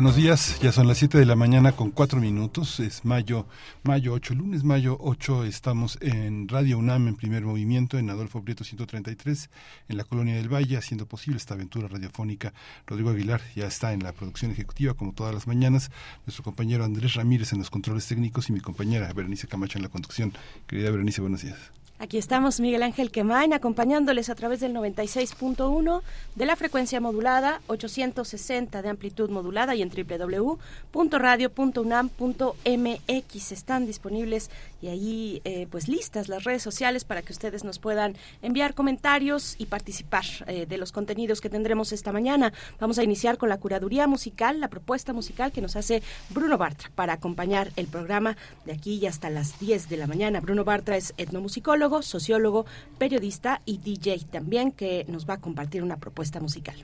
Buenos días. Ya son las 7 de la mañana con 4 minutos. Es mayo, mayo 8, lunes mayo 8. Estamos en Radio UNAM en primer movimiento en Adolfo Prieto 133 en la Colonia del Valle haciendo posible esta aventura radiofónica. Rodrigo Aguilar ya está en la producción ejecutiva como todas las mañanas. Nuestro compañero Andrés Ramírez en los controles técnicos y mi compañera Berenice Camacho en la conducción. Querida Berenice, buenos días. Aquí estamos Miguel Ángel Quemain acompañándoles a través del 96.1 de la frecuencia modulada, 860 de amplitud modulada y en www.radio.unam.mx están disponibles y ahí eh, pues listas las redes sociales para que ustedes nos puedan enviar comentarios y participar eh, de los contenidos que tendremos esta mañana. Vamos a iniciar con la curaduría musical, la propuesta musical que nos hace Bruno Bartra para acompañar el programa de aquí y hasta las 10 de la mañana. Bruno Bartra es etnomusicólogo sociólogo, periodista y DJ también que nos va a compartir una propuesta musical.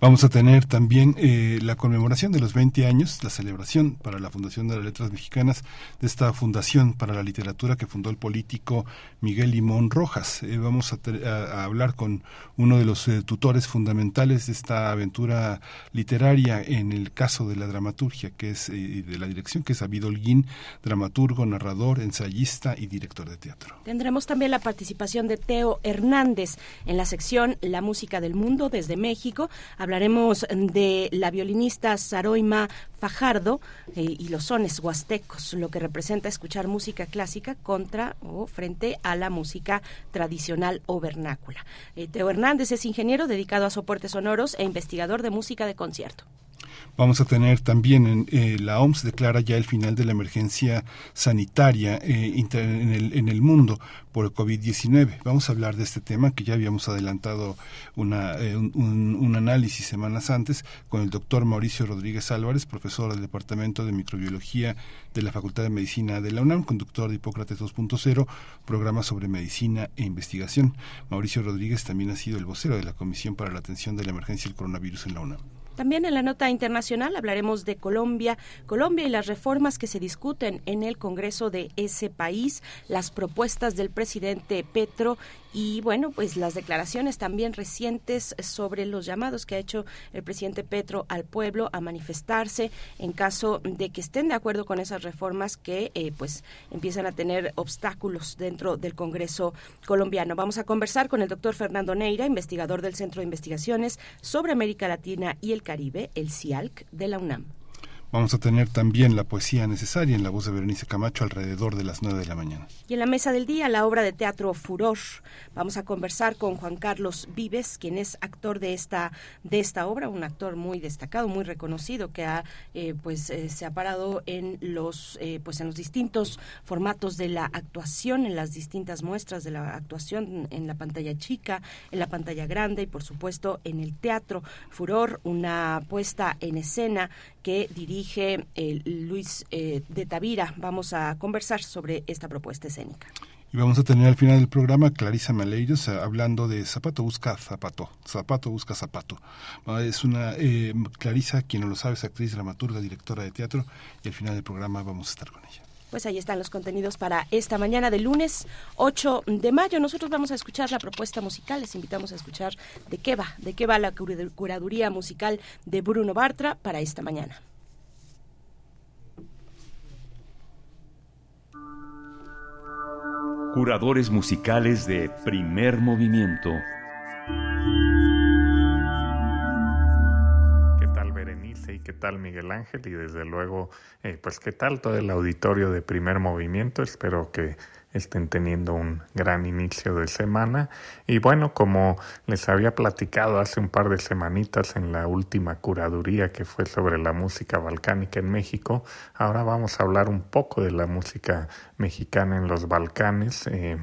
Vamos a tener también eh, la conmemoración de los 20 años, la celebración para la Fundación de las Letras Mexicanas de esta Fundación para la Literatura que fundó el político Miguel Limón Rojas. Eh, vamos a, hablar con uno de los eh, tutores fundamentales de esta aventura literaria en el caso de la dramaturgia, que es de la dirección, que es David Holguín, dramaturgo, narrador, ensayista y director de teatro. Tendremos también la participación de Teo Hernández en la sección La música del mundo desde México. Hablaremos de la violinista Saroima Fajardo eh, y los sones huastecos, lo que representa escuchar música clásica contra o frente a la música tradicional o vernácula. Eh, Teo Hernández es ingeniero dedicado a soportes sonoros e investigador de música de concierto. Vamos a tener también, en, eh, la OMS declara ya el final de la emergencia sanitaria eh, en, el, en el mundo por el COVID-19. Vamos a hablar de este tema que ya habíamos adelantado una, eh, un, análisis semanas antes con el doctor Mauricio Rodríguez Álvarez, profesor del Departamento de Microbiología de la Facultad de Medicina de la UNAM, conductor de Hipócrates 2.0, programa sobre medicina e investigación. Mauricio Rodríguez también ha sido el vocero de la Comisión para la Atención de la Emergencia del Coronavirus en la UNAM. También en la nota internacional hablaremos de Colombia, Colombia y las reformas que se discuten en el Congreso de ese país, las propuestas del presidente Petro y bueno, pues las declaraciones también recientes sobre los llamados que ha hecho el presidente Petro al pueblo a manifestarse en caso de que estén de acuerdo con esas reformas que eh, pues empiezan a tener obstáculos dentro del Congreso colombiano. Vamos a conversar con el doctor Fernando Neira, investigador del Centro de Investigaciones sobre América Latina y el Caribe, el CIALC de la UNAM. Vamos a tener también la poesía necesaria en la voz de Berenice Camacho alrededor de las 9 de la mañana. Y en la mesa del día, la obra de teatro Furor. Vamos a conversar con Juan Carlos Vives, quien es actor de esta, de esta obra, un actor muy destacado, muy reconocido, que ha, eh, pues, eh, se ha parado en los, eh, pues, en los distintos formatos de la actuación, en las distintas muestras de la actuación, en la pantalla chica, en la pantalla grande y, por supuesto, en el teatro. Furor, una puesta en escena que dirige eh, Luis eh, de Tavira. Vamos a conversar sobre esta propuesta escénica. Y vamos a tener al final del programa Clarisa Maleiros eh, hablando de Zapato busca zapato, Zapato busca zapato. Ah, es una Clarisa, quien no lo sabe, es actriz, dramaturga, directora de teatro y al final del programa vamos a estar con ella. Pues ahí están los contenidos para esta mañana de lunes 8 de mayo. Nosotros vamos a escuchar la propuesta musical. Les invitamos a escuchar de qué va, de qué va la curaduría musical de Bruno Bartra para esta mañana. Curadores musicales de primer movimiento. Qué tal Miguel Ángel y desde luego, eh, pues qué tal todo el auditorio de primer movimiento. Espero que estén teniendo un gran inicio de semana. Y bueno, como les había platicado hace un par de semanitas en la última curaduría que fue sobre la música balcánica en México, ahora vamos a hablar un poco de la música mexicana en los Balcanes. Eh,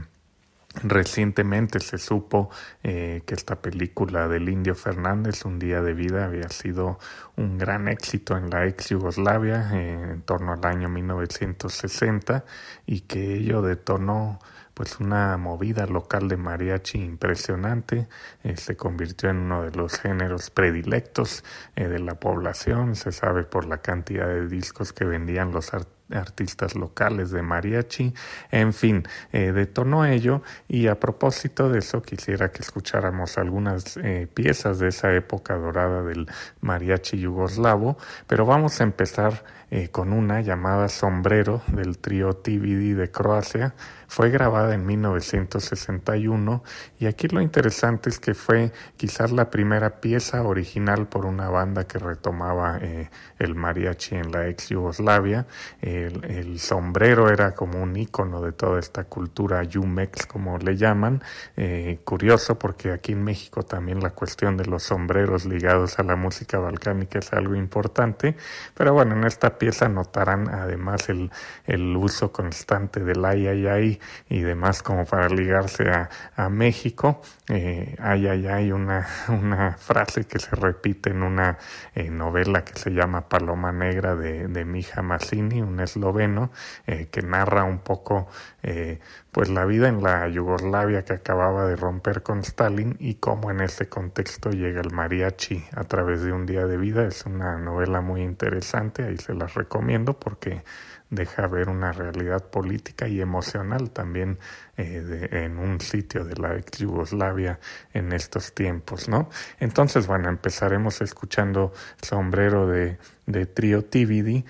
Recientemente se supo eh, que esta película del Indio Fernández, Un día de vida, había sido un gran éxito en la ex Yugoslavia eh, en torno al año 1960 y que ello detonó pues una movida local de mariachi impresionante, eh, se convirtió en uno de los géneros predilectos de la población, se sabe por la cantidad de discos que vendían los artistas artistas locales de mariachi, en fin, eh, detonó ello y a propósito de eso quisiera que escucháramos algunas eh, piezas de esa época dorada del mariachi yugoslavo, pero vamos a empezar eh, con una llamada Sombrero del trío TVD de Croacia. Fue grabada en 1961 y aquí lo interesante es que fue quizás la primera pieza original por una banda que retomaba eh, el mariachi en la ex Yugoslavia. El, sombrero era como un icono de toda esta cultura Yumex, como le llaman. Eh, curioso porque aquí en México también la cuestión de los sombreros ligados a la música balcánica es algo importante. Pero bueno, en esta pieza notarán además el, el uso constante del ay, ay, ay y demás como para ligarse a, a México. Eh, ay, ay, ay, una, una frase que se repite en una eh, novela que se llama Paloma Negra de, de Mija Massini, un esloveno, eh, que narra un poco eh, pues la vida en la Yugoslavia que acababa de romper con Stalin y cómo en ese contexto llega el mariachi a través de un día de vida. Es una novela muy interesante, ahí se las recomiendo porque deja ver una realidad política y emocional también eh, en un sitio de la ex Yugoslavia en estos tiempos, ¿no? Entonces, bueno, empezaremos escuchando Sombrero de, de Trio Tividi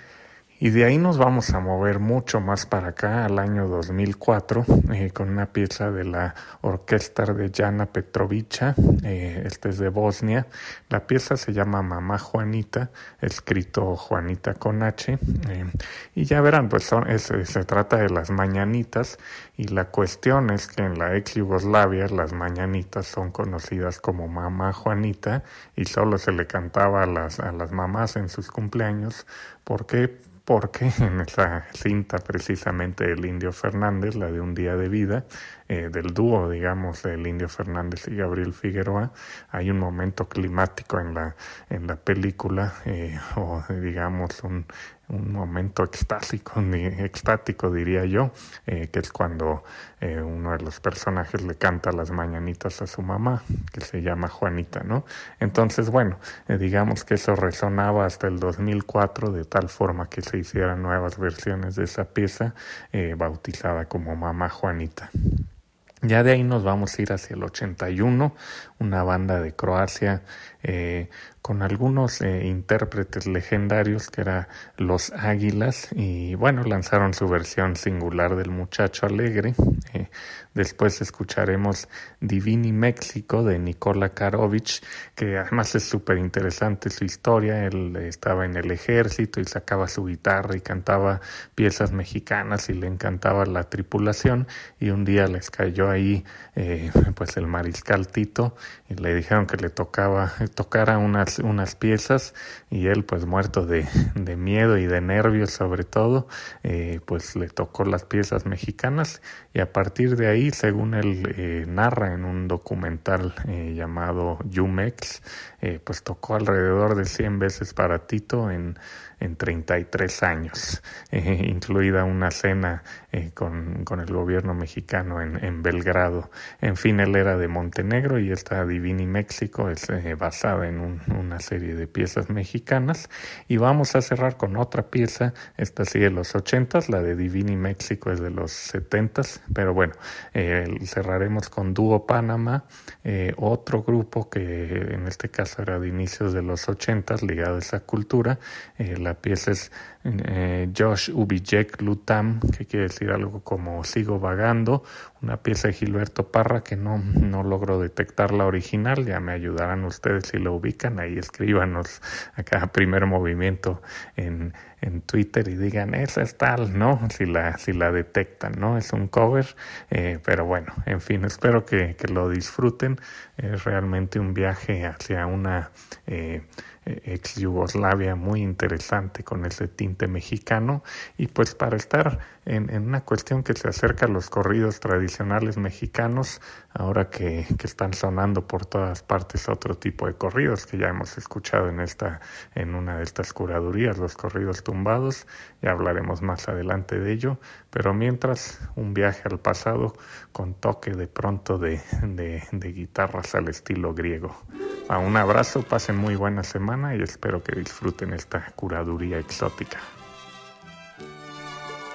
y de ahí nos vamos a mover mucho más para acá, al año 2004, eh, con una pieza de la orquesta de Jana Petrovicha, eh, este es de Bosnia. La pieza se llama Mamá Juanita, escrito Juanita con H. Eh, y ya verán, pues son, se trata de las mañanitas. Y la cuestión es que en la ex Yugoslavia las mañanitas son conocidas como Mamá Juanita y solo se le cantaba a las, a las mamás en sus cumpleaños. porque porque en esa cinta precisamente del Indio Fernández, la de Un Día de Vida, eh, del dúo, digamos, del Indio Fernández y Gabriel Figueroa, hay un momento climático en la, en la película, eh, o digamos un, un momento extático, extático diría yo, eh, que es cuando eh, uno de los personajes le canta las mañanitas a su mamá, que se llama Juanita, ¿no? Entonces, bueno, eh, digamos que eso resonaba hasta el 2004 de tal forma que se hicieran nuevas versiones de esa pieza bautizada como Mamá Juanita. Ya de ahí nos vamos a ir hacia el 81, una banda de Croacia eh, con algunos eh, intérpretes legendarios que eran Los Águilas y bueno, lanzaron su versión singular del Muchacho Alegre. Eh, después escucharemos Divini México de Nikola Karovich, que además es súper interesante su historia. Él estaba en el ejército y sacaba su guitarra y cantaba piezas mexicanas y le encantaba la tripulación y un día les cayó ahí pues el mariscal Tito y le dijeron que le tocaba tocara unas, unas piezas y él pues muerto de, de miedo y de nervios sobre todo, eh, pues le tocó las piezas mexicanas y a partir de ahí, según él eh, narra en un documental eh, llamado Yumex, pues tocó alrededor de 100 veces para Tito en en 33 años, eh, incluida una cena eh, con, con, el gobierno mexicano en, en, Belgrado. En fin, él era de Montenegro y esta Divini México es eh, basada en un, una serie de piezas mexicanas. Y vamos a cerrar con otra pieza, esta sí de los 80 la de Divini México es de los 70 pero bueno, cerraremos con Dúo Panamá, otro grupo que en este caso era de inicios de los 80 ligado a esa cultura pieza es eh, Josh Ubijek Lutam, que quiere decir algo como Sigo vagando, una pieza de Gilberto Parra que no, no logro detectar la original, ya me ayudarán ustedes si lo ubican, ahí escríbanos acá primer movimiento en, en Twitter y digan, esa es tal, ¿no? Si la, si la detectan, ¿no? Es un cover, eh, pero bueno, en fin, espero que, que, lo disfruten, es realmente un viaje hacia una... Eh, ex Yugoslavia muy interesante con ese tinte mexicano. Y pues para estar en, una cuestión que se acerca a los corridos tradicionales mexicanos, ahora que, están sonando por todas partes otro tipo de corridos que ya hemos escuchado en esta, en una de estas curadurías, los corridos tumbados, ya hablaremos más adelante de ello, pero mientras un viaje al pasado con toque de pronto de, de, de guitarras al estilo griego. A un abrazo, pasen muy buena semana y espero que disfruten esta curaduría exótica.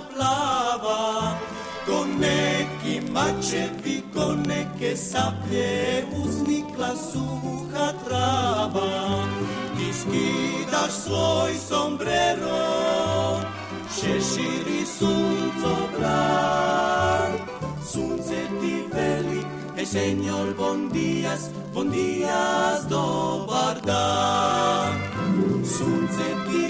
Ogromna plava, koneki mačevi, suha trava. Ti skidaš svoj sombrero, šeširi suncobran, sunce ti veli, e señor bon días, bon días dobar dan. Sunce ti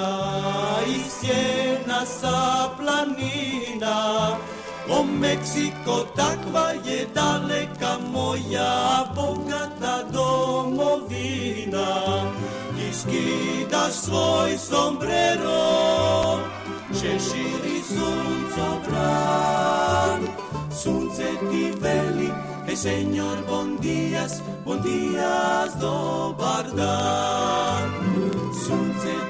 susza i siena sa planina, o Meksiko takva je daleka moja bogata domovina. Ti skidaš svoj sombrero, še širi suncobran. Sunce ti veli, e señor bon días, bon días dobar dan. Sunce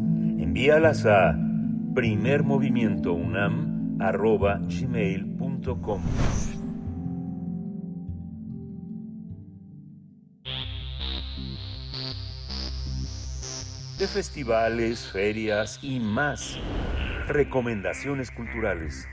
Envíalas a primermovimientounam.gmail.com De festivales, ferias y más. Recomendaciones culturales.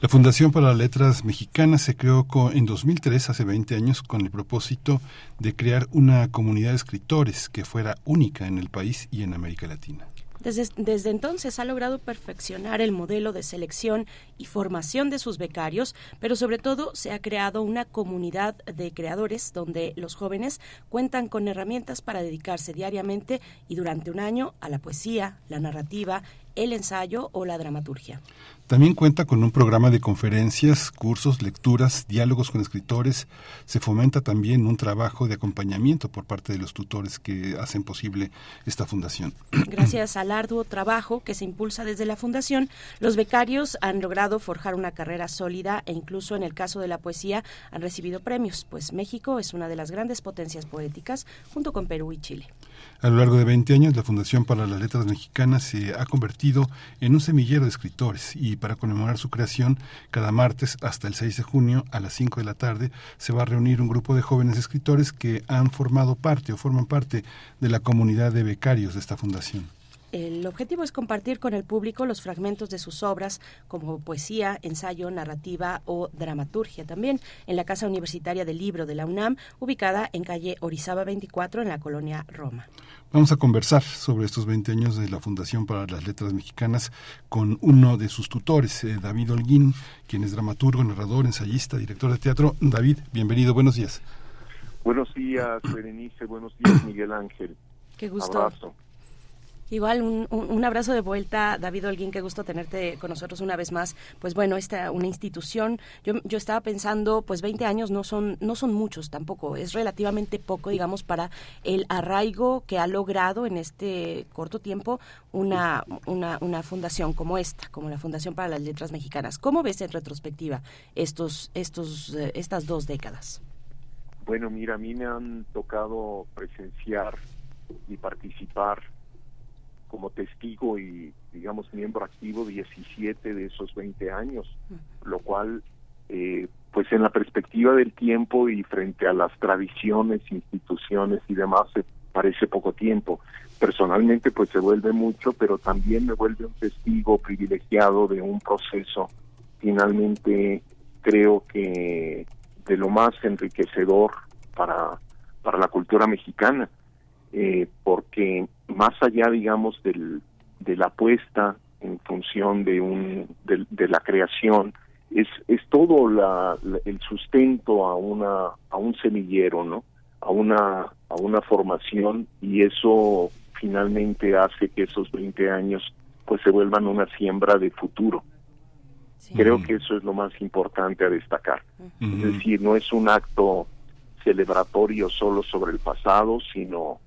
La Fundación para Letras Mexicanas se creó en 2003, hace 20 años, con el propósito de crear una comunidad de escritores que fuera única en el país y en América Latina. Desde, desde, entonces ha logrado perfeccionar el modelo de selección y formación de sus becarios, pero sobre todo se ha creado una comunidad de creadores donde los jóvenes cuentan con herramientas para dedicarse diariamente y durante un año a la poesía, la narrativa, el ensayo o la dramaturgia. También cuenta con un programa de conferencias, cursos, lecturas, diálogos con escritores. Se fomenta también un trabajo de acompañamiento por parte de los tutores que hacen posible esta fundación. Gracias al arduo trabajo que se impulsa desde la fundación, los becarios han logrado forjar una carrera sólida e incluso en el caso de la poesía han recibido premios, pues México es una de las grandes potencias poéticas junto con Perú y Chile. A lo largo de 20 años, la Fundación para las Letras Mexicanas se ha convertido en un semillero de escritores y para conmemorar su creación, cada martes hasta el 6 de junio a las 5 de la tarde se va a reunir un grupo de jóvenes escritores que han formado parte o forman parte de la comunidad de becarios de esta fundación. El objetivo es compartir con el público los fragmentos de sus obras como poesía, ensayo, narrativa o dramaturgia. También en la Casa Universitaria del Libro de la UNAM, ubicada en calle Orizaba 24 en la colonia Roma. Vamos a conversar sobre estos 20 años de la Fundación para las Letras Mexicanas con uno de sus tutores, eh, David Holguín, quien es dramaturgo, narrador, ensayista, director de teatro. David, bienvenido, buenos días. Buenos días, Berenice. Buenos días, Miguel Ángel. Qué gusto. Abrazo. Igual un, un, abrazo de vuelta, David Holguín, qué gusto tenerte con nosotros una vez más. Pues bueno, esta una institución, yo, yo estaba pensando, pues 20 años no son no son muchos tampoco, es relativamente poco, digamos, para el arraigo que ha logrado en este corto tiempo una, una, una fundación como esta, como la Fundación para las Letras Mexicanas. ¿Cómo ves en retrospectiva estos estos eh, estas dos décadas? Bueno, mira, a mí me han tocado presenciar y participar como testigo y, digamos, miembro activo 17 de esos 20 años, lo cual, eh, pues en la perspectiva del tiempo y frente a las tradiciones, instituciones y demás, se parece poco tiempo. Personalmente, pues se vuelve mucho, pero también me vuelve un testigo privilegiado de un proceso finalmente creo que de lo más enriquecedor para, para la cultura mexicana eh, porque más allá, digamos, del, de la apuesta en función de, un, de, la creación, es, es todo la, el sustento a, una, a un semillero, ¿no? A una, a una formación y eso finalmente hace que esos 20 años pues se vuelvan una siembra de futuro. Creo que eso es lo más importante a destacar. Es decir, no es un acto celebratorio solo sobre el pasado, sino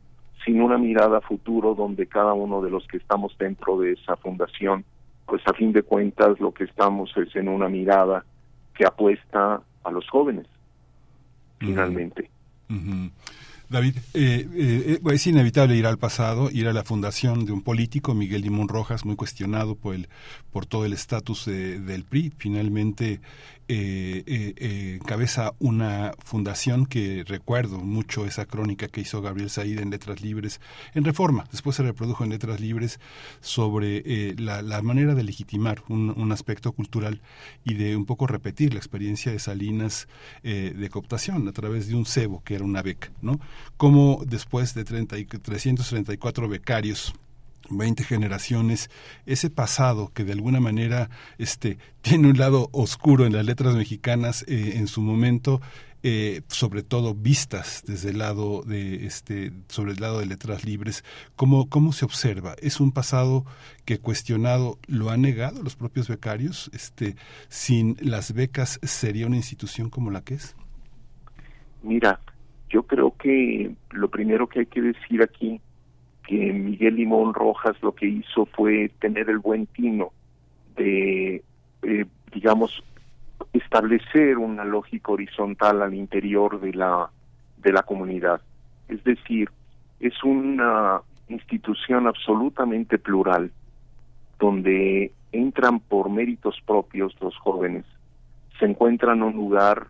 sin una mirada a futuro donde cada uno de los que estamos dentro de esa fundación, pues a fin de cuentas lo que estamos es en una mirada que apuesta a los jóvenes, finalmente. David, eh, eh, eh, es inevitable ir al pasado, ir a la fundación de un político, Miguel Limón Rojas, muy cuestionado por, el, por todo el estatus del PRI. Finalmente eh, eh, eh, encabeza una fundación que recuerdo mucho esa crónica que hizo Gabriel Said en Letras Libres, en Reforma, después se reprodujo en Letras Libres sobre la, manera de legitimar un, un, aspecto cultural y de un poco repetir la experiencia de Salinas de cooptación a través de un cebo que era una beca, ¿no? Como después de 30 y 334 becarios 20 generaciones, ese pasado que de alguna manera este, tiene un lado oscuro en las letras mexicanas eh, en su momento, eh, sobre todo vistas desde el lado de este, sobre el lado de letras libres, ¿cómo, cómo se observa? ¿Es un pasado que cuestionado lo han negado los propios becarios? Este, sin las becas sería una institución como la que es? Mira, yo creo que lo primero que hay que decir aquí que Miguel Limón Rojas lo que hizo fue tener el buen tino de, eh, digamos, establecer una lógica horizontal al interior de la, de la comunidad. Es decir, es una institución absolutamente plural, donde entran por méritos propios los jóvenes, se encuentran en un lugar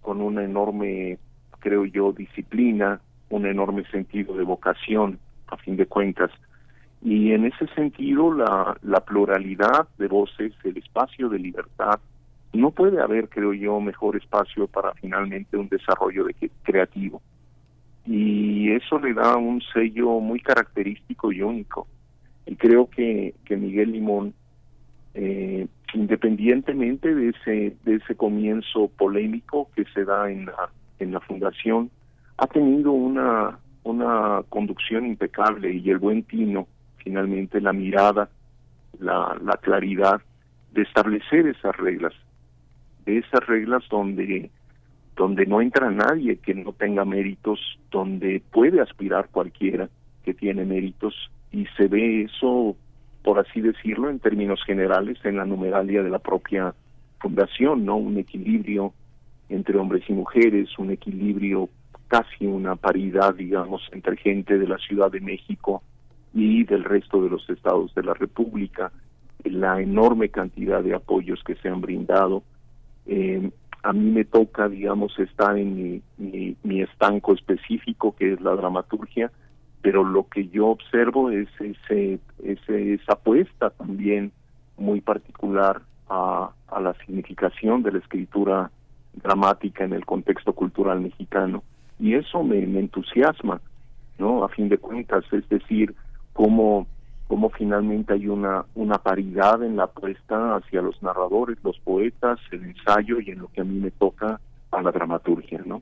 con una enorme, creo yo, disciplina, un enorme sentido de vocación, a fin de cuentas. Y en ese sentido, la, pluralidad de voces, el espacio de libertad, no puede haber, creo yo, mejor espacio para finalmente un desarrollo de creativo. Y eso le da un sello muy característico y único. Y creo que, que Miguel Limón, eh, independientemente de ese, de ese comienzo polémico que se da en en la fundación, ha tenido una, una conducción impecable y el buen tino, finalmente la mirada, la, la claridad de establecer esas reglas, de esas reglas donde donde no entra nadie que no tenga méritos, donde puede aspirar cualquiera que tiene méritos y se ve eso, por así decirlo, en términos generales en la numeralia de la propia fundación, ¿no? Un equilibrio entre hombres y mujeres, un equilibrio casi una paridad, digamos, entre gente de la Ciudad de México y del resto de los estados de la República, la enorme cantidad de apoyos que se han brindado. Eh, a mí me toca, digamos, estar en mi, mi, estanco específico, que es la dramaturgia, pero lo que yo observo es ese, ese, esa apuesta también muy particular a la significación de la escritura dramática en el contexto cultural mexicano y eso me, entusiasma, ¿no? A fin de cuentas, es decir, cómo, cómo finalmente hay una, una paridad en la apuesta hacia los narradores, los poetas, el ensayo y en lo que a mí me toca a la dramaturgia, ¿no?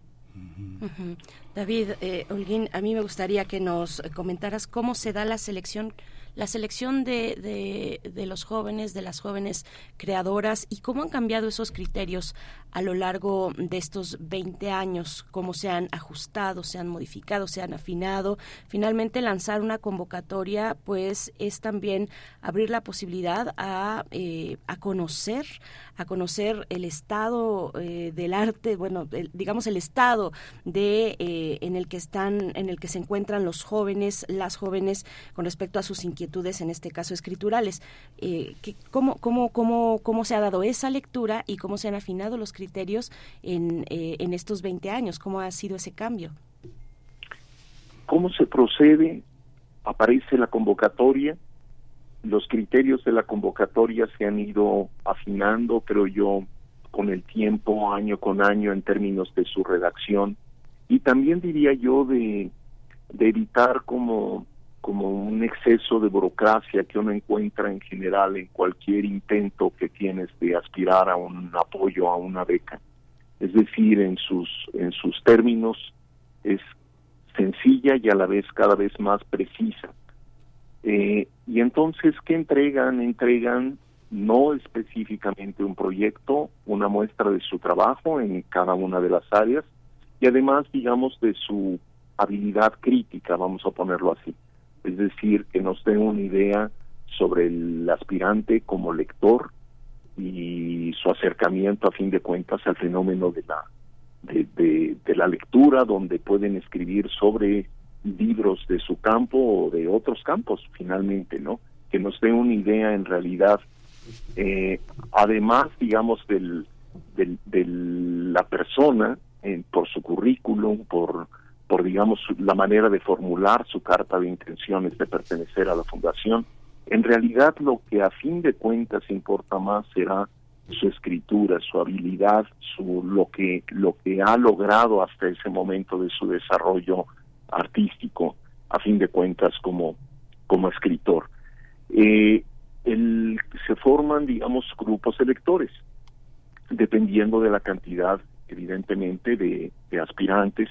David, eh, Holguín, a mí me gustaría que nos comentaras cómo se da la selección la selección de, de, los jóvenes, de las jóvenes creadoras y cómo han cambiado esos criterios a lo largo de estos 20 años, cómo se han ajustado, se han modificado, se han afinado. Finalmente, lanzar una convocatoria, pues es también abrir la posibilidad a, eh, a conocer, a conocer el estado eh, del arte, bueno, digamos el estado de eh, en el que están, en el que se encuentran los jóvenes, las jóvenes con respecto a sus inquietudes, en este caso escriturales. ¿cómo, cómo, cómo, ¿Cómo se ha dado esa lectura y cómo se han afinado los criterios en, eh, en estos 20 años? ¿Cómo ha sido ese cambio? ¿Cómo se procede? Aparece la convocatoria, los criterios de la convocatoria se han ido afinando, creo yo, con el tiempo, año con año, en términos de su redacción, y también diría yo de, evitar como como un exceso de burocracia que uno encuentra en general en cualquier intento que tienes de aspirar a un apoyo a una beca. Es decir, en sus en sus términos es sencilla y a la vez cada vez más precisa. Eh, y entonces, ¿qué entregan? Entregan no específicamente un proyecto, una muestra de su trabajo en cada una de las áreas y además, digamos, de su habilidad crítica, vamos a ponerlo así es decir, que nos dé una idea sobre el aspirante como lector y su acercamiento a fin de cuentas al fenómeno de la de, la lectura donde pueden escribir sobre libros de su campo o de otros campos finalmente no que nos dé una idea en realidad eh, además digamos del, del de la persona eh, por su currículum por por digamos la manera de formular su carta de intenciones de pertenecer a la fundación. En realidad lo que a fin de cuentas importa más será su escritura, su habilidad, su lo que lo que ha logrado hasta ese momento de su desarrollo artístico, a fin de cuentas como como escritor. Eh, se forman, digamos, grupos electores, dependiendo de la cantidad, evidentemente, de aspirantes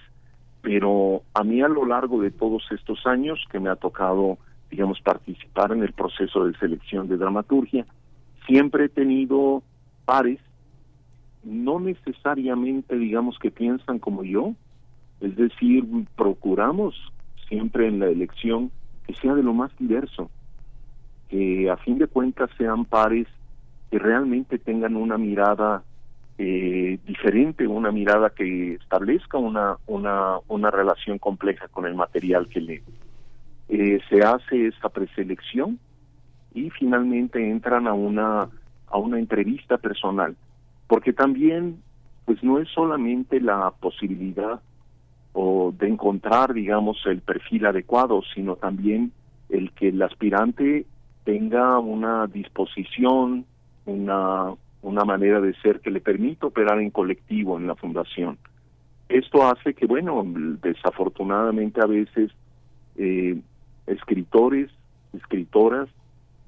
pero a mí a lo largo de todos estos años que me ha tocado, digamos, participar en el proceso de selección de dramaturgia, siempre he tenido pares, no necesariamente, digamos, que piensan como yo, es decir, procuramos siempre en la elección que sea de lo más diverso, que a fin de cuentas sean pares que realmente tengan una mirada eh, diferente, una mirada que establezca una, una, una relación compleja con el material que lee. Eh, se hace esa preselección y finalmente entran a una, a una entrevista personal, porque también pues no es solamente la posibilidad o de encontrar, digamos, el perfil adecuado, sino también el que el aspirante tenga una disposición, una una manera de ser que le permite operar en colectivo en la fundación. Esto hace que, bueno, desafortunadamente a veces eh, escritores, escritoras,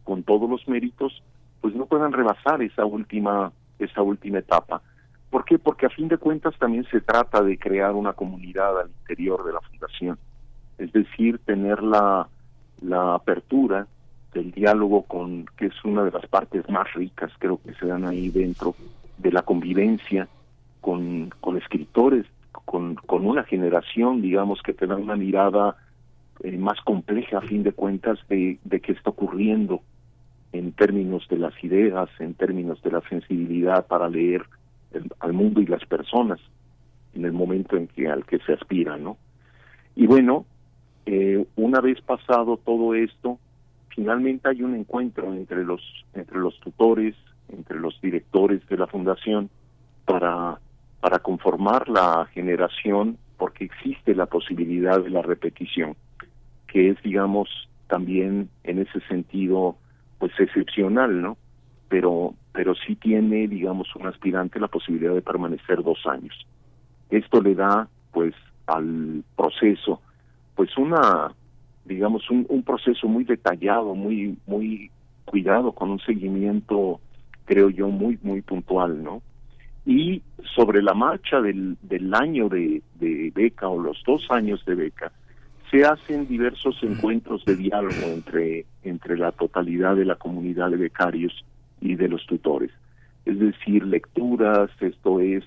con todos los méritos, pues no puedan rebasar esa última, esa última etapa. ¿Por qué? Porque a fin de cuentas también se trata de crear una comunidad al interior de la fundación. Es decir, tener la, la apertura del diálogo con que es una de las partes más ricas creo que se dan ahí dentro de la convivencia con, con escritores con, con una generación digamos que te da una mirada eh, más compleja a fin de cuentas de, de qué está ocurriendo en términos de las ideas en términos de la sensibilidad para leer al mundo y las personas en el momento en que al que se aspira no y bueno eh, una vez pasado todo esto finalmente hay un encuentro entre los entre los tutores, entre los directores de la fundación para para conformar la generación porque existe la posibilidad de la repetición, que es digamos también en ese sentido pues excepcional, ¿no? Pero pero sí tiene digamos un aspirante la posibilidad de permanecer dos años. Esto le da pues al proceso pues una digamos, un, proceso muy detallado, muy, muy cuidado, con un seguimiento, creo yo, muy, muy puntual, ¿no? Y sobre la marcha del, del año de, de beca o los dos años de beca, se hacen diversos encuentros de diálogo entre, entre la totalidad de la comunidad de becarios y de los tutores. Es decir, lecturas, esto es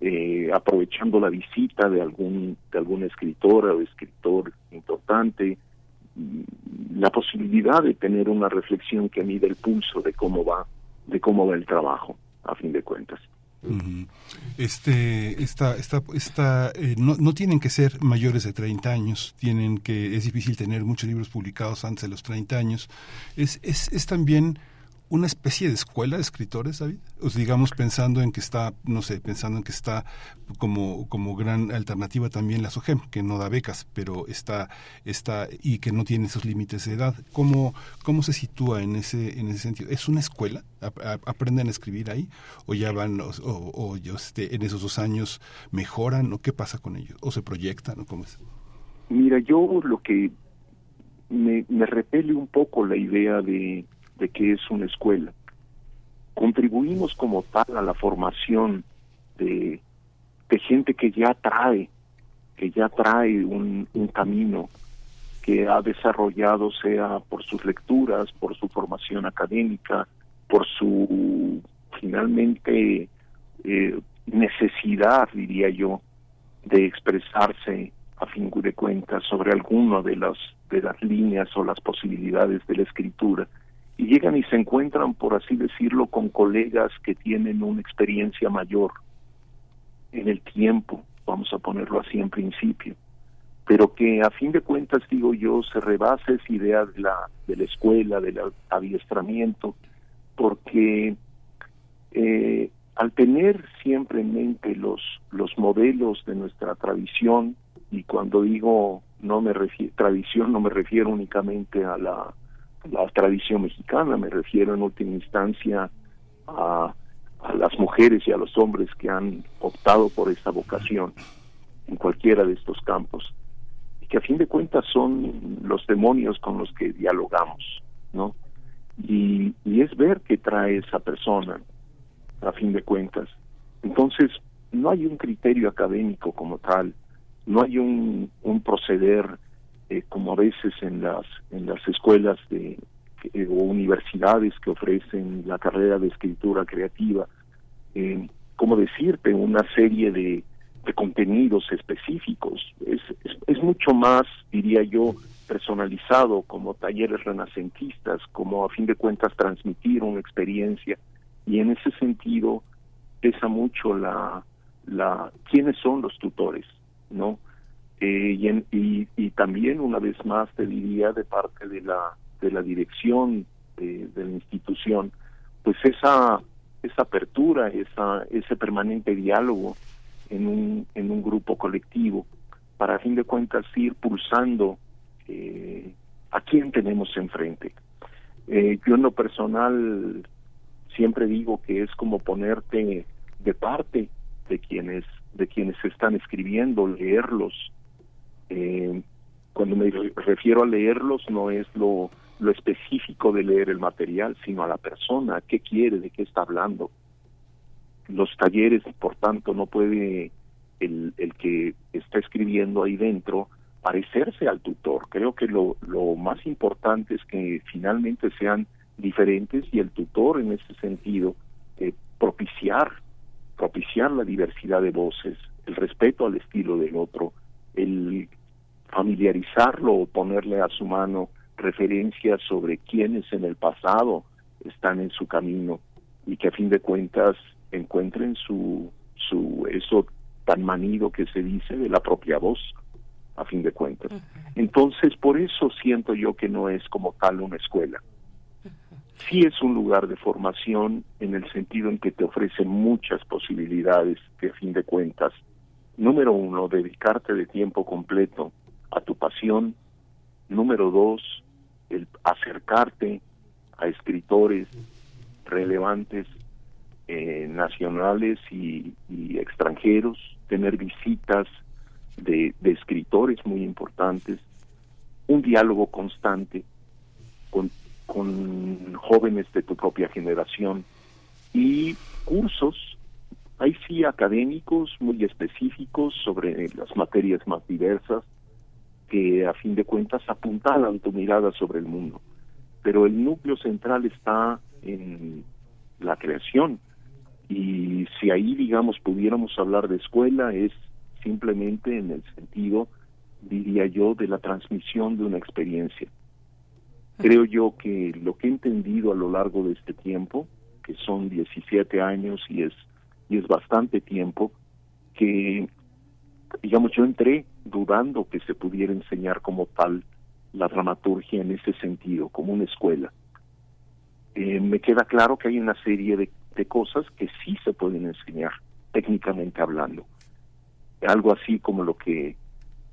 eh, aprovechando la visita de algún de alguna escritora o escritor importante, mm, la posibilidad de tener una reflexión que mide el pulso de cómo va de cómo va el trabajo a fin de cuentas. Este, esta, esta, esta, eh, no, no, tienen que ser mayores de 30 años, tienen que, es difícil tener muchos libros publicados antes de los 30 años. Es, es, es también una especie de escuela de escritores, David? O digamos pensando en que está, no sé, pensando en que está como, como gran alternativa también la SOGEM, que no da becas, pero está, está y que no tiene esos límites de edad. ¿Cómo, cómo se sitúa en ese, en ese sentido? ¿Es una escuela? ¿Aprenden a escribir ahí? ¿O ya van, o, este, en esos dos años mejoran? ¿O qué pasa con ellos? ¿O se proyectan? ¿O cómo es? Mira, yo lo que me repele un poco la idea de de que es una escuela. Contribuimos como tal a la formación de, gente que ya trae, que ya trae un, un camino que ha desarrollado, sea por sus lecturas, por su formación académica, por su finalmente eh, necesidad, diría yo, de expresarse a fin de cuentas sobre alguna de las de las líneas o las posibilidades de la escritura y llegan y se encuentran, por así decirlo, con colegas que tienen una experiencia mayor en el tiempo, vamos a ponerlo así en principio, pero que a fin de cuentas, digo yo, se rebasa esa idea de la, de la escuela, del adiestramiento, porque eh, al tener siempre en mente los, los modelos de nuestra tradición, y cuando digo no me refiero, tradición no me refiero únicamente a la la tradición mexicana, me refiero en última instancia a, las mujeres y a los hombres que han optado por esta vocación en cualquiera de estos campos y que a fin de cuentas son los demonios con los que dialogamos, ¿no? Y, y es ver qué trae esa persona a fin de cuentas. Entonces, no hay un criterio académico como tal, no hay un, un proceder eh, como a veces en las en las escuelas de eh, o universidades que ofrecen la carrera de escritura creativa eh, como decirte una serie de, de contenidos específicos. Es, es, es mucho más diría yo personalizado como talleres renacentistas como a fin de cuentas transmitir una experiencia. Y en ese sentido pesa mucho la la quiénes son los tutores no eh, y, y, también una vez más te diría de parte de la de la dirección de, la institución pues esa esa apertura esa ese permanente diálogo en un en un grupo colectivo para a fin de cuentas ir pulsando eh, a quién tenemos enfrente. Eh, yo en lo personal siempre digo que es como ponerte de parte de quienes de quienes están escribiendo leerlos eh, cuando me refiero a leerlos no es lo, lo específico de leer el material, sino a la persona, qué quiere, de qué está hablando. Los talleres, por tanto, no puede el, el que está escribiendo ahí dentro parecerse al tutor. Creo que lo, lo más importante es que finalmente sean diferentes y el tutor en ese sentido eh, propiciar propiciar la diversidad de voces, el respeto al estilo del otro, el familiarizarlo o ponerle a su mano referencias sobre quienes en el pasado están en su camino y que a fin de cuentas encuentren su su eso tan manido que se dice de la propia voz a fin de cuentas. Entonces, por eso siento yo que no es como tal una escuela. Sí es un lugar de formación en el sentido en que te ofrece muchas posibilidades que a fin de cuentas, número uno, dedicarte de tiempo completo a tu pasión. Número dos, el acercarte a escritores relevantes eh, nacionales y, extranjeros, tener visitas de, escritores muy importantes, un diálogo constante con, con jóvenes de tu propia generación y cursos Hay sí académicos muy específicos sobre las materias más diversas que a fin de cuentas apuntalan tu mirada sobre el mundo. Pero el núcleo central está en la creación. Y si ahí, digamos, pudiéramos hablar de escuela, es simplemente en el sentido, diría yo, de la transmisión de una experiencia. Creo yo que lo que he entendido a lo largo de este tiempo, que son 17 años y es, y es bastante tiempo, que, digamos, yo entré dudando que se pudiera enseñar como tal la dramaturgia en ese sentido, como una escuela. Eh, me queda claro que hay una serie de, de cosas que sí se pueden enseñar, técnicamente hablando. Algo así como lo que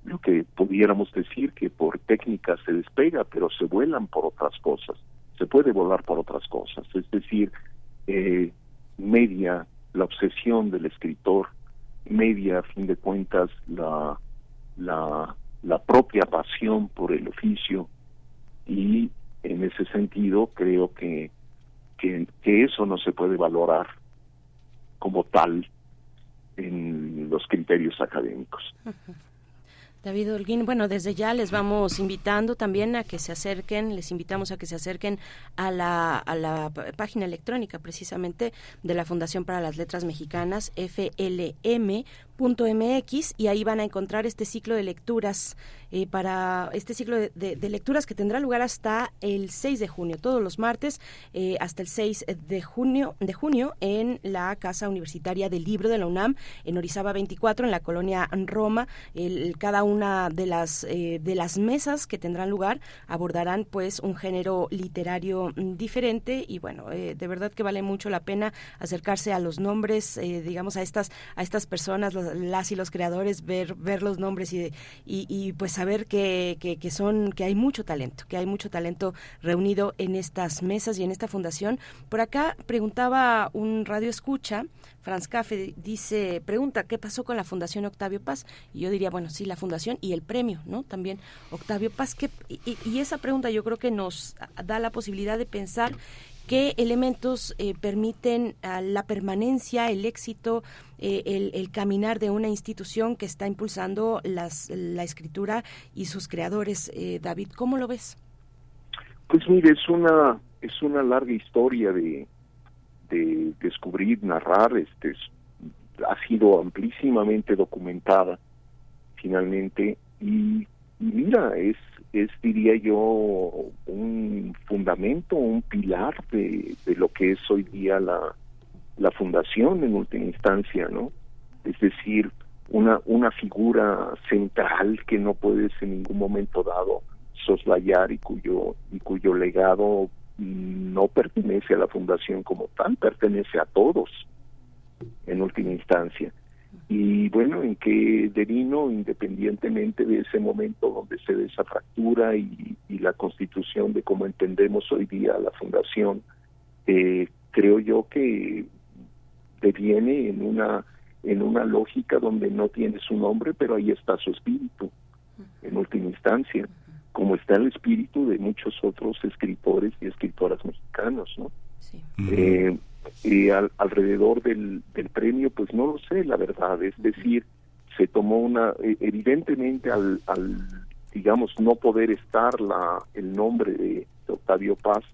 lo que pudiéramos decir que por técnica se despega, pero se vuelan por otras cosas, se puede volar por otras cosas, es decir, eh, media la obsesión del escritor, media a fin de cuentas la, la, la propia pasión por el oficio y en ese sentido creo que, que, que eso no se puede valorar como tal en los criterios académicos. David Holguín, bueno, desde ya les vamos invitando también a que se acerquen, les invitamos a que se acerquen a la, a la página electrónica precisamente de la Fundación para las Letras Mexicanas, FLM.mx, y ahí van a encontrar este ciclo de lecturas eh, para este ciclo de, lecturas que tendrá lugar hasta el 6 de junio, todos los martes, eh, hasta el 6 de junio, de junio en la Casa Universitaria del Libro de la UNAM, en Orizaba 24, en la colonia Roma. El, cada una de las, eh, de las mesas que tendrán lugar abordarán pues un género literario mm, diferente y bueno, de verdad que vale mucho la pena acercarse a los nombres, digamos, a estas, a estas personas, las y los creadores, ver, ver los nombres y, y, y pues saber que, que, son, que hay mucho talento, que hay mucho talento reunido en estas mesas y en esta fundación. Por acá preguntaba un radio escucha, Franz Café dice, pregunta, ¿qué pasó con la Fundación Octavio Paz? Y yo diría, bueno, sí, la fundación y el premio, ¿no? También Octavio Paz. que y esa pregunta yo creo que nos da la posibilidad de pensar qué elementos eh, permiten la permanencia, el éxito, eh, el, caminar de una institución que está impulsando las, la escritura y sus creadores. Eh, David, ¿cómo lo ves? Pues mire, es una es una larga historia de, de descubrir, narrar, este ha sido amplísimamente documentada finalmente y mira, es es, diría yo, un fundamento, un pilar de, de lo que es hoy día la, la fundación en última instancia, ¿no? Es decir, una, una figura central que no puedes en ningún momento dado soslayar y cuyo, y cuyo legado no pertenece a la fundación como tal, pertenece a todos en última instancia y bueno, en que devino, independientemente de ese momento donde se ve esa fractura y, la constitución de cómo entendemos hoy día la fundación, eh, creo yo que deviene en una en una lógica donde no tiene su nombre, pero ahí está su espíritu, en última instancia, como está el espíritu de muchos otros escritores y escritoras mexicanos, ¿no? Sí. Eh, y alrededor del, del premio, pues no lo sé, la verdad. Es decir, se tomó una, e, evidentemente al, al digamos, no poder estar la, el nombre de, Octavio Paz,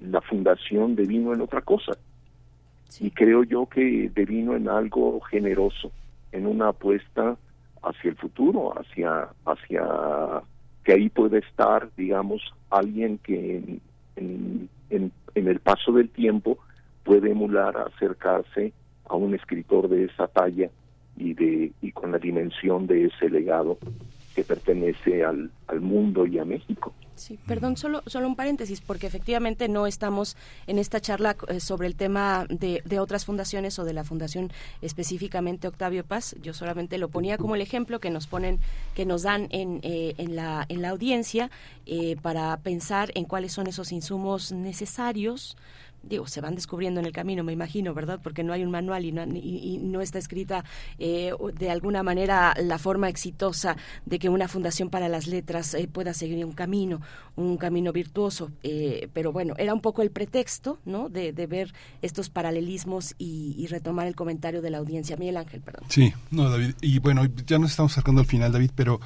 la fundación devino en otra cosa. Y creo yo que devino en algo generoso, en una apuesta hacia el futuro, hacia, hacia que ahí puede estar, digamos, alguien que en, en, en el paso del tiempo puede emular acercarse a un escritor de esa talla y de y con la dimensión de ese legado que pertenece al, al mundo y a México. Sí, perdón, solo, solo un paréntesis, porque efectivamente no estamos en esta charla eh, sobre el tema de, de, otras fundaciones o de la fundación específicamente Octavio Paz. Yo solamente lo ponía como el ejemplo que nos ponen, que nos dan en, eh, en, la, en la audiencia eh, para pensar en cuáles son esos insumos necesarios digo, se van descubriendo en el camino, me imagino, ¿verdad? Porque no hay un manual y no, está escrita eh, de alguna manera la forma exitosa de que una fundación para las letras eh, pueda seguir un camino, un camino virtuoso. Eh, pero bueno, era un poco el pretexto, ¿no? De, ver estos paralelismos y, y, retomar el comentario de la audiencia. Miguel Ángel, perdón. Sí, no, David. Y bueno, ya nos estamos sacando al final, David, pero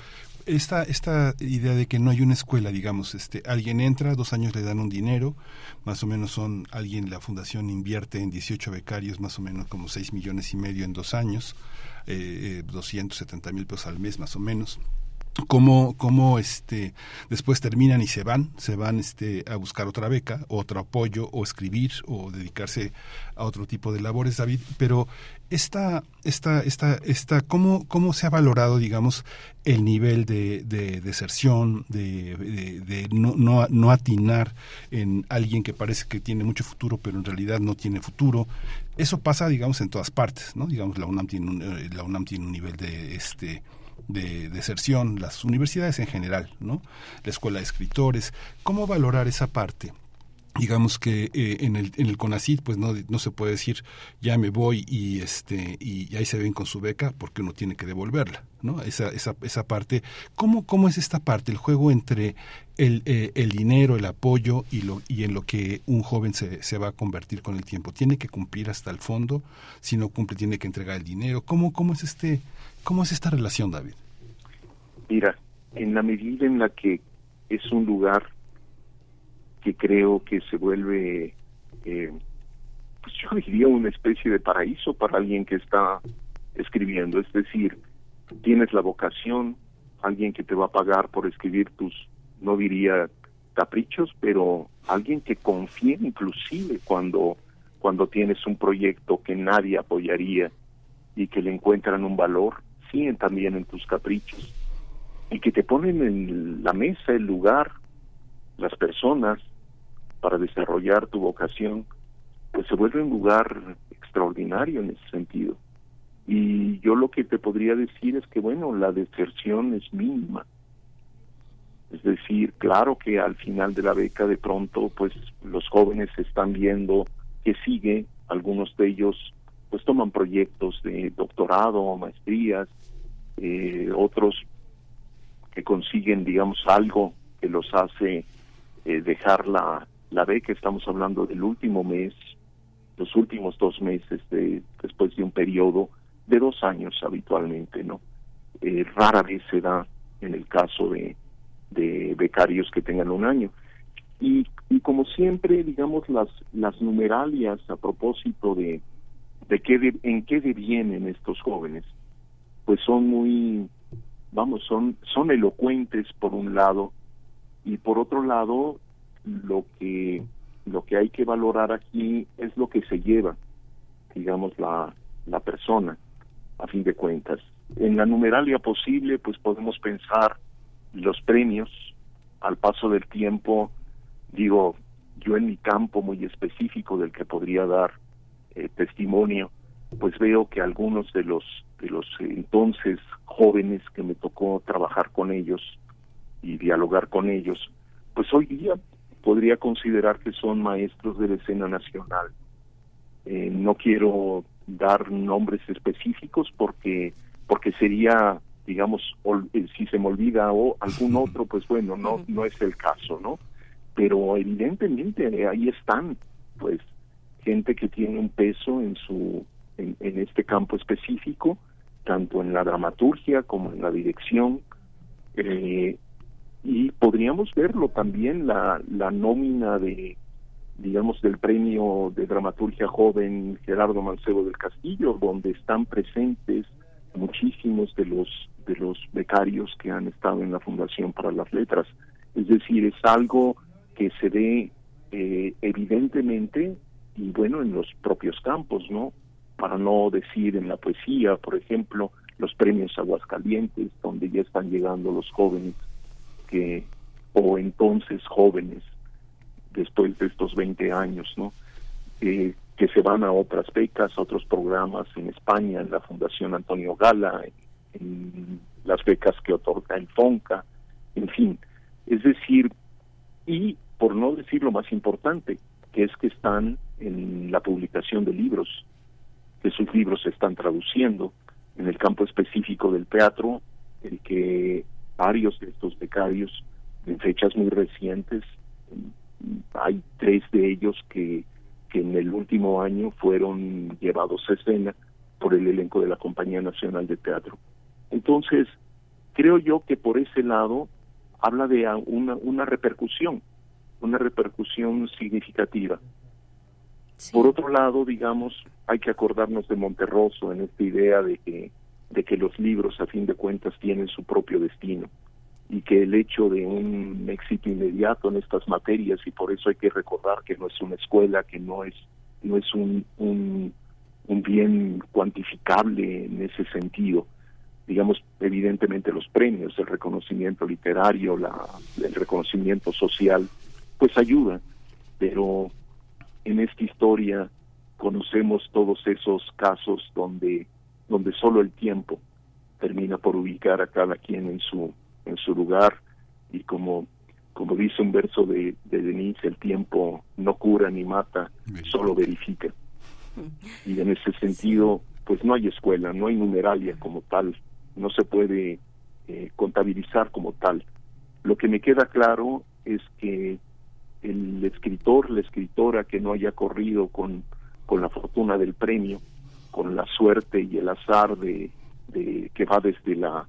esta, esta idea de que no hay una escuela, digamos, este, alguien entra, dos años le dan un dinero, más o menos son, alguien, la fundación invierte en 18 becarios, más o menos como 6 millones y medio en dos años, eh, 270 mil pesos al mes, más o menos cómo, cómo este, después terminan y se van, se van este, a buscar otra beca, otro apoyo, o escribir, o dedicarse a otro tipo de labores, David. Pero esta, esta, esta, esta, ¿cómo, cómo se ha valorado, digamos, el nivel de, de deserción, de, de, no, no, no, atinar en alguien que parece que tiene mucho futuro, pero en realidad no tiene futuro? Eso pasa, digamos, en todas partes, ¿no? Digamos, la UNAM tiene un, la UNAM tiene un nivel de, este, de deserción, las universidades en general, ¿no? La escuela de escritores, ¿cómo valorar esa parte? Digamos que eh, en el en el CONACYT pues no, no se puede decir ya me voy y este y ahí se ven con su beca porque uno tiene que devolverla no esa esa esa parte. Cómo cómo es esta parte el juego entre el, eh, el dinero el apoyo y lo y en lo que un joven se, se va a convertir con el tiempo tiene que cumplir hasta el fondo si no cumple tiene que entregar el dinero. Cómo cómo es este ¿Cómo es esta relación, David? Mira, en la medida en la que es un lugar que creo que se vuelve, eh, pues yo diría una especie de paraíso para alguien que está escribiendo, es decir, tienes la vocación, alguien que te va a pagar por escribir tus, no diría caprichos, pero alguien que confía inclusive cuando, cuando tienes un proyecto que nadie apoyaría y que le encuentran un valor también en tus caprichos. Y que te ponen en la mesa el lugar, las personas para desarrollar tu vocación, pues se vuelve un lugar extraordinario en ese sentido. Y yo lo que te podría decir es que, bueno, la deserción es mínima. Es decir, claro que al final de la beca de pronto, pues los jóvenes están viendo que sigue, algunos de ellos pues toman proyectos de doctorado, maestrías, eh, otros que consiguen, digamos, algo que los hace eh, dejar la, la beca. Estamos hablando del último mes, los últimos dos meses de, después de un periodo de dos años habitualmente, ¿no? Eh, rara vez se da en el caso de, de becarios que tengan un año. Y, y como siempre, digamos, las, las numeralias a propósito de, de qué en qué devienen estos jóvenes pues son muy, vamos, son, son elocuentes por un lado y por otro lado lo que lo que hay que valorar aquí es lo que se lleva, digamos, la, la persona, a fin de cuentas. En la numeralia posible, pues podemos pensar los premios al paso del tiempo, digo, yo en mi campo muy específico del que podría dar eh, testimonio, pues veo que algunos de los de los entonces jóvenes que me tocó trabajar con ellos y dialogar con ellos, pues hoy día podría considerar que son maestros de la escena nacional. Eh, no quiero dar nombres específicos porque porque sería digamos eh, si se me olvida o algún otro pues bueno no no es el caso no pero evidentemente ahí están pues gente que tiene un peso en su en, este campo específico, tanto en la dramaturgia como en la dirección. Eh, y podríamos verlo también la, la nómina de digamos del premio de dramaturgia joven Gerardo Mancebo del Castillo donde están presentes muchísimos de los de los becarios que han estado en la Fundación para las Letras. Es decir es algo que se ve eh, evidentemente y bueno en los propios campos no para no decir en la poesía, por ejemplo, los premios Aguascalientes, donde ya están llegando los jóvenes que, o entonces jóvenes, después de estos 20 años. Eh, que se van a otras becas, otros programas en España, en la Fundación Antonio Gala, en las becas que otorga el FONCA, en fin. Es decir, y por no decir lo más importante, que es que están en la publicación de libros, que sus libros se están traduciendo en el campo específico del teatro, el que varios de estos becarios en fechas muy recientes, hay tres de ellos que, que en el último año fueron llevados a escena por el elenco de la Compañía Nacional de Teatro. Entonces, creo yo que por ese lado habla de una, una repercusión, una repercusión significativa. Por otro lado, digamos, hay que acordarnos de Monterroso en esta idea de que, de que los libros, a fin de cuentas, tienen su propio destino y que el hecho de un éxito inmediato en estas materias y por eso hay que recordar que no es una escuela, que no es no es un, un, bien cuantificable en ese sentido. Digamos, evidentemente los premios, el reconocimiento literario, la, el reconocimiento social, pues ayuda, pero en esta historia conocemos todos esos casos donde, donde solo el tiempo termina por ubicar a cada quien en su, en su lugar y como, como dice un verso de, de Denise, el tiempo no cura ni mata, solo verifica. Y en ese sentido, pues no hay escuela, no hay numeralia como tal, no se puede eh, contabilizar como tal. Lo que me queda claro es que el escritor, la escritora que no haya corrido con, con la fortuna del premio, con la suerte y el azar de, que va desde la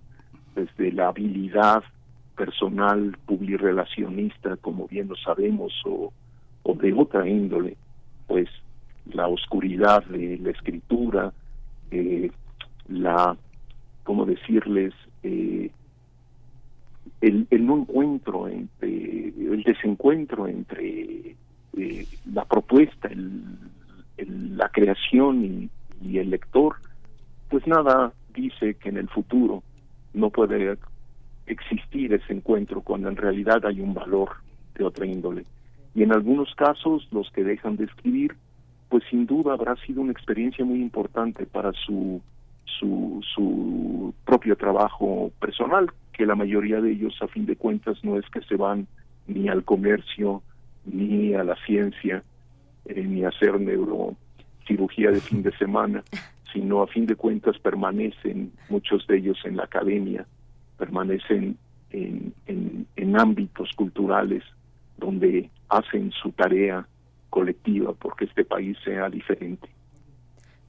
desde la habilidad personal publirelacionista, como bien lo sabemos, o, o de otra índole, pues la oscuridad de la escritura, eh, la, ¿cómo decirles? Eh, el, el, no encuentro entre el desencuentro entre eh, la propuesta el, la creación y, y, el lector pues nada dice que en el futuro no puede existir ese encuentro cuando en realidad hay un valor de otra índole. Y en algunos casos los que dejan de escribir pues sin duda habrá sido una experiencia muy importante para su su, su propio trabajo personal que la mayoría de ellos a fin de cuentas no es que se van ni al comercio ni a la ciencia eh, ni a hacer neurocirugía de fin de semana sino a fin de cuentas permanecen muchos de ellos en la academia permanecen en, en, en ámbitos culturales donde hacen su tarea colectiva porque este país sea diferente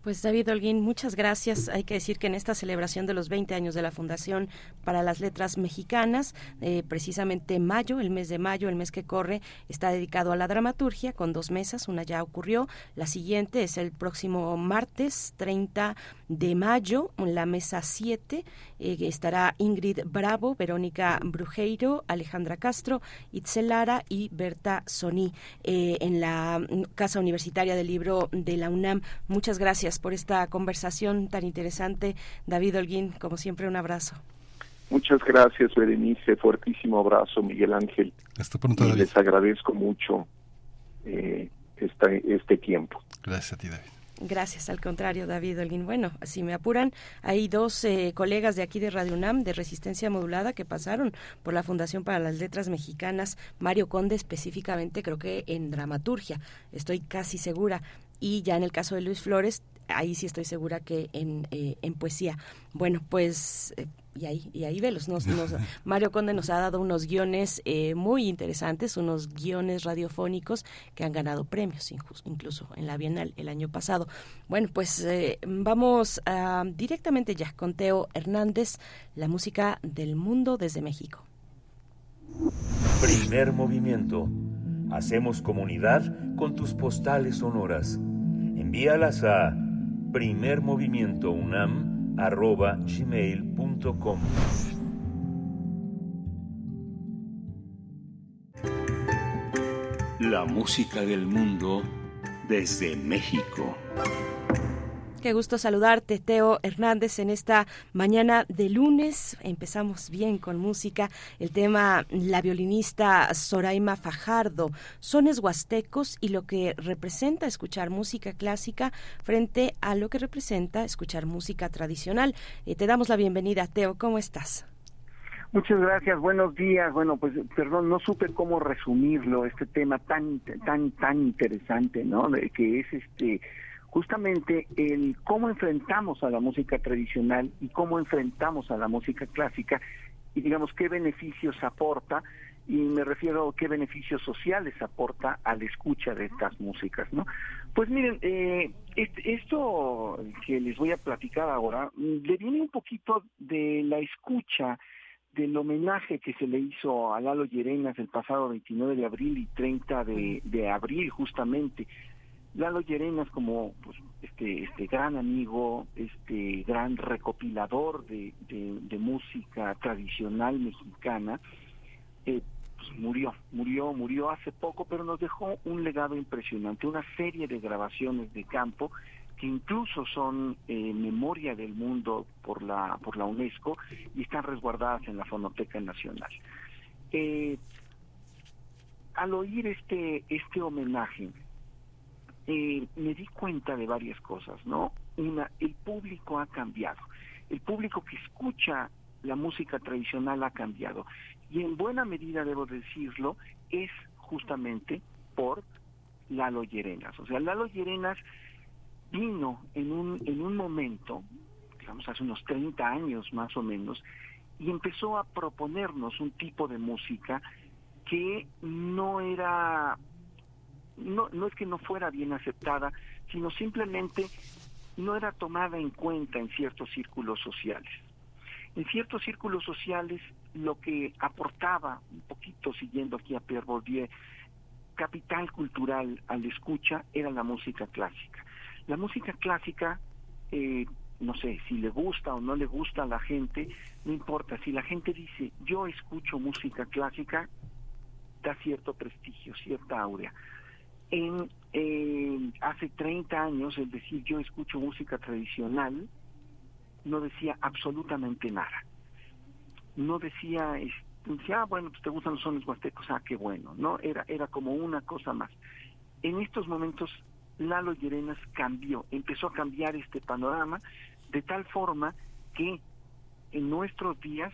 pues David Holguín, muchas gracias. Hay que decir que en esta celebración de los 20 años de la Fundación para las Letras Mexicanas, eh, precisamente mayo, el mes de mayo, el mes que corre, está dedicado a la dramaturgia con dos mesas. Una ya ocurrió, la siguiente es el próximo martes 30 de mayo, la mesa 7. Eh, estará Ingrid Bravo, Verónica Brujeiro, Alejandra Castro, Itzel Lara y Berta Soní eh, en la Casa Universitaria del Libro de la UNAM. Muchas gracias por esta conversación tan interesante. David Holguín, como siempre, un abrazo. Muchas gracias, Berenice. Fuertísimo abrazo, Miguel Ángel. Hasta pronto, Les agradezco mucho eh, este tiempo. Gracias a ti, David. Gracias, al contrario, David Holguín. Bueno, si me apuran, hay dos eh, colegas de aquí de Radio UNAM de Resistencia Modulada que pasaron por la Fundación para las Letras Mexicanas, Mario Conde específicamente, creo que en dramaturgia, estoy casi segura. Y ya en el caso de Luis Flores, ahí sí estoy segura que en, eh, en poesía. Bueno, pues... Eh, y ahí, y ahí velos. Nos, Mario Conde nos ha dado unos guiones eh, muy interesantes, unos guiones radiofónicos que han ganado premios, incluso en la Bienal el año pasado. Bueno, pues vamos directamente ya con Teo Hernández, la música del mundo desde México. Primer movimiento. Hacemos comunidad con tus postales sonoras. Envíalas a primermovimientounam.gmail.com La música del mundo desde México. Qué gusto saludarte, Teo Hernández, en esta mañana de lunes. Empezamos bien con música. El tema, la violinista Soraima Fajardo, sones huastecos y lo que representa escuchar música clásica frente a lo que representa escuchar música tradicional. Eh, te damos la bienvenida, Teo. ¿Cómo estás? Muchas gracias, buenos días. Bueno, pues perdón, no supe cómo resumirlo, este tema tan tan tan interesante, ¿no? que es este justamente el cómo enfrentamos a la música tradicional y cómo enfrentamos a la música clásica y digamos qué beneficios aporta y me refiero a qué beneficios sociales aporta a la escucha de estas músicas, ¿no? Pues miren, eh, esto que les voy a platicar ahora le viene un poquito de la escucha del homenaje que se le hizo a Lalo Llerenas el pasado 29 de abril y 30 de, de abril justamente. Lalo Llerenas como pues, este, este gran amigo, este gran recopilador de, música tradicional mexicana, eh, pues murió, murió, murió hace poco, pero nos dejó un legado impresionante, una serie de grabaciones de campo que incluso son eh, memoria del mundo por la por la UNESCO y están resguardadas en la Fonoteca Nacional. Eh, al oír este este homenaje eh, me di cuenta de varias cosas, ¿no? Una, el público ha cambiado, el público que escucha la música tradicional ha cambiado. Y en buena medida debo decirlo es justamente por Lalo Llerenas, o sea Lalo Llerenas vino en un, en un momento, digamos hace unos 30 años más o menos, y empezó a proponernos un tipo de música que no era, no, no es que no fuera bien aceptada, sino simplemente no era tomada en cuenta en ciertos círculos sociales. En ciertos círculos sociales lo que aportaba, un poquito siguiendo aquí a Pierre Bourdieu, capital cultural al escucha era la música clásica. La música clásica, eh, no sé, si le gusta o no le gusta a la gente, no importa. Si la gente dice, yo escucho música clásica, da cierto prestigio, cierta aurea. En, eh, hace 30 años, el decir yo escucho música tradicional, no decía absolutamente nada. No decía, decía ah, bueno, pues te gustan los sones huastecos, ah, qué bueno, ¿no? Era, era como una cosa más. En estos momentos Lalo Llerenas cambió, empezó a cambiar este panorama de tal forma que en nuestros días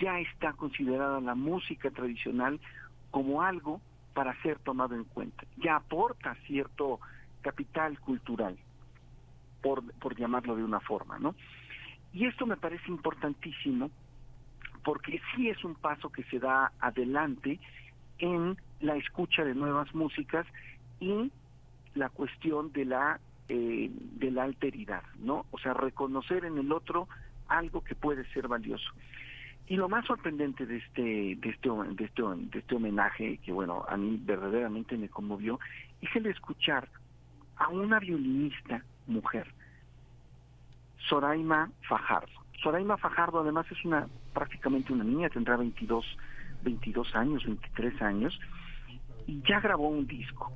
ya está considerada la música tradicional como algo para ser tomado en cuenta. Ya aporta cierto capital cultural, por, por llamarlo de una forma, ¿no? Y esto me parece importantísimo porque sí es un paso que se da adelante en la escucha de nuevas músicas y la cuestión de la eh, de la alteridad, ¿no? O sea, reconocer en el otro algo que puede ser valioso. Y lo más sorprendente de este de este de este de este homenaje que bueno, a mí verdaderamente me conmovió es el escuchar a una violinista mujer, Soraima Fajardo. Soraima Fajardo además es una prácticamente una niña, tendrá 22 22 años, 23 años y ya grabó un disco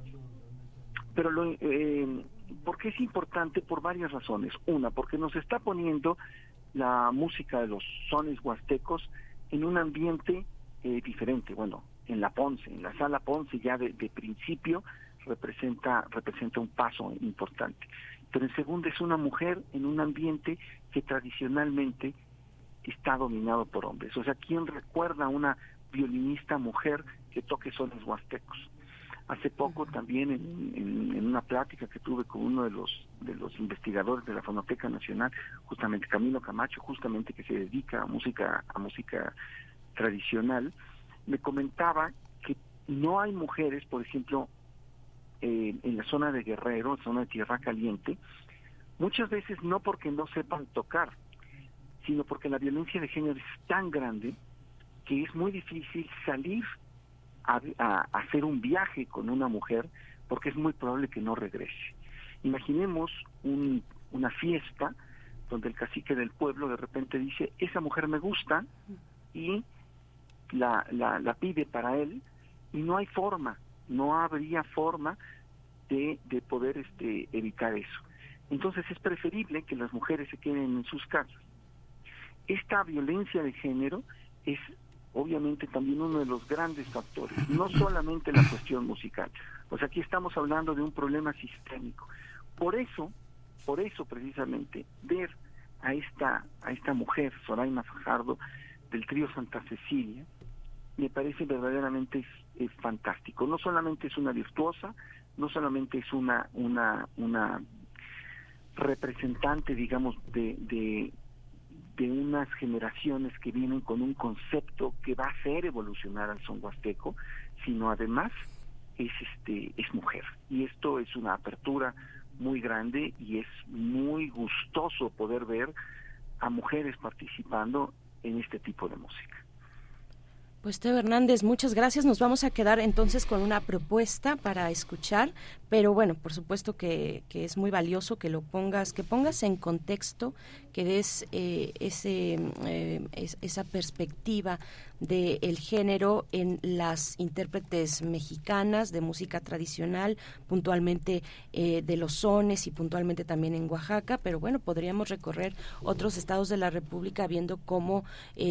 pero lo, eh, porque es importante por varias razones. Una, porque nos está poniendo la música de los sones huastecos en un ambiente eh, diferente. Bueno, en la Ponce, en la sala Ponce ya de, principio representa representa un paso importante. Pero en segundo es una mujer en un ambiente que tradicionalmente está dominado por hombres. O sea, ¿quién recuerda a una violinista mujer que toque sones huastecos? Hace poco también en, una plática que tuve con uno de los de los investigadores de la Fonoteca Nacional, justamente Camilo Camacho, justamente que se dedica a música a música tradicional, me comentaba que no hay mujeres, por ejemplo, eh, en la zona de Guerrero, zona de Tierra Caliente, muchas veces no porque no sepan tocar, sino porque la violencia de género es tan grande que es muy difícil salir a, hacer un viaje con una mujer porque es muy probable que no regrese. Imaginemos una fiesta donde el cacique del pueblo de repente dice, esa mujer me gusta y la, la, la pide para él y no hay forma, no habría forma de, de poder este, evitar eso. Entonces es preferible que las mujeres se queden en sus casas. Esta violencia de género es obviamente también uno de los grandes factores, no solamente la cuestión musical. Pues aquí estamos hablando de un problema sistémico. Por eso, por eso precisamente, ver a esta, a esta mujer, Soraima Fajardo, del trío Santa Cecilia, me parece verdaderamente es, fantástico. No solamente es una virtuosa, no solamente es una, una, una representante, digamos, de, de, de unas generaciones que vienen con un concepto que va a hacer evolucionar al son huasteco, sino además es este es mujer y esto es una apertura muy grande y es muy gustoso poder ver a mujeres participando en este tipo de música. Pues Teo Hernández, muchas gracias. Nos vamos a quedar entonces con una propuesta para escuchar, pero bueno, por supuesto que, que es muy valioso que lo pongas, que pongas en contexto, que des eh, ese, eh, esa perspectiva del género en las intérpretes mexicanas de música tradicional, puntualmente eh, de los sones y puntualmente también en Oaxaca, pero bueno, podríamos recorrer otros estados de la República viendo cómo,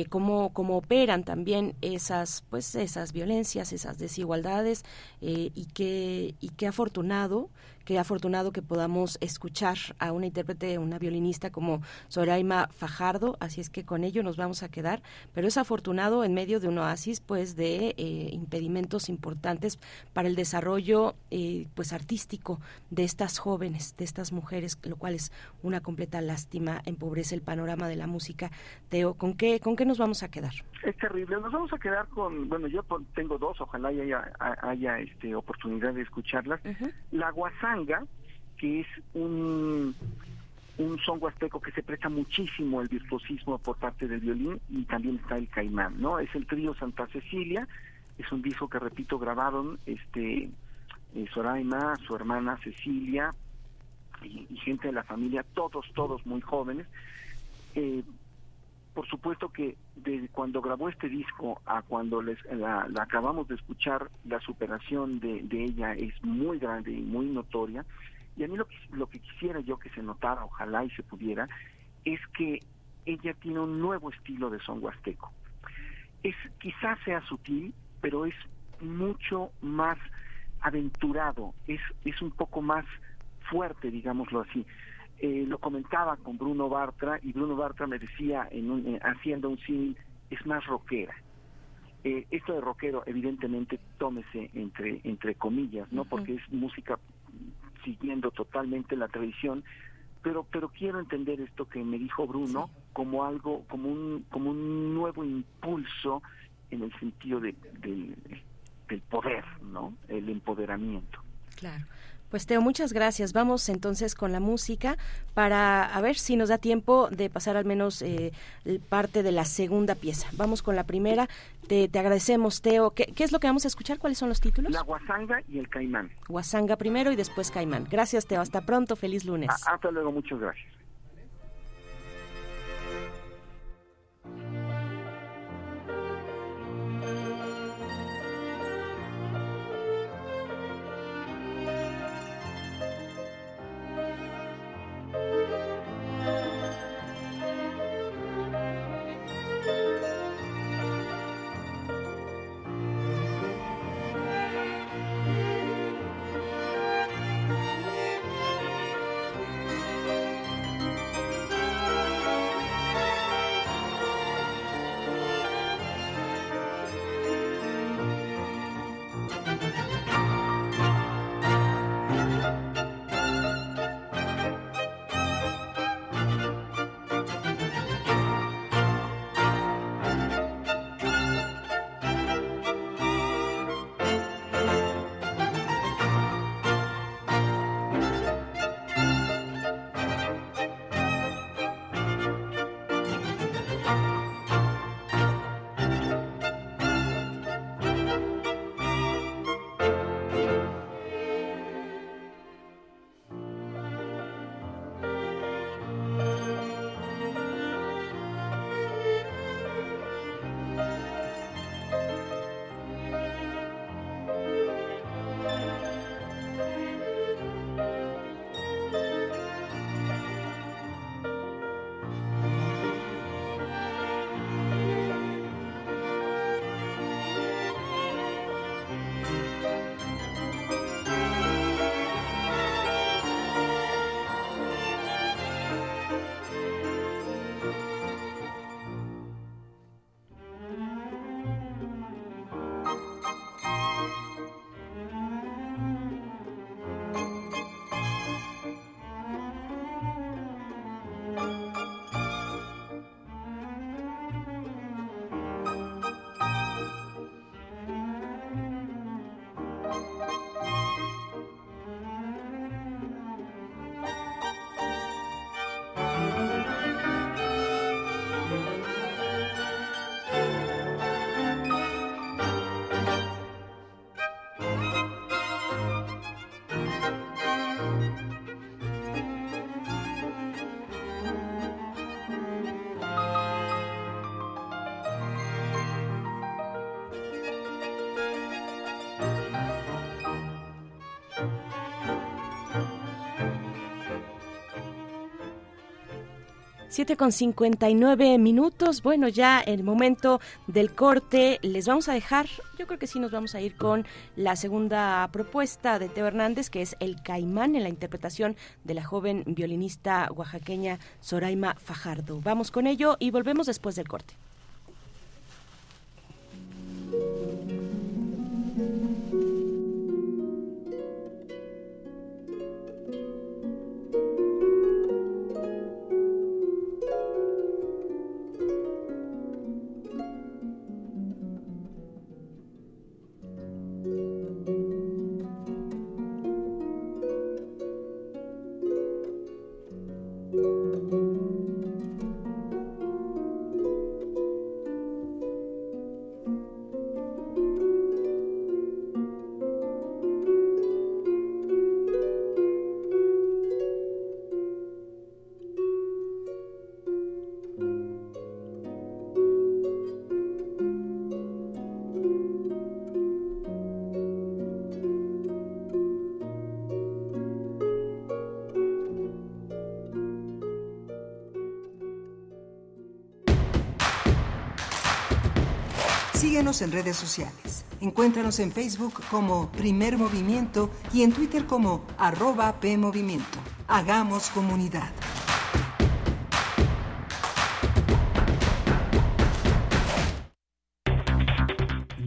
cómo, cómo operan también esas, pues, esas violencias, esas desigualdades y qué y qué afortunado qué afortunado que podamos escuchar a una intérprete, una violinista como Soraima Fajardo, así es que con ello nos vamos a quedar, pero es afortunado en medio de un oasis pues de eh, impedimentos importantes para el desarrollo eh, pues artístico de estas jóvenes, de estas mujeres, lo cual es una completa lástima, empobrece el panorama de la música. Teo, ¿con qué, con qué nos vamos a quedar? Es terrible, nos vamos a quedar con, bueno, yo tengo dos, ojalá haya, haya este, oportunidad de escucharlas. La Guasán que es un, un son huasteco que se presta muchísimo al virtuosismo por parte del violín y también está el caimán, ¿no? Es el trío Santa Cecilia, es un disco que repito grabaron este eh, Soraima, su hermana Cecilia y, gente de la familia, todos, todos muy jóvenes. Eh, por supuesto que desde cuando grabó este disco a cuando les, la, acabamos de escuchar, la superación de, ella es muy grande y muy notoria. Y a mí lo que, lo que quisiera yo que se notara, ojalá y se pudiera, es que ella tiene un nuevo estilo de son huasteco. Es, quizás sea sutil, pero es mucho más aventurado, es, es un poco más fuerte, digámoslo así. Eh, lo comentaba con Bruno Bartra y Bruno Bartra me decía, en eh, haciendo un cine, es más rockera. Eh, esto de rockero, evidentemente, tómese entre, entre comillas, ¿no? Porque es música siguiendo totalmente la tradición, pero, pero quiero entender esto que me dijo Bruno como algo, como un, como un nuevo impulso en el sentido de, del poder, ¿no? El empoderamiento. Claro. Pues Teo, muchas gracias. Vamos entonces con la música para a ver si nos da tiempo de pasar al menos eh, parte de la segunda pieza. Vamos con la primera. Te, agradecemos, Teo. ¿Qué, es lo que vamos a escuchar? ¿Cuáles son los títulos? La Guasanga y el Caimán. Guasanga primero y después Caimán. Gracias, Teo. Hasta pronto. Feliz lunes. hasta luego. Muchas gracias. 7 con 59 minutos. Bueno, ya el momento del corte. Les vamos a dejar, yo creo que sí nos vamos a ir con la segunda propuesta de Teo Hernández, que es El Caimán en la interpretación de la joven violinista oaxaqueña Soraima Fajardo. Vamos con ello y volvemos después del corte. En redes sociales. Encuéntranos en Facebook como Primer Movimiento y en Twitter como arroba PMovimiento. Hagamos comunidad.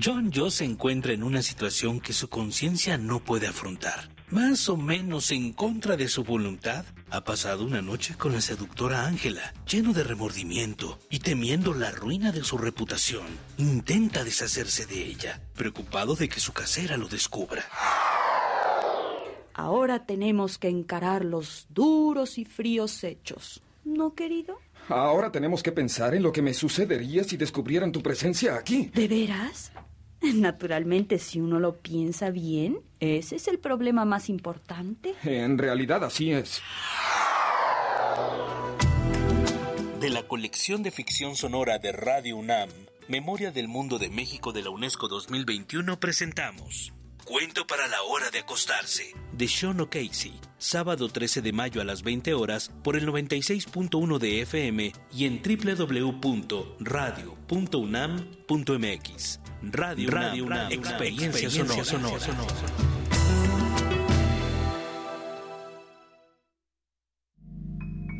John Joe se encuentra en una situación que su conciencia no puede afrontar. Más o menos en contra de su voluntad, ha pasado una noche con la seductora Ángela, lleno de remordimiento y temiendo la ruina de su reputación. Intenta deshacerse de ella, preocupado de que su casera lo descubra. Ahora tenemos que encarar los duros y fríos hechos. ¿No, querido? Ahora tenemos que pensar en lo que me sucedería si descubrieran tu presencia aquí. ¿De veras? Naturalmente, si uno lo piensa bien, ese es el problema más importante. En realidad así es. De la colección de ficción sonora de Radio UNAM, Memoria del Mundo de México de la UNESCO 2021, presentamos Cuento para la hora de acostarse, de Sean O'Casey, sábado 13 de mayo a las 20 horas por el 96.1 de FM y en www.radio.unam.mx. Radio, Radio UNAM, experiencia, sonora.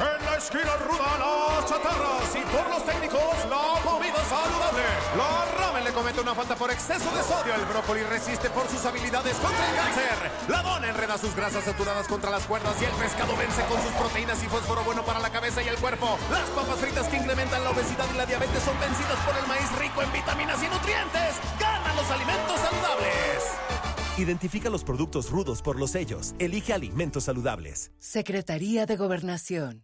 en la esquina ruda, las chatarras y por los técnicos, la comida saludable. La ramen le comete una falta por exceso de sodio. El brócoli resiste por sus habilidades contra el cáncer. La dona enreda sus grasas saturadas contra las cuerdas y el pescado vence con sus proteínas y fósforo bueno para la cabeza y el cuerpo. Las papas fritas que incrementan la obesidad y la diabetes son vencidas por el maíz rico en vitaminas y nutrientes. ¡Ganan los alimentos saludables! Identifica los productos rudos por los sellos. Elige alimentos saludables. Secretaría de Gobernación.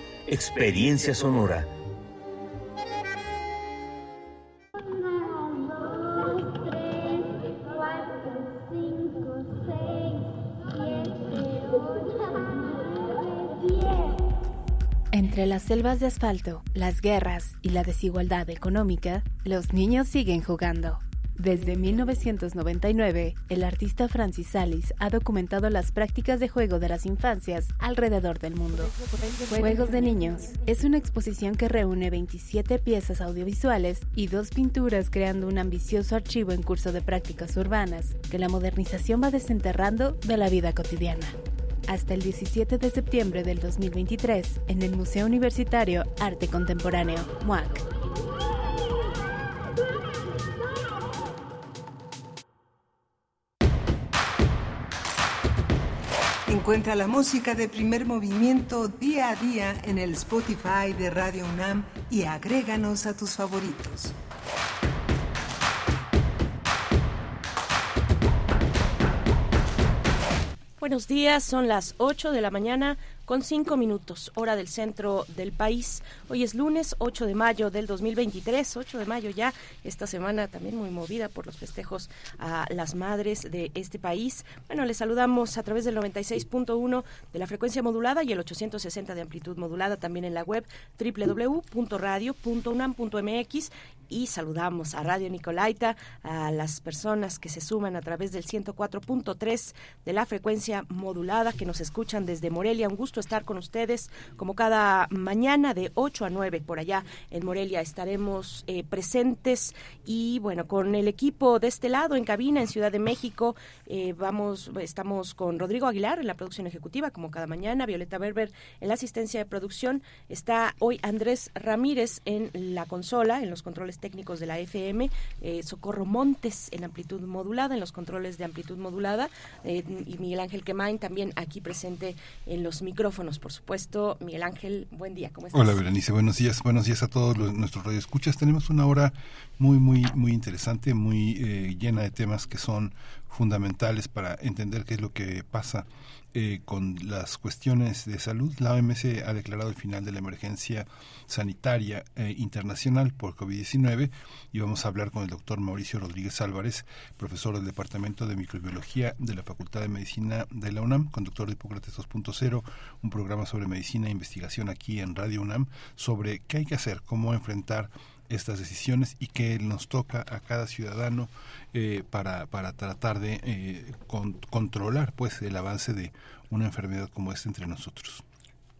Experiencia Sonora. Entre las selvas de asfalto, las guerras y la desigualdad económica, los niños siguen jugando. Desde 1999, el artista Francis Salis ha documentado las prácticas de juego de las infancias alrededor del mundo. Juegos de Niños es una exposición que reúne 27 piezas audiovisuales y dos pinturas creando un ambicioso archivo en curso de prácticas urbanas que la modernización va desenterrando de la vida cotidiana. Hasta el 17 de septiembre del 2023 en el Museo Universitario Arte Contemporáneo, MUAC. Encuentra la música de primer movimiento día a día en el Spotify de Radio UNAM y agréganos a tus favoritos. Buenos días, son las 8 de la mañana con cinco minutos, hora del centro del país. Hoy es lunes 8 de mayo del 2023, 8 de mayo ya, esta semana también muy movida por los festejos a las madres de este país. Bueno, les saludamos a través del 96.1 de la frecuencia modulada y el 860 de amplitud modulada también en la web www.radio.unam.mx y saludamos a Radio Nicolaita, a las personas que se suman a través del 104.3 de la frecuencia modulada que nos escuchan desde Morelia. Un gusto estar con ustedes como cada mañana de 8 a 9 por allá en Morelia. Estaremos eh, presentes y bueno, con el equipo de este lado en cabina en Ciudad de México. Eh, vamos, estamos con Rodrigo Aguilar en la producción ejecutiva como cada mañana, Violeta Berber en la asistencia de producción. Está hoy Andrés Ramírez en la consola, en los controles técnicos de la FM, eh, Socorro Montes en amplitud modulada, en los controles de amplitud modulada y Miguel Ángel Quemain también aquí presente en los micrófonos por supuesto. Miguel Ángel, buen día, ¿cómo estás? Hola, Berenice, buenos días, buenos días a todos los, nuestros radioescuchas. Tenemos una hora muy, muy, muy interesante, muy eh, llena de temas que son fundamentales para entender qué es lo que pasa eh, con las cuestiones de salud. La OMS ha declarado el final de la emergencia sanitaria eh, internacional por COVID-19 y vamos a hablar con el doctor Mauricio Rodríguez Álvarez, profesor del Departamento de Microbiología de la Facultad de Medicina de la UNAM, conductor de Hipócrates 2.0, un programa sobre medicina e investigación aquí en Radio UNAM, sobre qué hay que hacer, cómo enfrentar estas decisiones y qué nos toca a cada ciudadano eh, para, para tratar de eh, controlar pues el avance de una enfermedad como esta entre nosotros.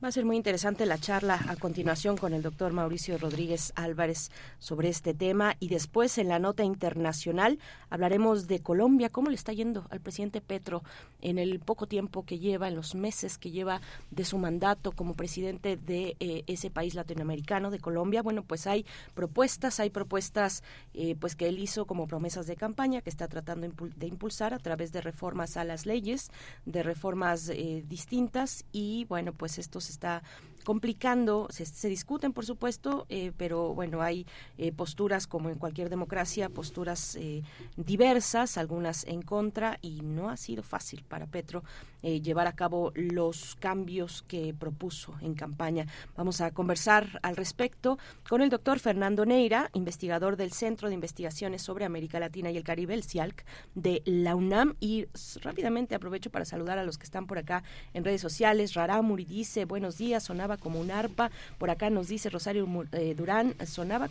Va a ser muy interesante la charla a continuación con el doctor Mauricio Rodríguez Álvarez sobre este tema y después en la nota internacional hablaremos de Colombia, cómo le está yendo al presidente Petro en el poco tiempo que lleva, en los meses que lleva de su mandato como presidente de eh, ese país latinoamericano, de Colombia. Bueno, pues hay propuestas, hay propuestas eh, pues que él hizo como promesas de campaña que está tratando de impulsar a través de reformas a las leyes, de reformas eh, distintas y bueno, pues estos está complicando, se, discuten por supuesto, eh, pero bueno, hay eh, posturas como en cualquier democracia, posturas eh, diversas, algunas en contra, y no ha sido fácil para Petro llevar a cabo los cambios que propuso en campaña. Vamos a conversar al respecto con el doctor Fernando Neira, investigador del Centro de Investigaciones sobre América Latina y el Caribe, el CIALC, de la UNAM, y rápidamente aprovecho para saludar a los que están por acá en redes sociales. Raramuri dice, buenos días, sonaba como un arpa. Por acá nos dice Rosario eh, Durán, sonaba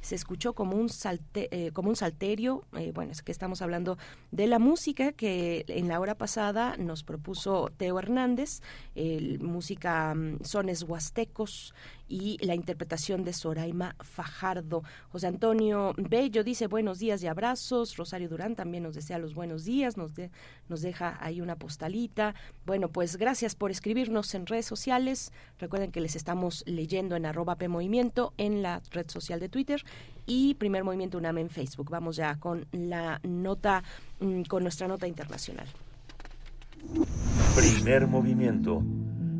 se escuchó como un salte, eh, como un salterio eh, bueno es que estamos hablando de la música que en la hora pasada nos propuso Teo Hernández el música mm, sones huastecos y la interpretación de Soraima Fajardo. José Antonio Bello dice buenos días y abrazos. Rosario Durán también nos desea los buenos días, nos, nos deja ahí una postalita. Bueno, pues gracias por escribirnos en redes sociales. Recuerden que les estamos leyendo en arroba PMovimiento en la red social de Twitter y Primer Movimiento UNAM en Facebook. Vamos ya con la nota, mm, con nuestra nota internacional. Primer Movimiento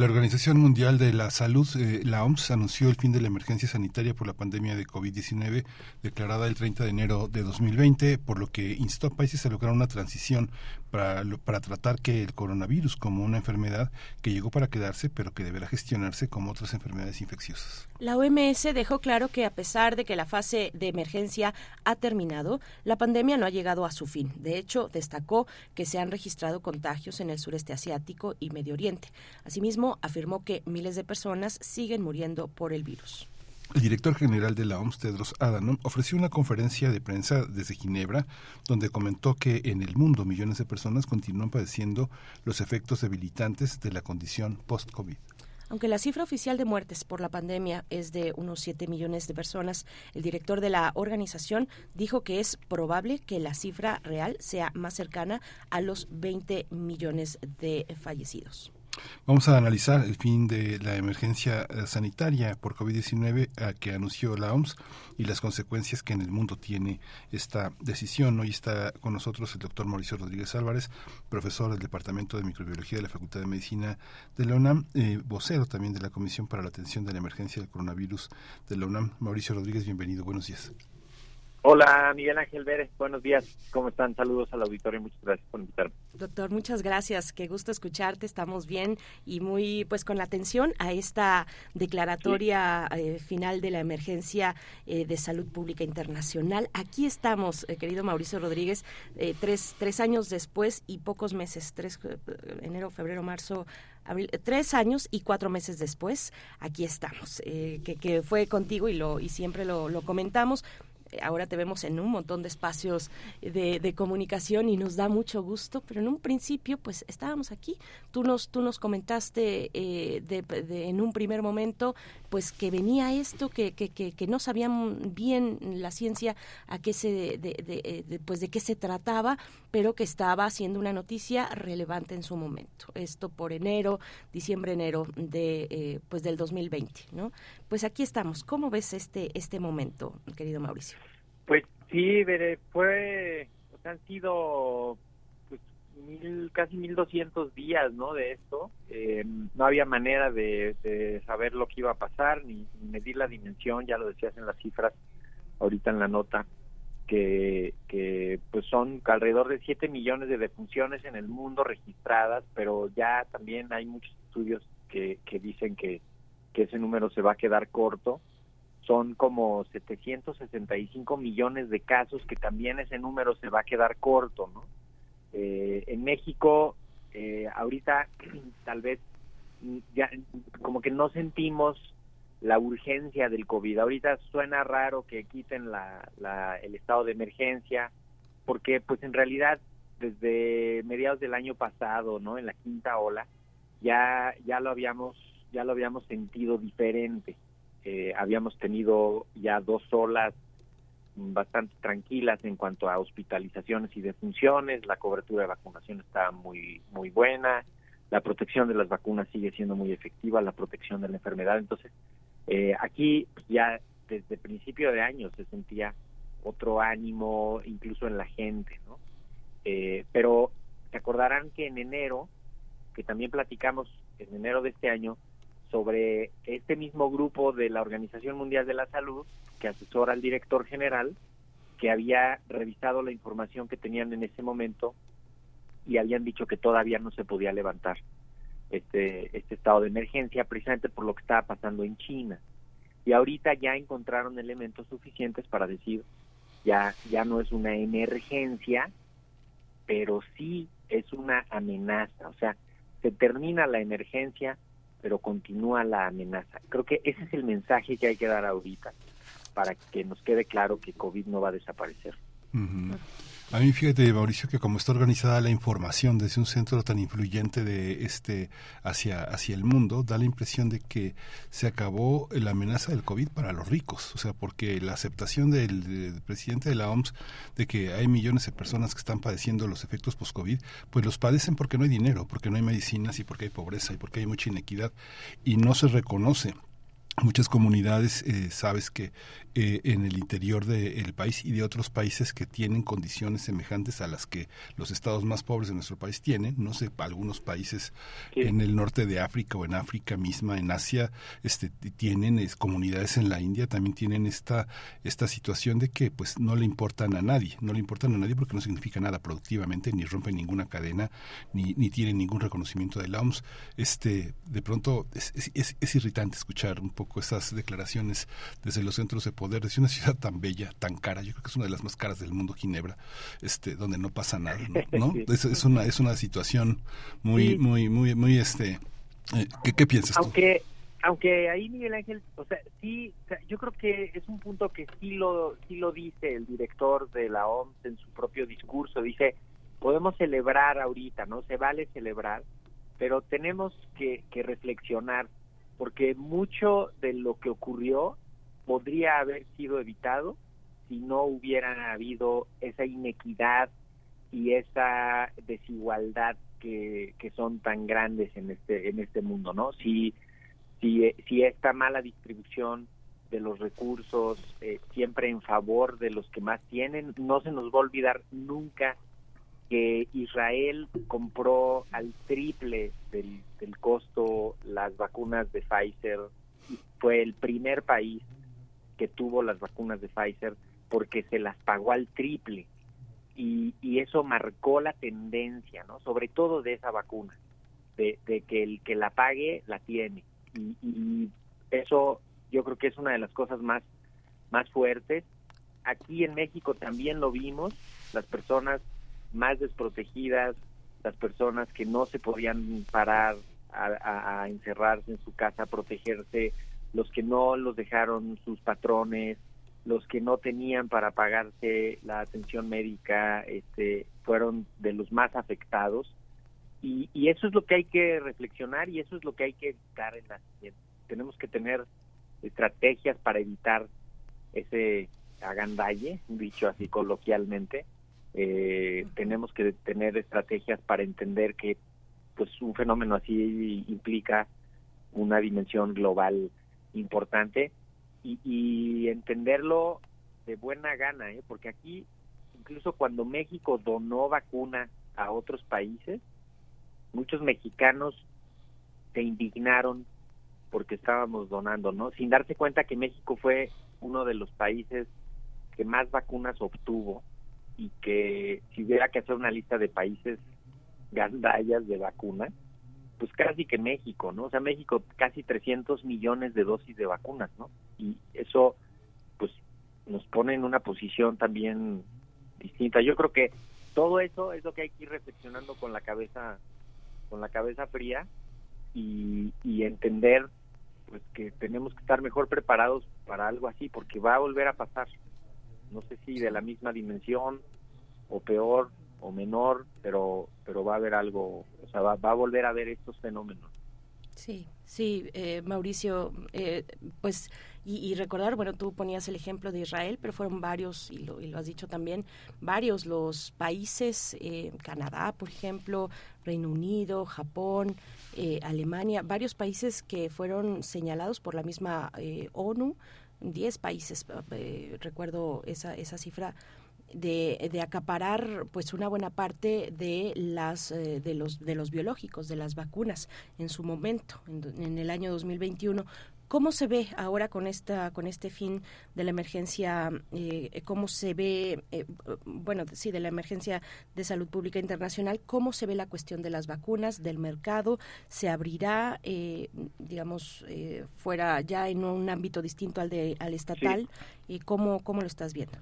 La Organización Mundial de la Salud, eh, la OMS, anunció el fin de la emergencia sanitaria por la pandemia de COVID-19 declarada el 30 de enero de 2020, por lo que instó a países a lograr una transición para, para tratar que el coronavirus como una enfermedad que llegó para quedarse, pero que deberá gestionarse como otras enfermedades infecciosas. La OMS dejó claro que a pesar de que la fase de emergencia ha terminado, la pandemia no ha llegado a su fin. De hecho, destacó que se han registrado contagios en el sureste asiático y Medio Oriente. Asimismo, afirmó que miles de personas siguen muriendo por el virus. El director general de la OMS, Tedros Adhanom, ofreció una conferencia de prensa desde Ginebra, donde comentó que en el mundo millones de personas continúan padeciendo los efectos debilitantes de la condición post-COVID. Aunque la cifra oficial de muertes por la pandemia es de unos 7 millones de personas, el director de la organización dijo que es probable que la cifra real sea más cercana a los 20 millones de fallecidos. Vamos a analizar el fin de la emergencia eh, sanitaria por COVID-19 eh, que anunció la OMS y las consecuencias que en el mundo tiene esta decisión. Hoy está con nosotros el doctor Mauricio Rodríguez Álvarez, profesor del Departamento de Microbiología de la Facultad de Medicina de la UNAM, eh, vocero también de la Comisión para la Atención de la Emergencia del Coronavirus de la UNAM. Mauricio Rodríguez, bienvenido. Buenos días. Hola, Miguel Ángel Vélez, buenos días. ¿Cómo están? Saludos al auditorio muchas gracias por invitarme. Doctor, muchas gracias. Qué gusto escucharte. Estamos bien y muy, pues, con la atención a esta declaratoria eh, final de la emergencia eh, de salud pública internacional. Aquí estamos, eh, querido Mauricio Rodríguez, tres, tres años después y pocos meses, tres, enero, febrero, marzo, Abril, tres años y cuatro meses después, aquí estamos, que, que, fue contigo y lo y siempre lo comentamos ahora te vemos en un montón de espacios de, comunicación y nos da mucho gusto, pero en un principio pues estábamos aquí. Tú nos, tú nos comentaste eh, en un primer momento pues que venía esto, que, que, que, no sabían bien la ciencia a qué se, de, pues de qué se trataba, pero que estaba haciendo una noticia relevante en su momento. Esto por enero, diciembre, enero de, eh, pues del 2020, ¿no? Pues aquí estamos. ¿Cómo ves este, este momento, querido Mauricio? Pues sí, fue, han sido pues, mil, casi 1200 días, ¿no? De esto. Eh, no había manera de, saber lo que iba a pasar ni, medir la dimensión, ya lo decías en las cifras ahorita en la nota, que, que pues son alrededor de 7 millones de defunciones en el mundo registradas, pero ya también hay muchos estudios que, que dicen que, que ese número se va a quedar corto son como 765 millones de casos, que también ese número se va a quedar corto, ¿no? Eh, en México, eh, ahorita tal vez ya como que no sentimos la urgencia del COVID. Ahorita suena raro que quiten la, la, el estado de emergencia, porque pues en realidad desde mediados del año pasado, ¿no? En la quinta ola, ya, ya lo habíamos, ya lo habíamos sentido diferente. Eh, habíamos tenido ya dos olas bastante tranquilas en cuanto a hospitalizaciones y defunciones, la cobertura de vacunación está muy muy buena, la protección de las vacunas sigue siendo muy efectiva, la protección de la enfermedad, entonces eh, aquí ya desde principio de año se sentía otro ánimo incluso en la gente, ¿no? Eh, pero se acordarán que en enero, que también platicamos en enero de este año, sobre este mismo grupo de la Organización Mundial de la Salud que asesora al director general que había revisado la información que tenían en ese momento y habían dicho que todavía no se podía levantar este este estado de emergencia precisamente por lo que estaba pasando en China. Y ahorita ya encontraron elementos suficientes para decir ya ya no es una emergencia pero sí es una amenaza. O sea se termina la emergencia pero continúa la amenaza. Creo que ese es el mensaje que hay que dar ahorita para que nos quede claro que COVID no va a desaparecer. A mí fíjate, Mauricio, que como está organizada la información desde un centro tan influyente de este hacia, hacia el mundo, da la impresión de que se acabó la amenaza del COVID para los ricos. O sea, porque la aceptación del, presidente de la OMS de que hay millones de personas que están padeciendo los efectos post-COVID, pues los padecen porque no hay dinero, porque no hay medicinas y porque hay pobreza y porque hay mucha inequidad y no se reconoce muchas comunidades, eh, sabes que eh, en el interior del país y de otros países que tienen condiciones semejantes a las que los estados más pobres de nuestro país tienen, no sé, algunos países en el norte de África o en África misma, en Asia, este, tienen comunidades en la India, también tienen esta, esta situación de que pues no le importan a nadie, no le importan a nadie porque no significa nada productivamente, ni rompen ninguna cadena, ni, ni tienen ningún reconocimiento de la OMS. Este, de pronto es, es, es irritante escuchar un poco esas declaraciones desde los centros de poder de una ciudad tan bella, tan cara, yo creo que es una de las más caras del mundo, Ginebra, este, donde no pasa nada, ¿no? Es, una es una situación muy muy muy muy este eh, ¿qué, piensas aunque, Aunque ahí Miguel Ángel, o sea, sí, yo creo que es un punto que sí lo sí lo dice el director de la OMS en su propio discurso, dice, podemos celebrar ahorita, ¿no? Se vale celebrar, pero tenemos que, que reflexionar porque mucho de lo que ocurrió podría haber sido evitado si no hubiera habido esa inequidad y esa desigualdad que, que son tan grandes en este en este mundo, ¿no? Si si, esta mala distribución de los recursos eh, siempre en favor de los que más tienen, no se nos va a olvidar nunca que Israel compró al triple del, costo las vacunas de Pfizer y fue el primer país que tuvo las vacunas de Pfizer porque se las pagó al triple y, y eso marcó la tendencia, ¿no? Sobre todo de esa vacuna, de, que el que la pague la tiene y, y, eso yo creo que es una de las cosas más más fuertes. Aquí en México también lo vimos, las personas más desprotegidas, las personas que no se podían parar a, encerrarse en su casa, a protegerse, los que no los dejaron sus patrones, los que no tenían para pagarse la atención médica, este, fueron de los más afectados. Y, y eso es lo que hay que reflexionar y eso es lo que hay que evitar en la Tenemos que tener estrategias para evitar ese agandalle, dicho así coloquialmente. Eh, tenemos que tener estrategias para entender que pues un fenómeno así implica una dimensión global importante y, entenderlo de buena gana, ¿eh? porque aquí, incluso cuando México donó vacuna a otros países, muchos mexicanos se indignaron porque estábamos donando, ¿no? Sin darse cuenta que México fue uno de los países que más vacunas obtuvo y que si hubiera que hacer una lista de países gandallas de vacunas, pues casi que México, ¿no? O sea, México casi 300 millones de dosis de vacunas, ¿no? Y eso, pues, nos pone en una posición también distinta. Yo creo que todo eso es lo que hay que ir reflexionando con la cabeza, con la cabeza fría y, y entender, pues, que tenemos que estar mejor preparados para algo así, porque va a volver a pasar. No sé si de la misma dimensión o peor, o menor, pero, pero va a haber algo, o sea, va, a volver a ver estos fenómenos. Sí, sí, eh, Mauricio, eh, pues, y, recordar, bueno, tú ponías el ejemplo de Israel, pero fueron varios, y lo, y lo has dicho también, varios los países, eh, Canadá, por ejemplo, Reino Unido, Japón, Alemania, varios países que fueron señalados por la misma ONU, 10 países, recuerdo esa, esa cifra de, de, acaparar pues una buena parte de las eh, de los de los biológicos de las vacunas en su momento en, el año 2021 cómo se ve ahora con esta con este fin de la emergencia eh, cómo se ve eh, bueno sí de la emergencia de salud pública internacional cómo se ve la cuestión de las vacunas del mercado se abrirá digamos fuera ya en un ámbito distinto al de al estatal y cómo cómo lo estás viendo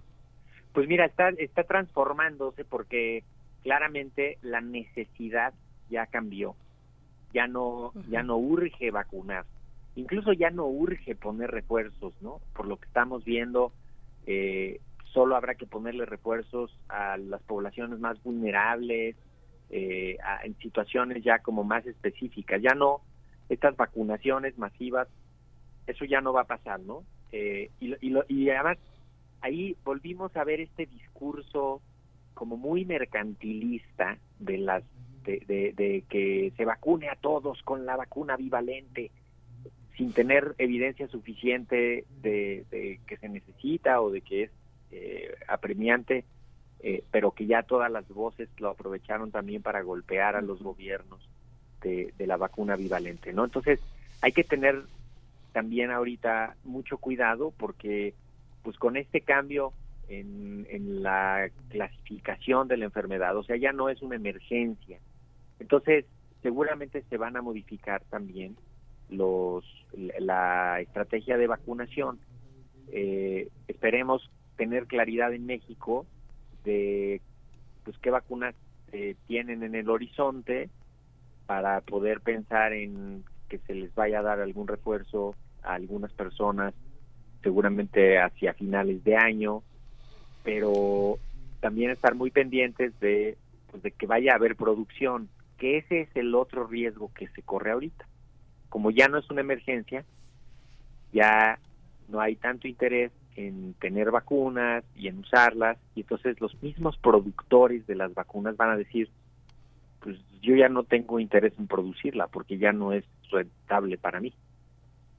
pues mira, está, está transformándose porque claramente la necesidad ya cambió. Ya no, ya no urge vacunar. Incluso ya no urge poner refuerzos, ¿no? Por lo que estamos viendo, eh, solo habrá que ponerle refuerzos a las poblaciones más vulnerables, eh, en situaciones ya como más específicas. Ya no, estas vacunaciones masivas, eso ya no va a pasar, ¿no? Eh, y, y, y además ahí volvimos a ver este discurso como muy mercantilista de las de, de, que se vacune a todos con la vacuna bivalente sin tener evidencia suficiente de, que se necesita o de que es eh, apremiante, eh, pero que ya todas las voces lo aprovecharon también para golpear a los gobiernos de, la vacuna bivalente, ¿no? Entonces hay que tener también ahorita mucho cuidado porque pues con este cambio en, en la clasificación de la enfermedad, o sea, ya no es una emergencia. Entonces, seguramente se van a modificar también los la estrategia de vacunación. Eh, esperemos tener claridad en México de pues qué vacunas eh, tienen en el horizonte para poder pensar en que se les vaya a dar algún refuerzo a algunas personas seguramente hacia finales de año pero también estar muy pendientes de pues, de que vaya a haber producción que ese es el otro riesgo que se corre ahorita como ya no es una emergencia, ya no hay tanto interés en tener vacunas y en usarlas, y entonces los mismos productores de las vacunas van a decir, pues yo ya no tengo interés en producirla porque ya no es rentable para mí.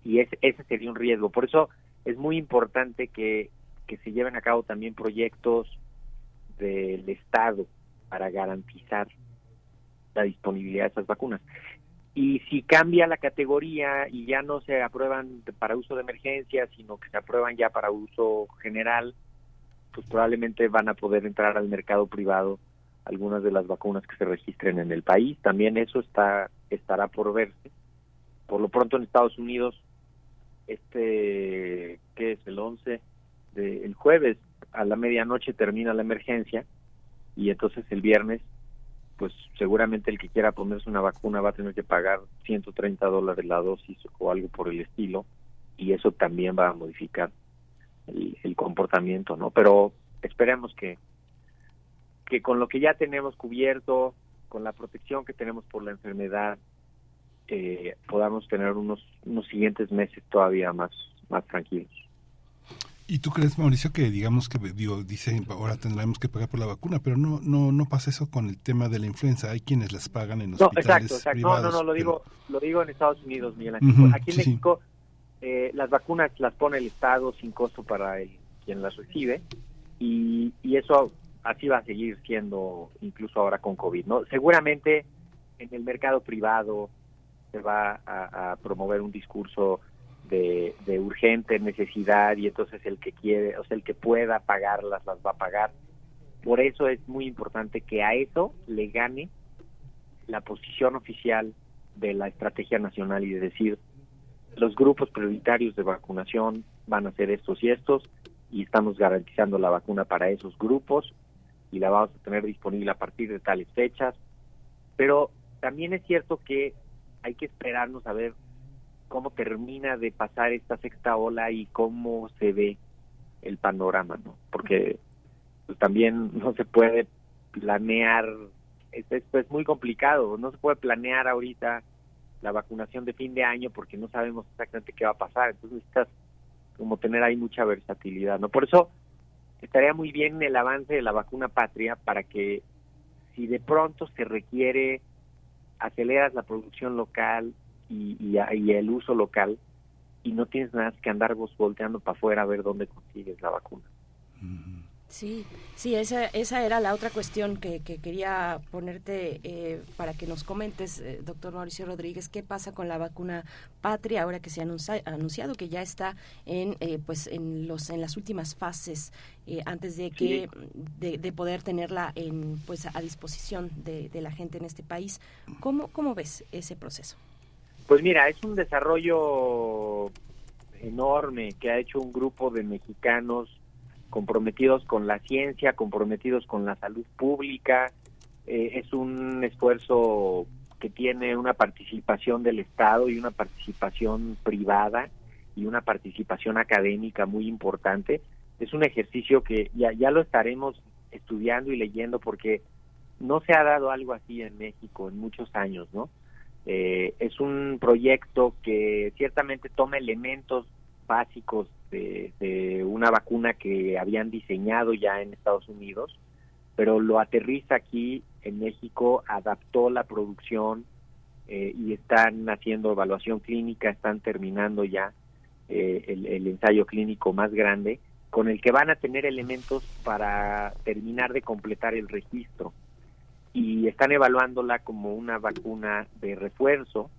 Y ese, sería un riesgo. Por eso es muy importante que, que se lleven a cabo también proyectos del Estado para garantizar la disponibilidad de esas vacunas y si cambia la categoría y ya no se aprueban para uso de emergencia, sino que se aprueban ya para uso general, pues probablemente van a poder entrar al mercado privado algunas de las vacunas que se registren en el país. También eso está estará por verse. Por lo pronto en Estados Unidos, este, que es el 11, de, el jueves a la medianoche termina la emergencia y entonces el viernes pues seguramente el que quiera ponerse una vacuna va a tener que pagar 130 dólares la dosis o algo por el estilo y eso también va a modificar el, comportamiento, ¿no? Pero esperemos que que con lo que ya tenemos cubierto, con la protección que tenemos por la enfermedad, eh, podamos tener unos unos siguientes meses todavía más más tranquilos. ¿Y tú crees, Mauricio, que digamos que digo, dice ahora tendremos que pagar por la vacuna, pero no no no pasa eso con el tema de la influenza? Hay quienes las pagan en hospitales no, exacto, exacto. no, no, no, lo digo lo digo en Estados Unidos, Miguel Ángel. Aquí en México eh, las vacunas las pone el Estado sin costo para el, quien las recibe y, y eso así va a seguir siendo incluso ahora con COVID, ¿no? Seguramente en el mercado privado se va a promover un discurso de, urgente necesidad y entonces el que quiere, o sea, el que pueda pagarlas las va a pagar. Por eso es muy importante que a eso le gane la posición oficial de la estrategia nacional y de decir los grupos prioritarios de vacunación van a ser estos y estos y estamos garantizando la vacuna para esos grupos y la vamos a tener disponible a partir de tales fechas. Pero también es cierto que hay que esperarnos a ver cómo termina de pasar esta sexta ola y cómo se ve el panorama, ¿no? Porque pues, también no se puede planear, esto es muy complicado, no se puede planear ahorita la vacunación de fin de año porque no sabemos exactamente qué va a pasar, entonces necesitas como tener ahí mucha versatilidad, ¿no? Por eso estaría muy bien el avance de la vacuna patria para que si de pronto se requiere aceleras la producción local, y, y, el uso local y no tienes nada que andar vos volteando para afuera a ver dónde consigues la vacuna. Sí, sí, esa, esa era la otra cuestión que, quería ponerte eh, para que nos comentes, eh, doctor Mauricio Rodríguez, qué pasa con la vacuna Patria ahora que se ha anunciado que ya está en eh, pues en los en las últimas fases antes de que de, poder tenerla en pues a disposición de, de la gente en este país. ¿Cómo cómo ves ese proceso? Pues mira, es un desarrollo enorme que ha hecho un grupo de mexicanos comprometidos con la ciencia, comprometidos con la salud pública. Eh, es un esfuerzo que tiene una participación del Estado y una participación privada y una participación académica muy importante. Es un ejercicio que ya, ya lo estaremos estudiando y leyendo porque no se ha dado algo así en México en muchos años, ¿no? Eh, es un proyecto que ciertamente toma elementos básicos de, una vacuna que habían diseñado ya en Estados Unidos, pero lo aterriza aquí en México, adaptó la producción, eh, y están haciendo evaluación clínica, están terminando ya eh, el, el ensayo clínico más grande, con el que van a tener elementos para terminar de completar el registro. Y están evaluándola como una vacuna de refuerzo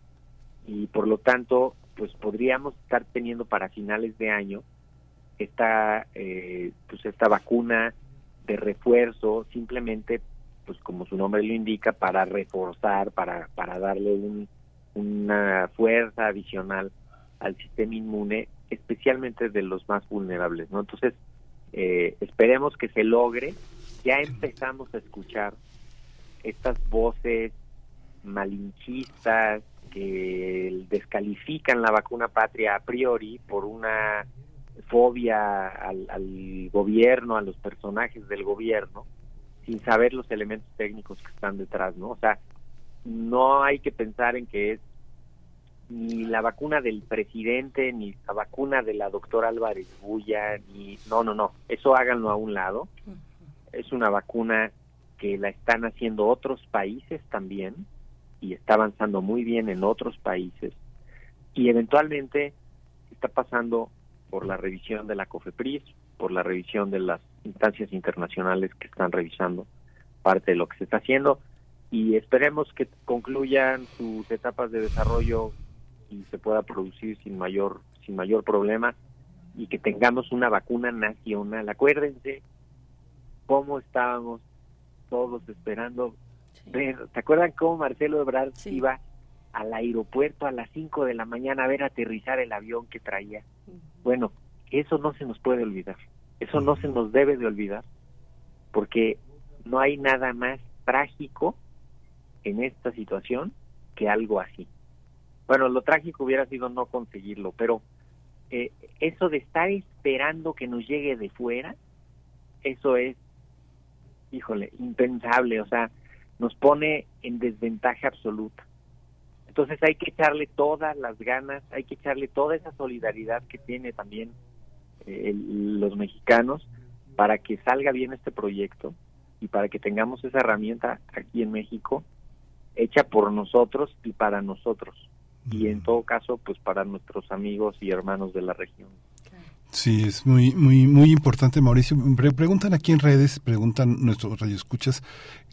y por lo tanto, pues podríamos estar teniendo para finales de año esta, eh, pues esta vacuna de refuerzo simplemente pues como su nombre lo indica, para reforzar, para, para darle un, una fuerza adicional al sistema inmune, especialmente de los más vulnerables, ¿no? Entonces, eh, esperemos que se logre. Ya empezamos a escuchar estas voces malinchistas que descalifican la vacuna patria a priori por una fobia al, al gobierno, a los personajes del gobierno, sin saber los elementos técnicos que están detrás, ¿no? O sea, no hay que pensar en que es ni la vacuna del presidente, ni la vacuna de la doctora Álvarez Bulla, ni... No, no, no, eso háganlo a un lado. Es una vacuna que la están haciendo otros países también y está avanzando muy bien en otros países y eventualmente está pasando por la revisión de la COFEPRIS, por la revisión de las instancias internacionales que están revisando parte de lo que se está haciendo y esperemos que concluyan sus etapas de desarrollo y se pueda producir sin mayor sin mayor problema y que tengamos una vacuna nacional. Acuérdense cómo estábamos todos esperando ver, ¿te acuerdan cómo Marcelo Ebrard iba al aeropuerto a las 5 de la mañana a ver aterrizar el avión que traía? Bueno, eso no se nos puede olvidar. Eso no se nos debe de olvidar, porque no hay nada más trágico en esta situación que algo así. Bueno, lo trágico hubiera sido no conseguirlo, pero eh, eso de estar esperando que nos llegue de fuera, eso es, híjole, impensable, o sea, nos pone en desventaja absoluta. Entonces hay que echarle todas las ganas, hay que echarle toda esa solidaridad que tiene también eh, los mexicanos para que salga bien este proyecto y para que tengamos esa herramienta aquí en México hecha por nosotros y para nosotros y en todo caso pues para nuestros amigos y hermanos de la región. Sí, es muy muy muy importante, Mauricio. preguntan aquí en redes, preguntan nuestros radioescuchas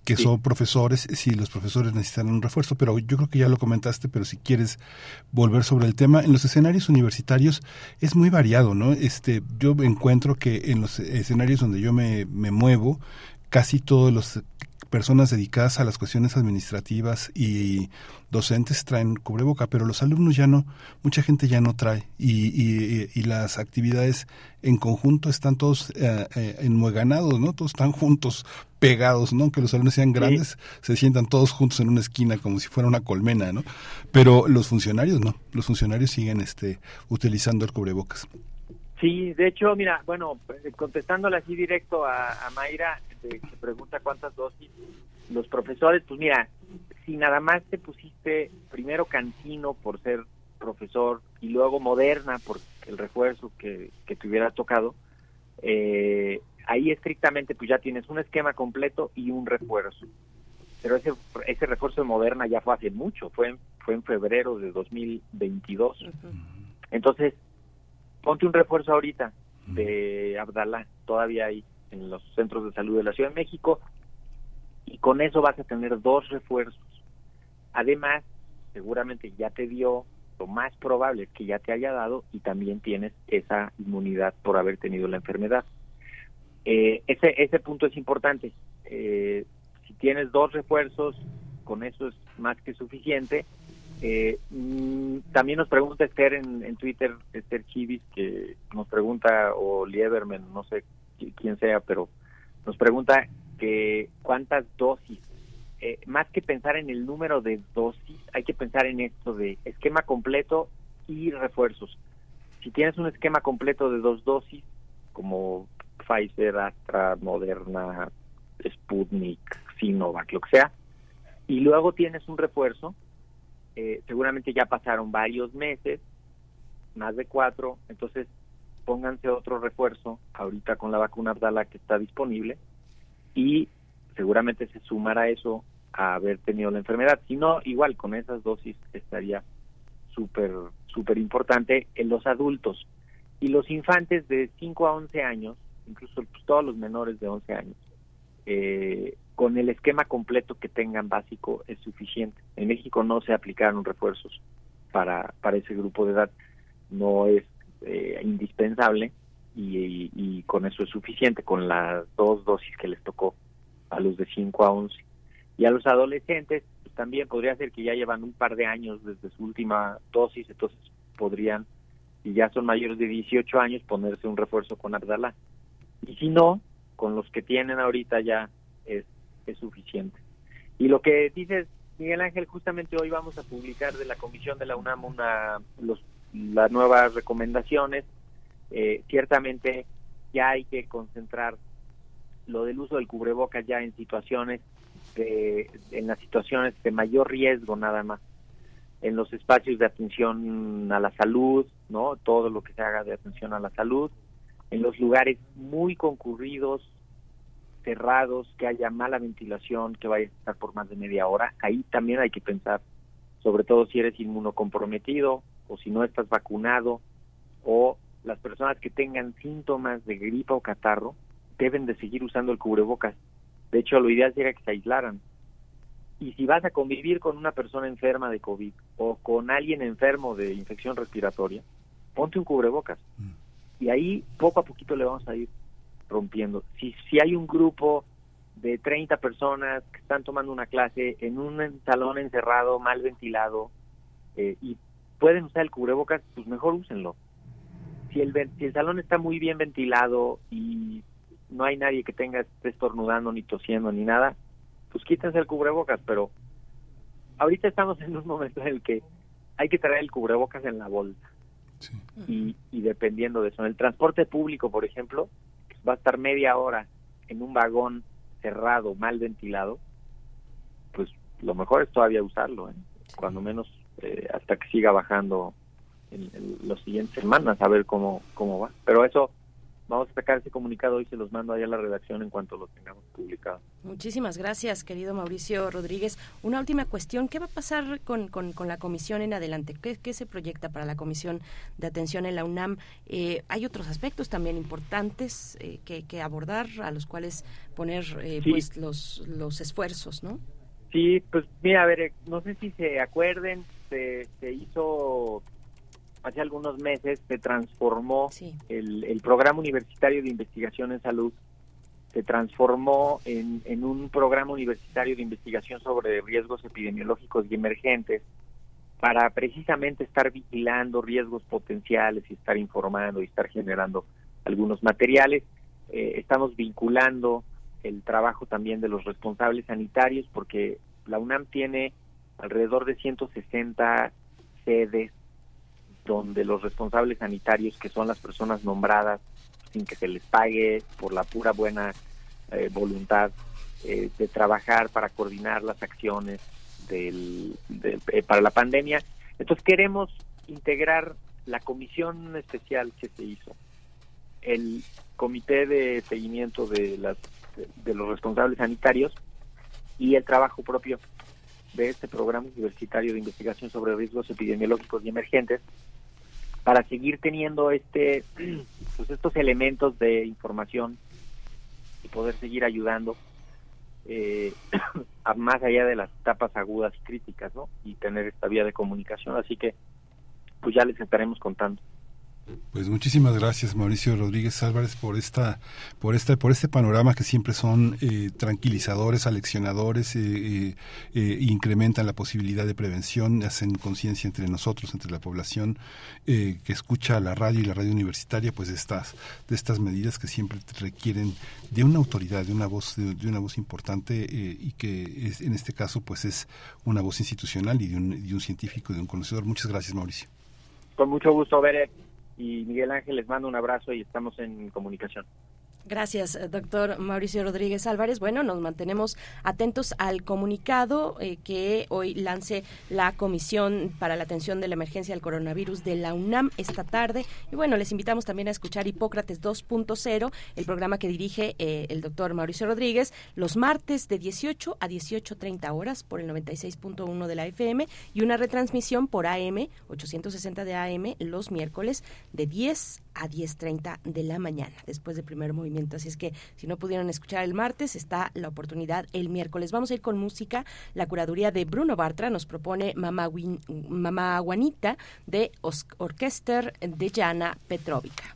que son profesores, si los profesores necesitan un refuerzo, pero yo creo que ya lo comentaste, pero si quieres volver sobre el tema, en los escenarios universitarios es muy variado, ¿no? Este, yo encuentro que en los escenarios donde yo me, me muevo, casi todos los personas dedicadas a las cuestiones administrativas y docentes traen cubreboca, pero los alumnos ya no, mucha gente ya no trae y, y, y las actividades en conjunto están todos eh, eh, enmueganados, ¿no? Todos están juntos, pegados, ¿no? Que los alumnos sean grandes, se sientan todos juntos en una esquina como si fuera una colmena, ¿no? Pero los funcionarios no, los funcionarios siguen este utilizando el cubrebocas. Sí, de hecho, mira, bueno, contestándole así directo a, a Mayra, que pregunta cuántas dosis, los profesores, pues mira, si nada más te pusiste primero Cancino por ser profesor y luego Moderna por el refuerzo que, que te hubiera tocado, eh, ahí estrictamente pues ya tienes un esquema completo y un refuerzo. Pero ese, ese refuerzo de Moderna ya fue hace mucho, fue en, fue en febrero de 2022. Entonces, ponte un refuerzo ahorita de Abdalá, todavía hay en los centros de salud de la Ciudad de México, y con eso vas a tener dos refuerzos. Además, seguramente ya te dio, lo más probable es que ya te haya dado y también tienes esa inmunidad por haber tenido la enfermedad. Eh, ese, ese punto es importante. Eh, si tienes dos refuerzos, con eso es más que suficiente eh, mm, también nos pregunta Esther en, Twitter, Esther Chivis, que nos pregunta, o Lieberman, no sé quién sea, pero nos pregunta que cuántas dosis. Eh, más que pensar en el número de dosis, hay que pensar en esto de esquema completo y refuerzos. Si tienes un esquema completo de dos dosis, como Pfizer, Astra, Moderna, Sputnik, Sinovac, lo que sea, y luego tienes un refuerzo, eh, seguramente ya pasaron varios meses, más de cuatro, entonces pónganse otro refuerzo ahorita con la vacuna Abdala que está disponible y seguramente se sumará eso a haber tenido la enfermedad. Si no, igual con esas dosis estaría súper, súper importante en los adultos. Y los infantes de 5 a 11 años, incluso pues, todos los menores de 11 años, eh, con el esquema completo que tengan básico es suficiente. En México no se aplicaron refuerzos para, para ese grupo de edad, no es eh, indispensable y, con eso es suficiente, con las dos dosis que les tocó a los de 5 a 11. Y a los adolescentes pues, también podría ser que ya llevan un par de años desde su última dosis, entonces podrían, si ya son mayores de 18 años, ponerse un refuerzo con Abdala. Y si no, con los que tienen ahorita ya es, es suficiente. Y lo que dices, Miguel Ángel, justamente hoy vamos a publicar de la Comisión de la UNAM una, los, las nuevas recomendaciones. Eh, ciertamente ya hay que concentrar lo del uso del cubrebocas ya en situaciones de, en las situaciones de mayor riesgo nada más en los espacios de atención a la salud no todo lo que se haga de atención a la salud en los lugares muy concurridos cerrados que haya mala ventilación que vaya a estar por más de media hora ahí también hay que pensar sobre todo si eres inmunocomprometido o si no estás vacunado o las personas que tengan síntomas de gripa o catarro deben de seguir usando el cubrebocas. De hecho, lo ideal sería que se aislaran. Y si vas a convivir con una persona enferma de COVID o con alguien enfermo de infección respiratoria, ponte un cubrebocas. Mm. Y ahí poco a poquito le vamos a ir rompiendo. Si, si hay un grupo de 30 personas que están tomando una clase en un salón encerrado, mal ventilado, eh, y pueden usar el cubrebocas, pues mejor úsenlo. Si el, si el salón está muy bien ventilado y no hay nadie que tenga esté estornudando ni tosiendo ni nada, pues quítense el cubrebocas, pero ahorita estamos en un momento en el que hay que traer el cubrebocas en la bolsa. Y, y dependiendo de eso, en el transporte público, por ejemplo, va a estar media hora en un vagón cerrado, mal ventilado, pues lo mejor es todavía usarlo, ¿eh? cuando menos eh, hasta que siga bajando en, en las siguientes semanas, a ver cómo, cómo va. Pero eso Vamos a sacar ese comunicado y se los mando allá a la redacción en cuanto lo tengamos publicado. Muchísimas gracias, querido Mauricio Rodríguez. Una última cuestión, ¿qué va a pasar con, con, la comisión en adelante? ¿Qué, se proyecta para la comisión de atención en la UNAM? Eh, hay otros aspectos también importantes eh, que, abordar, a los cuales poner eh, pues los, los esfuerzos, ¿no? Sí, pues mira, a ver, no sé si se acuerden, se, se hizo hace algunos meses se transformó el, programa universitario de investigación en salud, se transformó en, en un programa universitario de investigación sobre riesgos epidemiológicos y emergentes para precisamente estar vigilando riesgos potenciales y estar informando y estar generando algunos materiales. Eh, estamos vinculando el trabajo también de los responsables sanitarios porque la UNAM tiene alrededor de 160 sedes donde los responsables sanitarios, que son las personas nombradas sin que se les pague por la pura buena eh, voluntad eh, de trabajar para coordinar las acciones del, eh, para la pandemia. Entonces queremos integrar la comisión especial que se hizo, el comité de seguimiento de, las, de los responsables sanitarios y el trabajo propio de este programa universitario de investigación sobre riesgos epidemiológicos y emergentes para seguir teniendo este pues estos elementos de información y poder seguir ayudando eh, más allá de las etapas agudas y críticas, ¿no? Y tener esta vía de comunicación. Así que, pues ya les estaremos contando. Pues muchísimas gracias Mauricio Rodríguez Álvarez por esta, por esta, por este panorama que siempre son eh, tranquilizadores, aleccionadores, eh, eh, eh, incrementan la posibilidad de prevención, hacen conciencia entre nosotros, entre la población que escucha la radio y la radio universitaria, pues de estas, de estas medidas que siempre requieren de una autoridad, de una voz, de, una voz importante y que es, en este caso pues es una voz institucional y de un, de un científico, de un conocedor. Muchas gracias Mauricio. Con mucho gusto, Bere y Miguel Ángel les mando un abrazo y estamos en comunicación. Gracias, eh, doctor Mauricio Rodríguez Álvarez. Bueno, nos mantenemos atentos al comunicado eh, que hoy lance la Comisión para la Atención de la Emergencia del Coronavirus de la UNAM esta tarde. Y bueno, les invitamos también a escuchar Hipócrates 2.0, el programa que dirige eh, el doctor Mauricio Rodríguez, los martes de 18 a 18.30 horas por el 96.1 de la FM y una retransmisión por AM, 860 de AM, los miércoles de 10 a 10.30 de la mañana, después del primer movimiento. Así es que si no pudieron escuchar el martes, está la oportunidad el miércoles. Vamos a ir con música. La curaduría de Bruno Bartra nos propone Mamá, Mamá Juanita de Orquester de Jana Petrovica.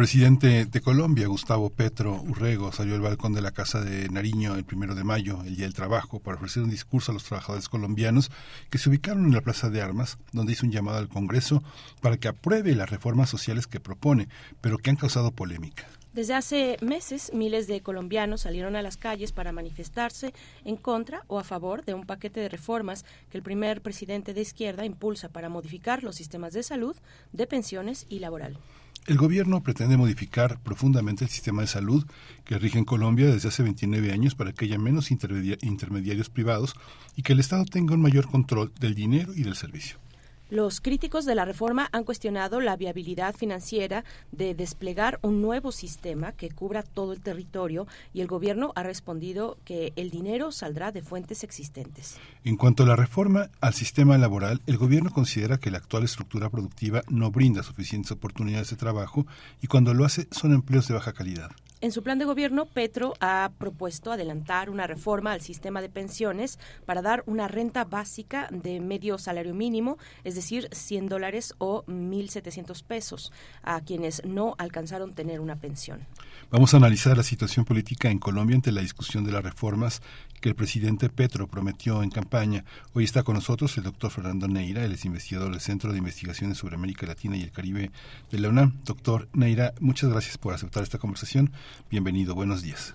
Presidente de Colombia, Gustavo Petro Urrego, salió al balcón de la Casa de Nariño el primero de mayo, el Día del Trabajo, para ofrecer un discurso a los trabajadores colombianos que se ubicaron en la Plaza de Armas, donde hizo un llamado al Congreso para que apruebe las reformas sociales que propone, pero que han causado polémica. Desde hace meses, miles de colombianos salieron a las calles para manifestarse en contra o a favor de un paquete de reformas que el primer presidente de izquierda impulsa para modificar los sistemas de salud, de pensiones y laboral. El gobierno pretende modificar profundamente el sistema de salud que rige en Colombia desde hace 29 años para que haya menos intermediarios privados y que el Estado tenga un mayor control del dinero y del servicio. Los críticos de la reforma han cuestionado la viabilidad financiera de desplegar un nuevo sistema que cubra todo el territorio y el gobierno ha respondido que el dinero saldrá de fuentes existentes. En cuanto a la reforma al sistema laboral, el gobierno considera que la actual estructura productiva no brinda suficientes oportunidades de trabajo y cuando lo hace son empleos de baja calidad. En su plan de gobierno, Petro ha propuesto adelantar una reforma al sistema de pensiones para dar una renta básica de medio salario mínimo, es decir, 100 dólares o 1.700 pesos, a quienes no alcanzaron tener una pensión. Vamos a analizar la situación política en Colombia ante la discusión de las reformas que el presidente Petro prometió en campaña. Hoy está con nosotros el doctor Fernando Neira, él es investigador del Centro de Investigaciones sobre América Latina y el Caribe de la UNAM. Doctor Neira, muchas gracias por aceptar esta conversación. Bienvenido, buenos días.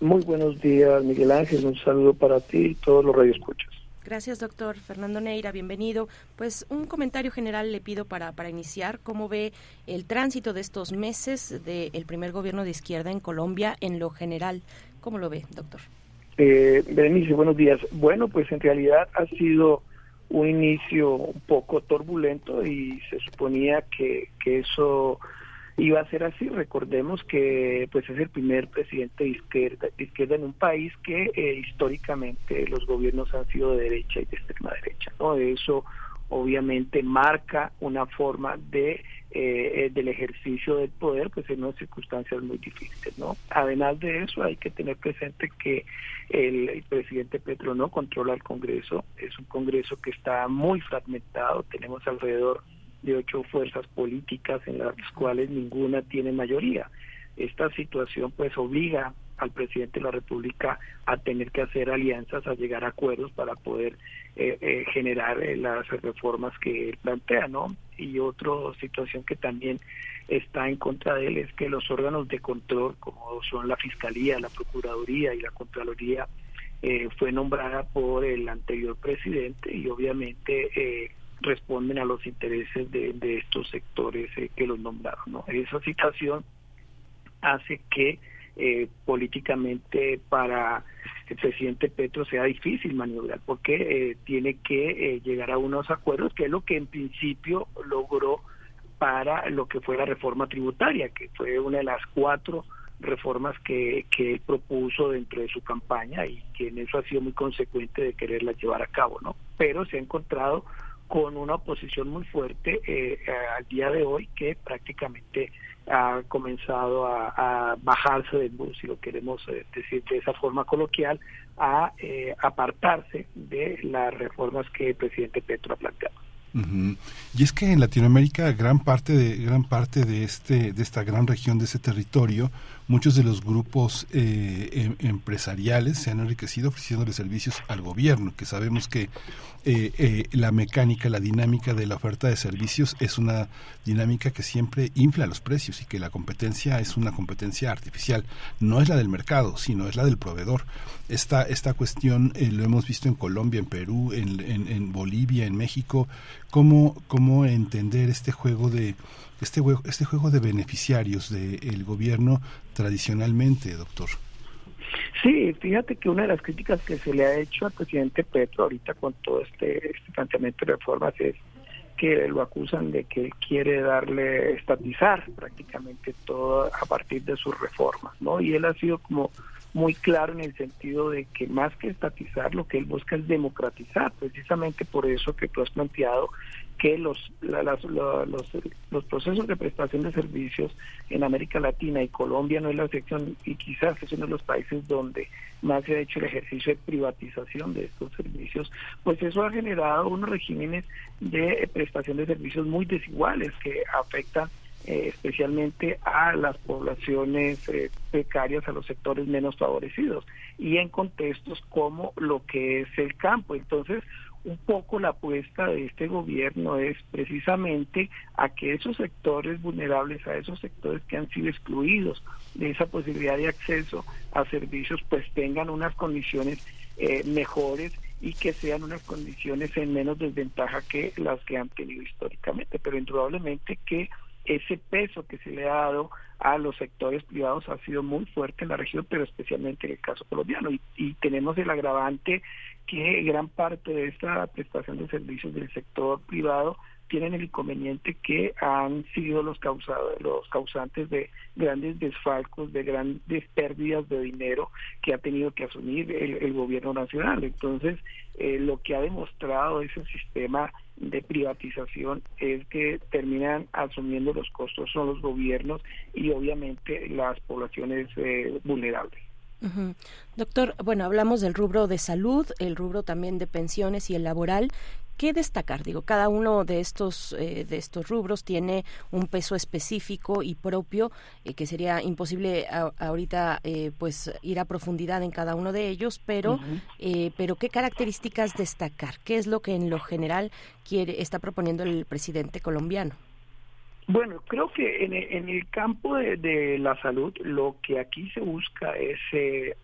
Muy buenos días, Miguel Ángel. Un saludo para ti y todos los radioescuchas. Gracias, doctor Fernando Neira. Bienvenido. Pues un comentario general le pido para, para iniciar. ¿Cómo ve el tránsito de estos meses del primer gobierno de izquierda en Colombia en lo general? ¿Cómo lo ve, doctor? Eh, Berenice, buenos días. Bueno, pues en realidad ha sido un inicio un poco turbulento y se suponía que, que eso iba a ser así. Recordemos que pues es el primer presidente de izquierda, izquierda en un país que eh, históricamente los gobiernos han sido de derecha y de extrema derecha. ¿no? Eso obviamente marca una forma de eh, del ejercicio del poder pues en unas circunstancias muy difíciles no además de eso hay que tener presente que el, presidente Petro no controla el Congreso es un Congreso que está muy fragmentado tenemos alrededor de ocho fuerzas políticas en las cuales ninguna tiene mayoría esta situación pues obliga al presidente de la República a tener que hacer alianzas, a llegar a acuerdos para poder eh, eh, generar eh, las reformas que él plantea, ¿no? Y otra situación que también está en contra de él es que los órganos de control, como son la Fiscalía, la Procuraduría y la Contraloría, fue nombrada por el anterior presidente y obviamente responden a los intereses de, estos sectores que los nombraron, ¿no? Esa situación hace que eh, políticamente para el presidente Petro sea difícil maniobrar porque eh, tiene que eh, llegar a unos acuerdos que es lo que en principio logró para lo que fue la reforma tributaria que fue una de las cuatro reformas que, que él propuso dentro de su campaña y que en eso ha sido muy consecuente de quererla llevar a cabo no pero se ha encontrado con una oposición muy fuerte al día de hoy que prácticamente ha comenzado a, bajarse del bus, si lo queremos eh, decir de esa forma coloquial, a eh, apartarse de las reformas que el presidente Petro ha planteado. Y es que en Latinoamérica gran parte de gran parte de este de esta gran región de ese territorio muchos de los grupos eh, em, empresariales se han enriquecido ofreciéndole servicios al gobierno, que sabemos que eh, eh, la mecánica, la dinámica de la oferta de servicios es una dinámica que siempre infla los precios y que la competencia es una competencia artificial, no es la del mercado, sino es la del proveedor. Esta, esta cuestión lo hemos visto en Colombia, en Perú, en Bolivia, en México, cómo, cómo entender este juego de este juego, este juego de beneficiarios del gobierno tradicionalmente, doctor. Sí, fíjate que una de las críticas que se le ha hecho al presidente Petro ahorita con todo este, este planteamiento de reformas es que lo acusan de que quiere darle estatizar prácticamente todo a partir de sus reformas, ¿no? Y él ha sido como muy claro en el sentido de que más que estatizar, lo que él busca es democratizar, precisamente por eso que tú has planteado que los, los, los, procesos de prestación de servicios en América Latina y Colombia no es la excepción y quizás es uno de los países donde más se ha hecho el ejercicio de privatización de estos servicios, pues eso ha generado unos regímenes de prestación de servicios muy desiguales que afectan eh, especialmente a las poblaciones eh, precarias, a los sectores menos favorecidos y en contextos como lo que es el campo. Entonces, un poco la apuesta de este gobierno es precisamente a que esos sectores vulnerables, a esos sectores que han sido excluidos de esa posibilidad de acceso a servicios, pues tengan unas condiciones eh, mejores y que sean unas condiciones en menos desventaja que las que han tenido históricamente, pero indudablemente que ese peso que se le ha dado a los sectores privados ha sido muy fuerte en la región, pero especialmente en el caso colombiano. Y, y tenemos el agravante que gran parte de esta prestación de servicios del sector privado tienen el inconveniente que han sido los causados los causantes de grandes desfalcos, de grandes pérdidas de dinero que ha tenido que asumir el, gobierno nacional. Entonces, eh, lo que ha demostrado ese sistema de privatización es que terminan asumiendo los costos son los gobiernos y obviamente las poblaciones eh, vulnerables. Doctor, bueno, hablamos del rubro de salud, el rubro también de pensiones y el laboral. ¿Qué destacar? Digo, cada uno de estos eh, de estos rubros tiene un peso específico y propio eh, que sería imposible ahorita eh, pues ir a profundidad en cada uno de ellos, pero pero qué características destacar, qué es lo que en lo general quiere está proponiendo el presidente colombiano. Bueno, creo que en el, campo de, la salud lo que aquí se busca es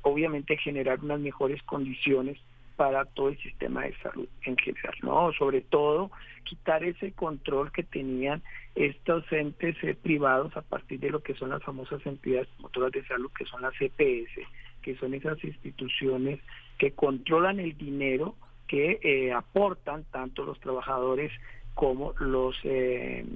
obviamente generar unas mejores condiciones para todo el sistema de salud en general, ¿no? Sobre todo quitar ese control que tenían estos entes eh, privados a partir de lo que son las famosas entidades motoras de salud, que son las CPS, e que son esas instituciones que controlan el dinero que eh, aportan tanto los trabajadores como los eh,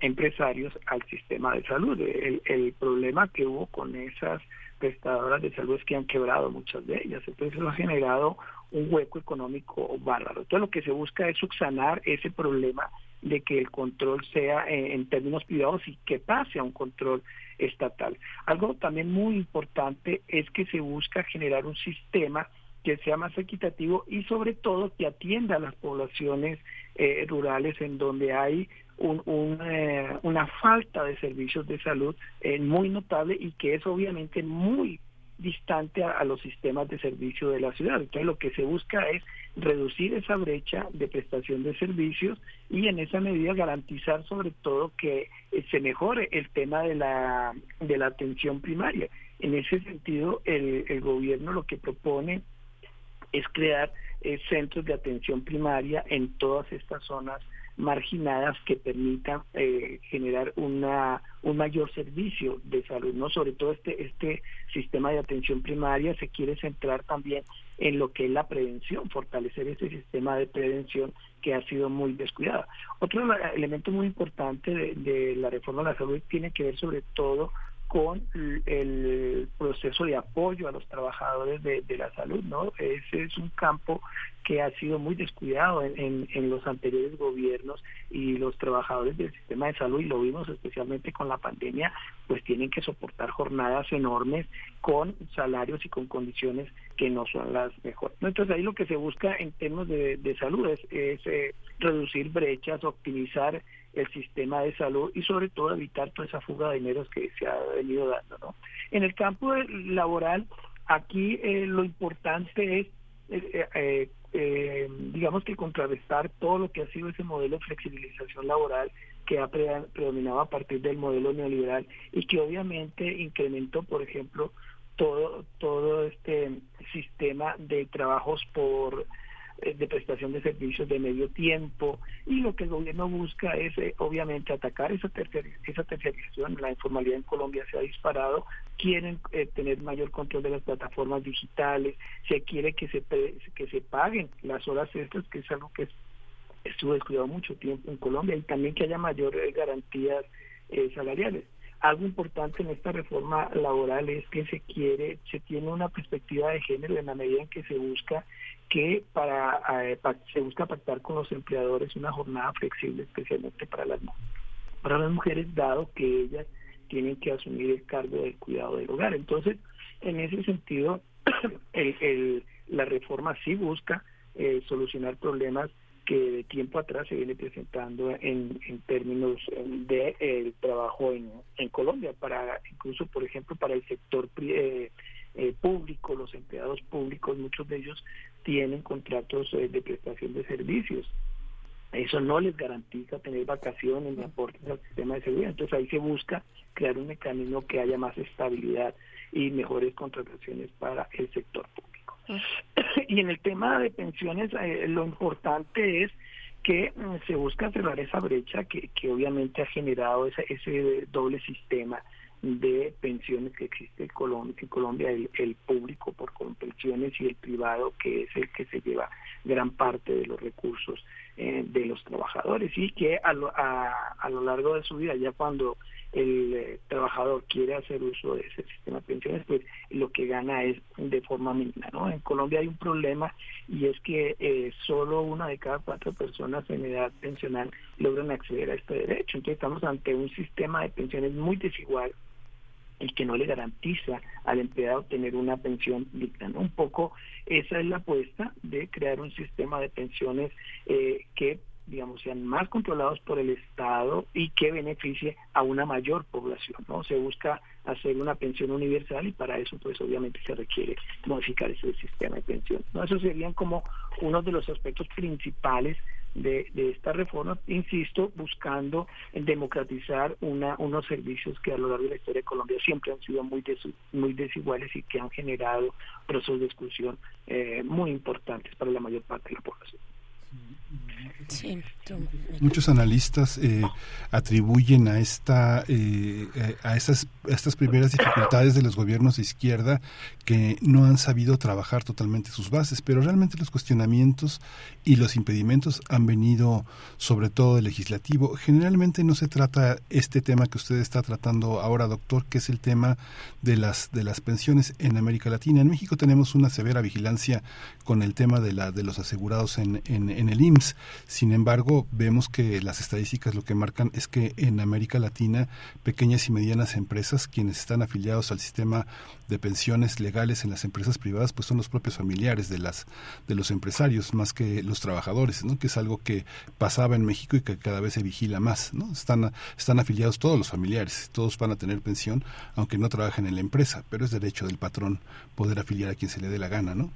empresarios al sistema de salud. El, el problema que hubo con esas prestadoras de salud es que han quebrado muchas de ellas, entonces eso ha generado un hueco económico bárbaro. Entonces lo que se busca es subsanar ese problema de que el control sea en, términos privados y que pase a un control estatal. Algo también muy importante es que se busca generar un sistema que sea más equitativo y sobre todo que atienda a las poblaciones eh, rurales en donde hay un, eh, una falta de servicios de salud eh, muy notable y que es obviamente muy distante a, los sistemas de servicio de la ciudad. Entonces lo que se busca es reducir esa brecha de prestación de servicios y en esa medida garantizar sobre todo que eh, se mejore el tema de la, de la atención primaria. En ese sentido, el, el gobierno lo que propone es crear centros de atención primaria en todas estas zonas marginadas que permitan eh, generar una un mayor servicio de salud no sobre todo este este sistema de atención primaria se quiere centrar también en lo que es la prevención fortalecer ese sistema de prevención que ha sido muy descuidado otro elemento muy importante de, de la reforma de la salud tiene que ver sobre todo con el proceso de apoyo a los trabajadores de, la salud, ¿no? Ese es un campo que ha sido muy descuidado en, en, los anteriores gobiernos y los trabajadores del sistema de salud, y lo vimos especialmente con la pandemia, pues tienen que soportar jornadas enormes con salarios y con condiciones que no son las mejores. Entonces ahí lo que se busca en términos de, salud es, eh, reducir brechas, optimizar el sistema de salud y sobre todo evitar toda esa fuga de dinero que se ha venido dando. ¿no? En el campo laboral, aquí eh, lo importante es, eh, eh, digamos que contrarrestar todo lo que ha sido ese modelo de flexibilización laboral que ha predominado a partir del modelo neoliberal y que obviamente incrementó, por ejemplo, todo todo este sistema de trabajos por eh, de prestación de servicios de medio tiempo y lo que el gobierno busca es eh, obviamente atacar esa, tercer, esa tercerización, la informalidad en Colombia se ha disparado, quieren eh, tener mayor control de las plataformas digitales, se quiere que se, que se paguen las horas extras, que es algo que estuvo descuidado mucho tiempo en Colombia y también que haya mayores garantías salariales. Algo importante en esta reforma laboral es que se quiere, se tiene una perspectiva de género en la medida en que se busca que para eh, se busca pactar con los empleadores una jornada flexible especialmente para las para las mujeres dado que ellas tienen que asumir el cargo del cuidado del hogar. Entonces en ese sentido el, la reforma sí busca eh, solucionar problemas que de tiempo atrás se viene presentando en, términos de el trabajo en, en Colombia para incluso por ejemplo para el sector eh, eh, público, los empleados públicos, muchos de ellos tienen contratos eh, de prestación de servicios. Eso no les garantiza tener vacaciones ni aportes al sistema de seguridad. Entonces ahí se busca crear un mecanismo que haya más estabilidad y mejores contrataciones para el sector público. Y en el tema de pensiones, eh, lo importante es que mm, se busca cerrar esa brecha que, que obviamente ha generado ese, ese doble sistema de pensiones que existe en Colombia, en Colombia el, el público por pensiones y el privado que es el que se lleva gran parte de los recursos eh, de los trabajadores y que a lo, a, a lo largo de su vida ya cuando el eh, trabajador quiere hacer uso de ese sistema de pensiones, pues lo que gana es de forma mínima. ¿no? En Colombia hay un problema y es que eh, solo una de cada cuatro personas en edad pensional logran acceder a este derecho. Entonces estamos ante un sistema de pensiones muy desigual y que no le garantiza al empleado tener una pensión digna. Un poco esa es la apuesta de crear un sistema de pensiones eh, que digamos, sean más controlados por el Estado y que beneficie a una mayor población, ¿no? Se busca hacer una pensión universal y para eso, pues, obviamente se requiere modificar ese sistema de pensión, ¿no? Esos serían como uno de los aspectos principales de, de esta reforma, insisto, buscando democratizar una, unos servicios que a lo largo de la historia de Colombia siempre han sido muy, muy desiguales y que han generado procesos de exclusión eh, muy importantes para la mayor parte de la población. Muchos analistas eh, atribuyen a esta eh, a estas estas primeras dificultades de los gobiernos de izquierda que no han sabido trabajar totalmente sus bases, pero realmente los cuestionamientos y los impedimentos han venido sobre todo del legislativo. Generalmente no se trata este tema que usted está tratando ahora, doctor, que es el tema de las de las pensiones en América Latina. En México tenemos una severa vigilancia con el tema de la de los asegurados en, en, en el IMSS sin embargo, vemos que las estadísticas lo que marcan es que en América Latina, pequeñas y medianas empresas, quienes están afiliados al sistema de pensiones legales en las empresas privadas, pues son los propios familiares de las de los empresarios más que los trabajadores, ¿no? Que es algo que pasaba en México y que cada vez se vigila más, ¿no? Están están afiliados todos los familiares, todos van a tener pensión aunque no trabajen en la empresa, pero es derecho del patrón poder afiliar a quien se le dé la gana, ¿no?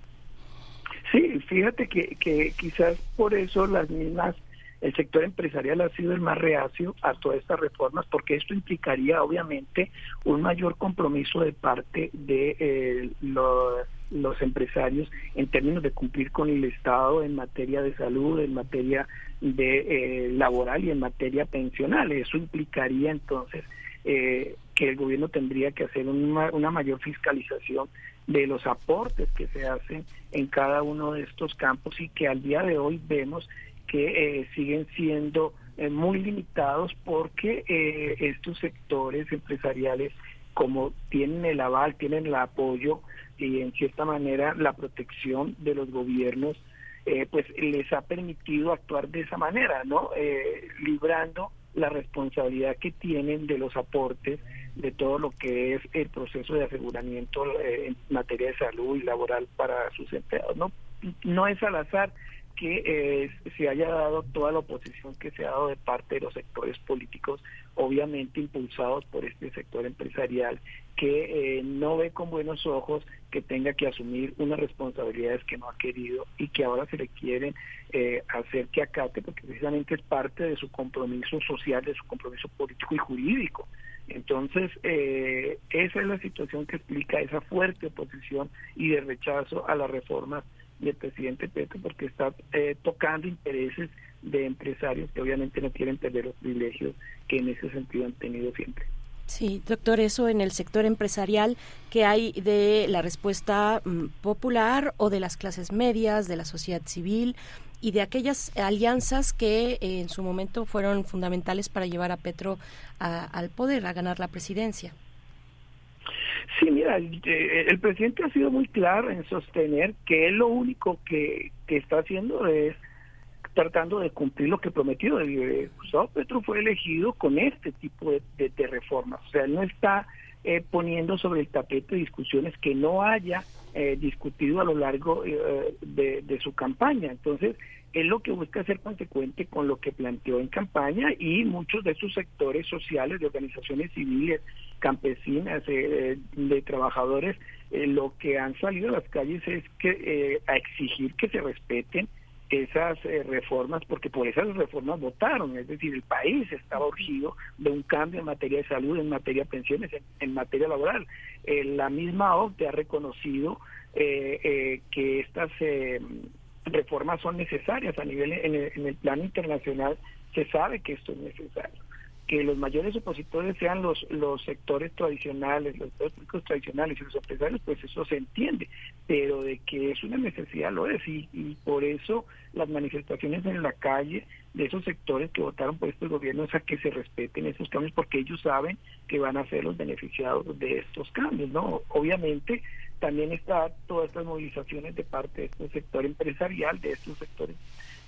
Fíjate que, que quizás por eso las mismas, el sector empresarial ha sido el más reacio a todas estas reformas, porque esto implicaría obviamente un mayor compromiso de parte de eh, los, los empresarios en términos de cumplir con el Estado en materia de salud, en materia de eh, laboral y en materia pensional. Eso implicaría entonces eh, que el gobierno tendría que hacer una, una mayor fiscalización de los aportes que se hacen en cada uno de estos campos y que al día de hoy vemos que eh, siguen siendo eh, muy limitados porque eh, estos sectores empresariales como tienen el aval, tienen el apoyo y en cierta manera la protección de los gobiernos, pues les ha permitido actuar de esa manera, ¿no? librando la responsabilidad que tienen de los aportes de todo lo que es el proceso de aseguramiento eh, en materia de salud y laboral para sus empleados. No, no es al azar que eh, se haya dado toda la oposición que se ha dado de parte de los sectores políticos, obviamente impulsados por este sector empresarial, que eh, no ve con buenos ojos que tenga que asumir unas responsabilidades que no ha querido y que ahora se le quieren hacer que acate, porque precisamente es parte de su compromiso social, de su compromiso político y jurídico. Entonces, eh, esa es la situación que explica esa fuerte oposición y de rechazo a las reformas del presidente Petro, porque está eh, tocando intereses de empresarios que obviamente no quieren perder los privilegios que en ese sentido han tenido siempre. Sí, doctor, eso en el sector empresarial, ¿qué hay de la respuesta mm, popular o de las clases medias, de la sociedad civil? Y de aquellas alianzas que eh, en su momento fueron fundamentales para llevar a Petro al poder, a ganar la presidencia. Sí, mira, eh, el, presidente ha sido muy claro en sostener que él lo único que, que está haciendo es tratando de cumplir lo que prometió. Gustavo Petro fue elegido con este tipo de, reformas. O sea, no está eh, poniendo sobre el tapete discusiones que no haya eh, discutido a lo largo eh, de, de, su campaña. Entonces, él lo que busca ser consecuente con lo que planteó en campaña y muchos de sus sectores sociales, de organizaciones civiles, campesinas, eh, de trabajadores, lo que han salido a las calles es que a exigir que se respeten esas eh, reformas, porque por esas reformas votaron, es decir, el país estaba urgido de un cambio en materia de salud, en materia de pensiones, en, materia laboral. Eh, la misma OCDE ha reconocido eh, que estas reformas son necesarias a nivel en el, en el plano internacional. Se sabe que esto es necesario que los mayores opositores sean los los sectores tradicionales, los sectores públicos tradicionales y los empresarios, pues eso se entiende, pero de que es una necesidad lo es y, y por eso las manifestaciones en la calle de esos sectores que votaron por estos gobiernos a que se respeten esos cambios porque ellos saben que van a ser los beneficiados de estos cambios, ¿no? Obviamente también está todas estas movilizaciones de parte de este sector empresarial, de estos sectores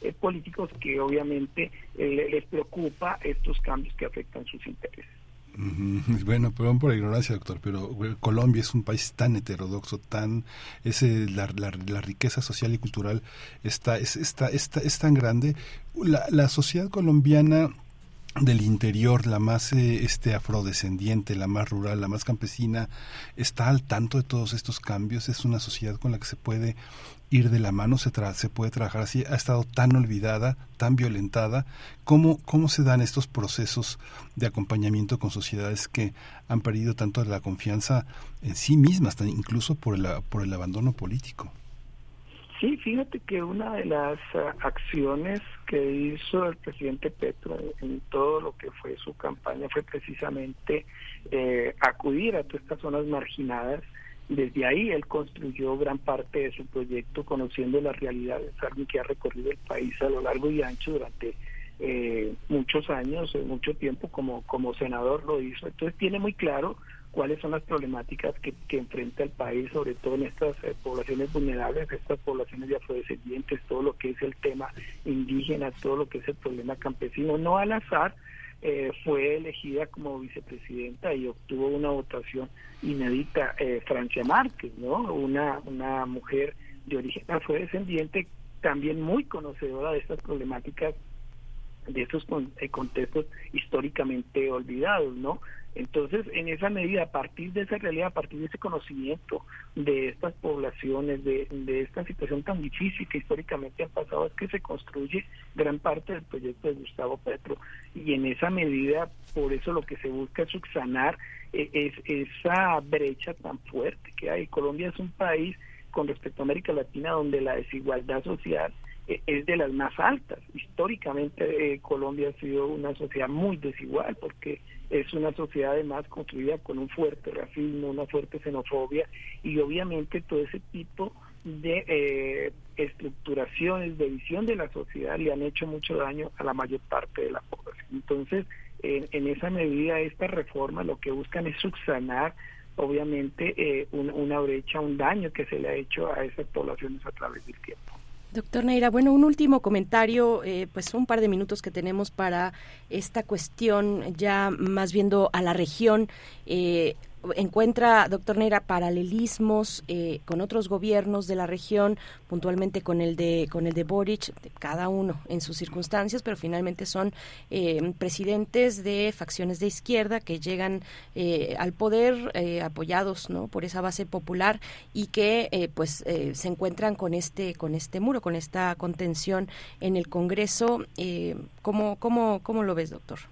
eh, políticos que obviamente eh, les preocupa estos cambios que afectan sus intereses. Bueno, perdón por la ignorancia, doctor, pero Colombia es un país tan heterodoxo, tan ese la, la, riqueza social y cultural está es, está, está, es tan grande. La, la sociedad colombiana del interior, la más eh, este afrodescendiente, la más rural, la más campesina, está al tanto de todos estos cambios. Es una sociedad con la que se puede ir de la mano, se, se puede trabajar así. Ha estado tan olvidada, tan violentada. ¿Cómo, ¿Cómo se dan estos procesos de acompañamiento con sociedades que han perdido tanto la confianza en sí mismas, incluso por el, por el abandono político? Sí, fíjate que una de las uh, acciones que hizo el presidente Petro en, todo lo que fue su campaña fue precisamente eh, acudir a todas estas zonas marginadas. Desde ahí él construyó gran parte de su proyecto conociendo las realidades, alguien que ha recorrido el país a lo largo y ancho durante eh, muchos años, eh, mucho tiempo como, como senador lo hizo. Entonces tiene muy claro cuáles son las problemáticas que, enfrenta el país, sobre todo en estas eh, poblaciones vulnerables, estas poblaciones de afrodescendientes, todo lo que es el tema indígena, todo lo que es el problema campesino. No al azar eh, fue elegida como vicepresidenta y obtuvo una votación inédita eh, Francia Márquez, ¿no? Una, una mujer de origen afrodescendiente, también muy conocedora de estas problemáticas de estos contextos históricamente olvidados, ¿no? Entonces, en esa medida, a partir de esa realidad, a partir de ese conocimiento de estas poblaciones, de, esta situación tan difícil que históricamente han pasado, es que se construye gran parte del proyecto de Gustavo Petro. Y en esa medida, por eso lo que se busca es subsanar eh, es, esa brecha tan fuerte que hay. Colombia es un país con respecto a América Latina donde la desigualdad social eh, es de las más altas. Históricamente eh, Colombia ha sido una sociedad muy desigual porque es una sociedad además construida con un fuerte racismo, una fuerte xenofobia y obviamente todo ese tipo de eh, estructuraciones, de visión de la sociedad le han hecho mucho daño a la mayor parte de la población. Entonces, en, esa medida, esta reforma lo que buscan es subsanar obviamente una brecha, un daño que se le ha hecho a esas poblaciones a través del tiempo. Doctor Neira, bueno, un último comentario, eh, pues un par de minutos que tenemos para esta cuestión, ya más viendo a la región. Eh, encuentra, doctor Neira, paralelismos eh, con otros gobiernos de la región, puntualmente con el de con el de Boric, cada uno en sus circunstancias, pero finalmente son eh, presidentes de facciones de izquierda que llegan eh, al poder apoyados, ¿no? por esa base popular y que pues se encuentran con este con este muro, con esta contención en el Congreso. ¿cómo, cómo, ¿Cómo lo ves, doctor?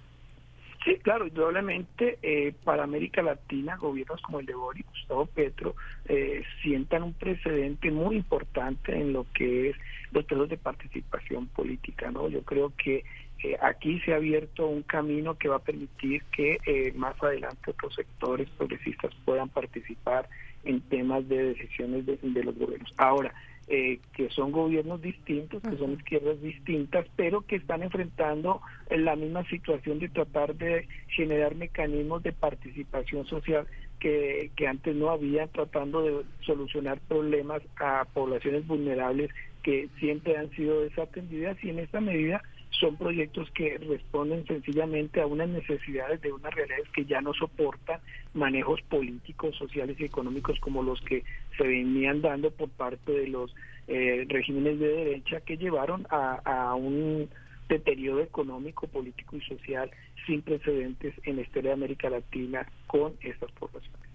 Sí, claro, indudablemente eh, para América Latina, gobiernos como el de Boris Gustavo Petro eh, sientan un precedente muy importante en lo que es los procesos de participación política. no Yo creo que eh, aquí se ha abierto un camino que va a permitir que más adelante otros sectores progresistas puedan participar en temas de decisiones de los gobiernos. Ahora, eh, que son gobiernos distintos, que son izquierdas distintas, pero que están enfrentando la misma situación de tratar de generar mecanismos de participación social que, que antes no había, tratando de solucionar problemas a poblaciones vulnerables que siempre han sido desatendidas. Y en esta medida son proyectos que responden sencillamente a unas necesidades de unas realidades que ya no soportan manejos políticos, sociales y económicos como los que se venían dando por parte de los eh, regímenes de derecha que llevaron a, a un deterioro económico, político y social sin precedentes en la historia de América Latina con estas poblaciones.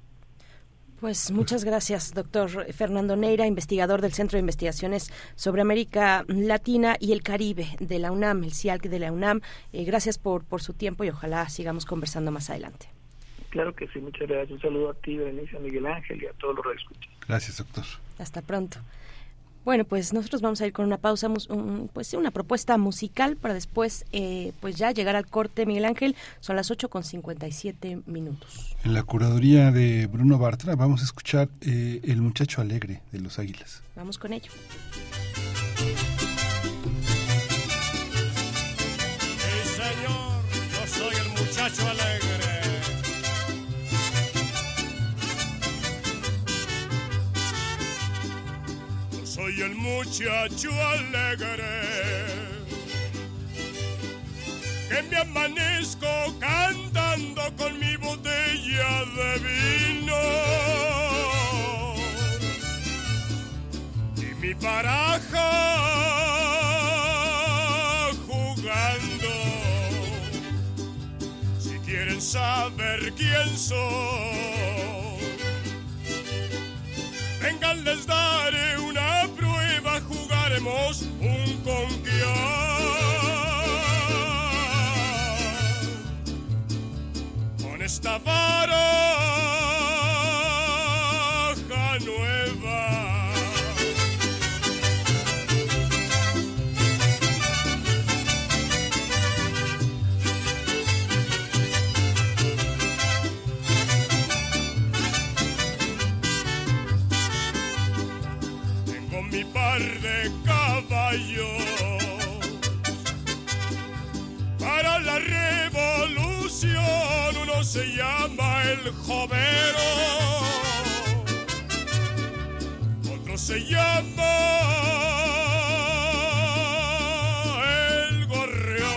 Pues muchas gracias, doctor Fernando Neira, investigador del Centro de Investigaciones sobre América Latina y el Caribe de la UNAM, el CIALC de la UNAM. Eh, gracias por, por su tiempo y ojalá sigamos conversando más adelante. Claro que sí, muchas gracias. Un saludo a ti, Berenice, a Miguel Ángel y a todos los que Gracias, doctor. Hasta pronto. Bueno, pues nosotros vamos a ir con una pausa, pues una propuesta musical para después, eh, pues ya llegar al corte, Miguel Ángel. Son las 8 con 57 minutos. En la curaduría de Bruno Bartra vamos a escuchar eh, El muchacho alegre de los Águilas. Vamos con ello. Soy el muchacho alegre que me amanezco cantando con mi botella de vino y mi baraja jugando. Si quieren saber quién soy Vengan, les daré una prueba, jugaremos un conquiar. Con esta baraja uno se llama el jovero, otro se llama el gorrión.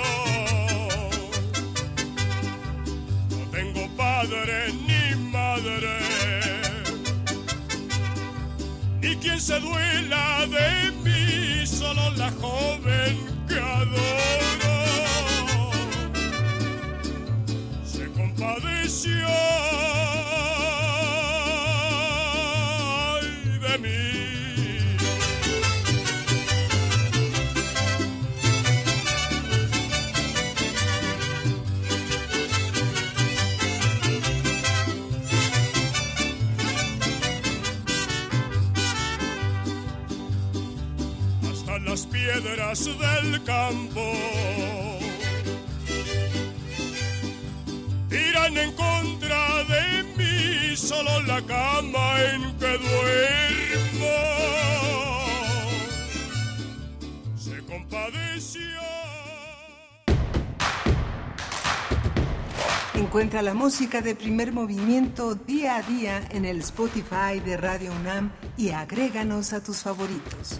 No tengo padre ni madre y quien se duela de mí, solo la joven que adoro. De mí. hasta las piedras del campo. Tiran en contra de mí solo la cama en que duermo. Se compadeció. Encuentra la música de primer movimiento día a día en el Spotify de Radio UNAM y agréganos a tus favoritos.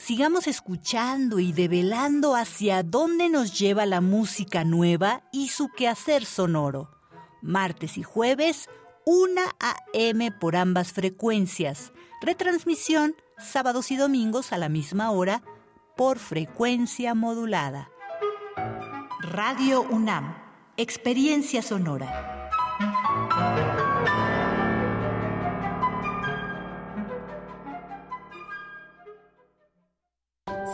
sigamos escuchando y develando hacia dónde nos lleva la música nueva y su quehacer sonoro. Martes y jueves, 1 a.m. por ambas frecuencias. Retransmisión sábados y domingos a la misma hora por frecuencia modulada. Radio UNAM, Experiencia Sonora.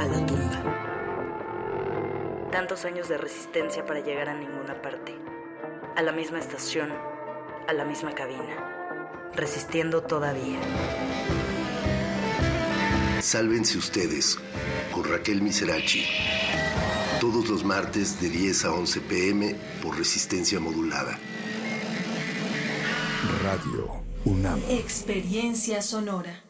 a la tumba. Tantos años de resistencia para llegar a ninguna parte. A la misma estación, a la misma cabina. Resistiendo todavía. Sálvense ustedes con Raquel Miserachi. Todos los martes de 10 a 11 pm por resistencia modulada. Radio UNAM. Experiencia sonora.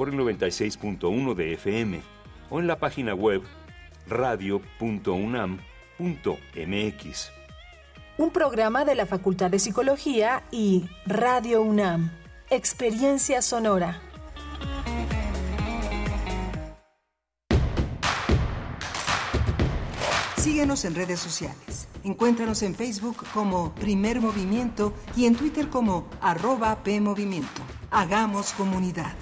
por el 96.1 de FM o en la página web radio.unam.mx. Un programa de la Facultad de Psicología y Radio UNAM. Experiencia sonora. Síguenos en redes sociales. Encuéntranos en Facebook como Primer Movimiento y en Twitter como arroba PMovimiento. Hagamos comunidad.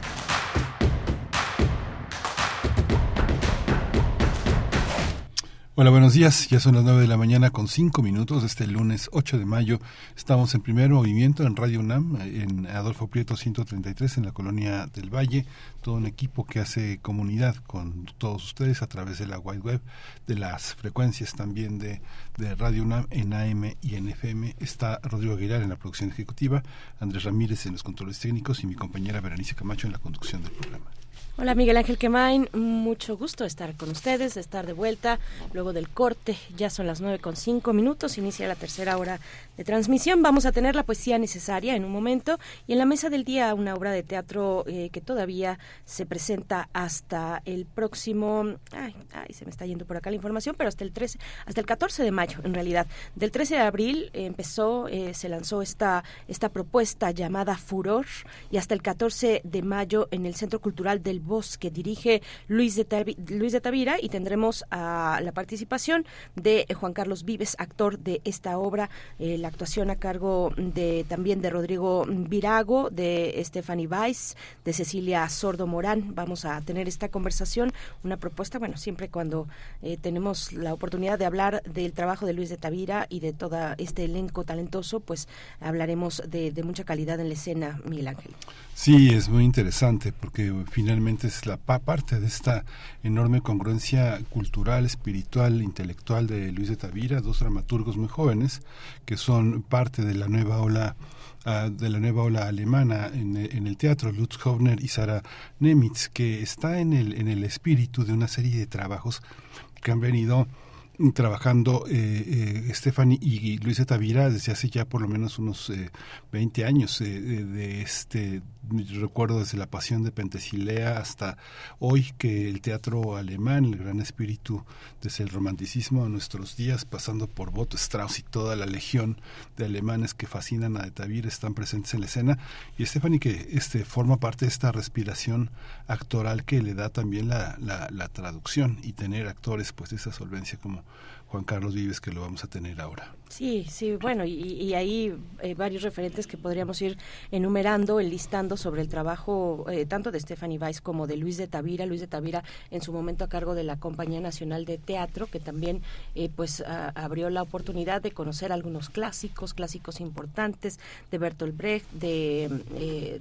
Hola, buenos días. Ya son las 9 de la mañana con 5 minutos. Este lunes 8 de mayo estamos en primer movimiento en Radio UNAM, en Adolfo Prieto 133, en la colonia del Valle. Todo un equipo que hace comunidad con todos ustedes a través de la wide web, de las frecuencias también de, Radio UNAM en AM y en FM. Está Rodrigo Aguilar en la producción ejecutiva, Andrés Ramírez en los controles técnicos y mi compañera Berenice Camacho en la conducción del programa. Hola Miguel Ángel Quemain, mucho gusto estar con ustedes, estar de vuelta luego del corte. Ya son las nueve con cinco minutos, inicia la tercera hora de transmisión. Vamos a tener la poesía necesaria en un momento y en la mesa del día una obra de teatro eh, que todavía se presenta hasta el próximo, ay, ay, se me está yendo por acá la información, pero hasta el 13, hasta el 14 de mayo en realidad. Del 13 de abril empezó, eh, se lanzó esta, esta propuesta llamada Furor y hasta el 14 de mayo en el Centro Cultural del voz que dirige Luis de, Luis de Tavira y tendremos a la participación de Juan Carlos Vives, actor de esta obra, eh, la actuación a cargo de también de Rodrigo Virago, de Stephanie Weiss, de Cecilia Sordo Morán. Vamos a tener esta conversación, una propuesta, bueno, siempre cuando eh, tenemos la oportunidad de hablar del trabajo de Luis de Tavira y de todo este elenco talentoso, pues hablaremos de, de mucha calidad en la escena, Miguel Ángel. Sí, es muy interesante porque finalmente es la parte de esta enorme congruencia cultural, espiritual, intelectual de Luis de Tavira, dos dramaturgos muy jóvenes que son parte de la nueva ola uh, de la nueva ola alemana en, el teatro, Lutz Hovner y Sara Nemitz, que está en el, en el espíritu de una serie de trabajos que han venido trabajando eh, Stephanie y Luisa Tavira desde hace ya por lo menos unos 20 años de este recuerdo desde la pasión de Pentesilea hasta hoy que el teatro alemán, el gran espíritu desde el romanticismo a nuestros días, pasando por Boto Strauss y toda la legión de alemanes que fascinan a De Tavir están presentes en la escena. Y Stephanie que este forma parte de esta respiración actoral que le da también la, la, la traducción y tener actores pues de esa solvencia como Juan Carlos Vives que lo vamos a tener ahora. Sí, sí, bueno, y, y hay eh, varios referentes que podríamos ir enumerando, enlistando sobre el trabajo eh, tanto de Stephanie Weiss como de Luis de Tavira. Luis de Tavira en su momento a cargo de la Compañía Nacional de Teatro, que también eh, pues abrió la oportunidad de conocer algunos clásicos, clásicos importantes de Bertolt Brecht, de,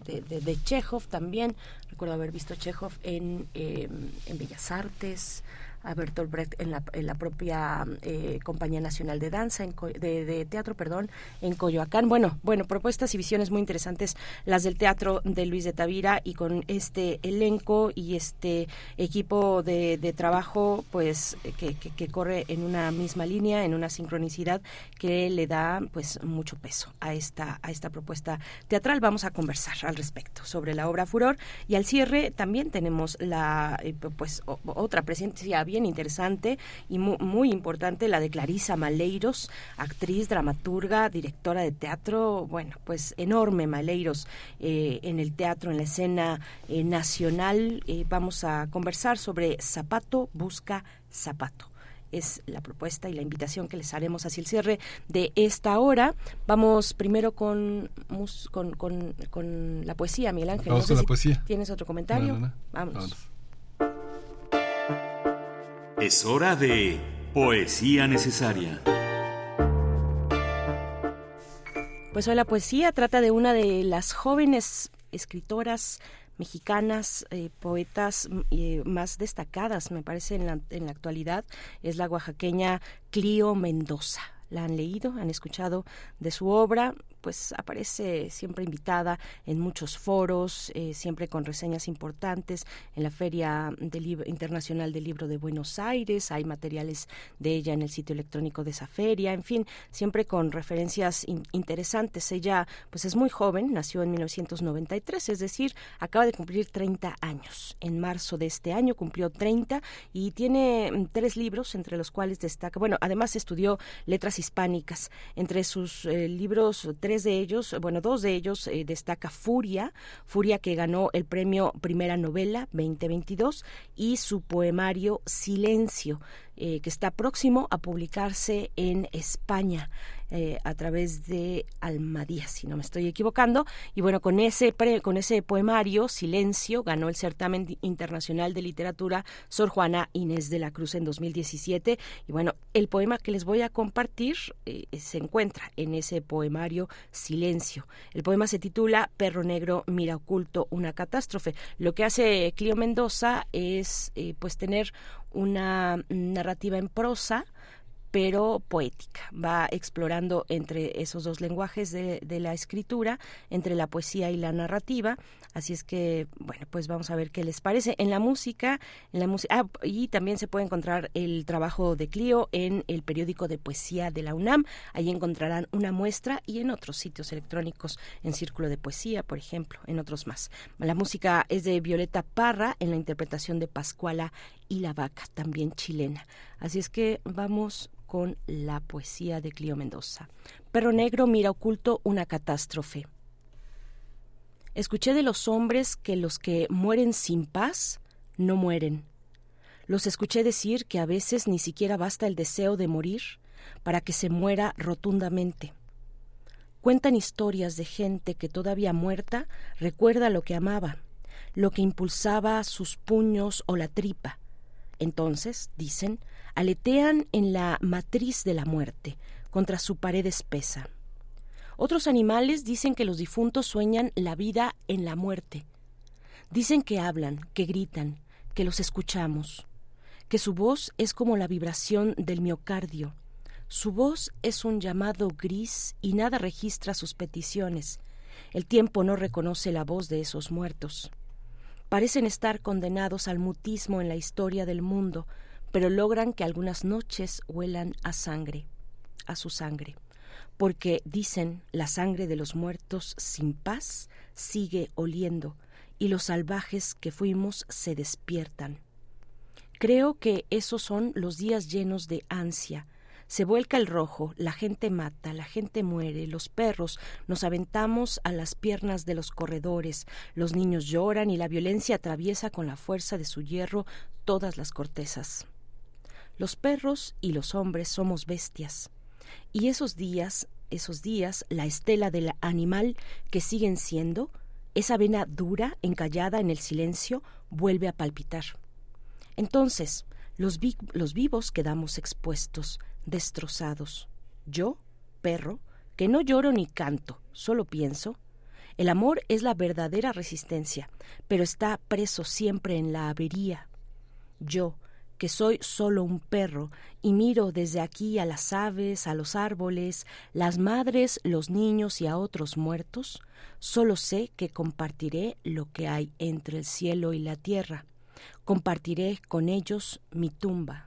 de, de, Chekhov también. Recuerdo haber visto a Chekhov en, en Bellas Artes a Bertolt Brecht en la, propia eh, Compañía Nacional de Danza, de, Teatro, perdón, en Coyoacán. Bueno, bueno, propuestas y visiones muy interesantes las del Teatro de Luis de Tavira y con este elenco y este equipo de, de trabajo, pues, que, que, corre en una misma línea, en una sincronicidad que le da, pues, mucho peso a esta, a esta propuesta teatral. Vamos a conversar al respecto sobre la obra Furor y al cierre también tenemos la, eh, pues, otra presencia bien interesante y muy, importante, la de Clarisa Maleiros, actriz, dramaturga, directora de teatro, bueno, pues enorme Maleiros eh, en el teatro, en la escena eh, nacional. Eh, vamos a conversar sobre Zapato busca Zapato es la propuesta y la invitación que les haremos hacia el cierre de esta hora. Vamos primero con, con, con, la poesía, Miguel Ángel. Vamos con la poesía. ¿Tienes otro comentario? Vámonos. Es hora de Poesía Necesaria. Pues hoy la poesía trata de una de las jóvenes escritoras mexicanas, eh, poetas mm, eh, más destacadas, me parece, en la, en la actualidad, es la oaxaqueña Clio Mendoza. ¿La han leído? ¿Han escuchado de su obra? Pues aparece siempre invitada en muchos foros, eh, siempre con reseñas importantes en la Feria Internacional del Libro de Buenos Aires, hay materiales de ella en el sitio electrónico de esa feria, en fin, siempre con referencias interesantes. Ella pues es muy joven, nació en 1993, es decir, acaba de cumplir 30 años. En marzo de este año cumplió 30 y tiene mm, tres libros entre los cuales destaca, bueno, además estudió letras hispánicas. Entre sus eh, libros, tres de ellos, bueno, dos de ellos eh, destaca Furia, Furia que ganó el premio Primera Novela 2022 y su poemario Silencio, eh, que está próximo a publicarse en España. Eh, a través de Almadía, si no me estoy equivocando. Y bueno, con ese, con ese poemario, Silencio, ganó el certamen internacional de literatura Sor Juana Inés de la Cruz en 2017. Y bueno, el poema que les voy a compartir eh, se encuentra en ese poemario Silencio. El poema se titula Perro Negro mira oculto una catástrofe. Lo que hace Clio Mendoza es pues tener una narrativa en prosa pero poética. Va explorando entre esos dos lenguajes de, la escritura, entre la poesía y la narrativa. Así es que, bueno, pues vamos a ver qué les parece. En la música, en la música, ah, y también se puede encontrar el trabajo de Clio en el periódico de poesía de la UNAM. Ahí encontrarán una muestra y en otros sitios electrónicos, en Círculo de Poesía, por ejemplo, en otros más. La música es de Violeta Parra en la interpretación de Pascuala y la vaca, también chilena. Así es que vamos con la poesía de Clio Mendoza. Perro Negro mira oculto una catástrofe. Escuché de los hombres que los que mueren sin paz no mueren. Los escuché decir que a veces ni siquiera basta el deseo de morir para que se muera rotundamente. Cuentan historias de gente que todavía muerta recuerda lo que amaba, lo que impulsaba sus puños o la tripa. Entonces, dicen, aletean en la matriz de la muerte, contra su pared espesa. Otros animales dicen que los difuntos sueñan la vida en la muerte. Dicen que hablan, que gritan, que los escuchamos, que su voz es como la vibración del miocardio. Su voz es un llamado gris y nada registra sus peticiones. El tiempo no reconoce la voz de esos muertos. Parecen estar condenados al mutismo en la historia del mundo, pero logran que algunas noches huelan a sangre, a su sangre, porque dicen la sangre de los muertos sin paz sigue oliendo y los salvajes que fuimos se despiertan. Creo que esos son los días llenos de ansia, se vuelca el rojo, la gente mata, la gente muere, los perros nos aventamos a las piernas de los corredores, los niños lloran y la violencia atraviesa con la fuerza de su hierro todas las cortezas. Los perros y los hombres somos bestias. Y esos días, esos días, la estela del animal que siguen siendo, esa vena dura, encallada en el silencio, vuelve a palpitar. Entonces, los, los vivos quedamos expuestos, destrozados. Yo, perro, que no lloro ni canto, solo pienso. El amor es la verdadera resistencia, pero está preso siempre en la avería. Yo, que soy solo un perro y miro desde aquí a las aves, a los árboles, las madres, los niños y a otros muertos, solo sé que compartiré lo que hay entre el cielo y la tierra. Compartiré con ellos mi tumba.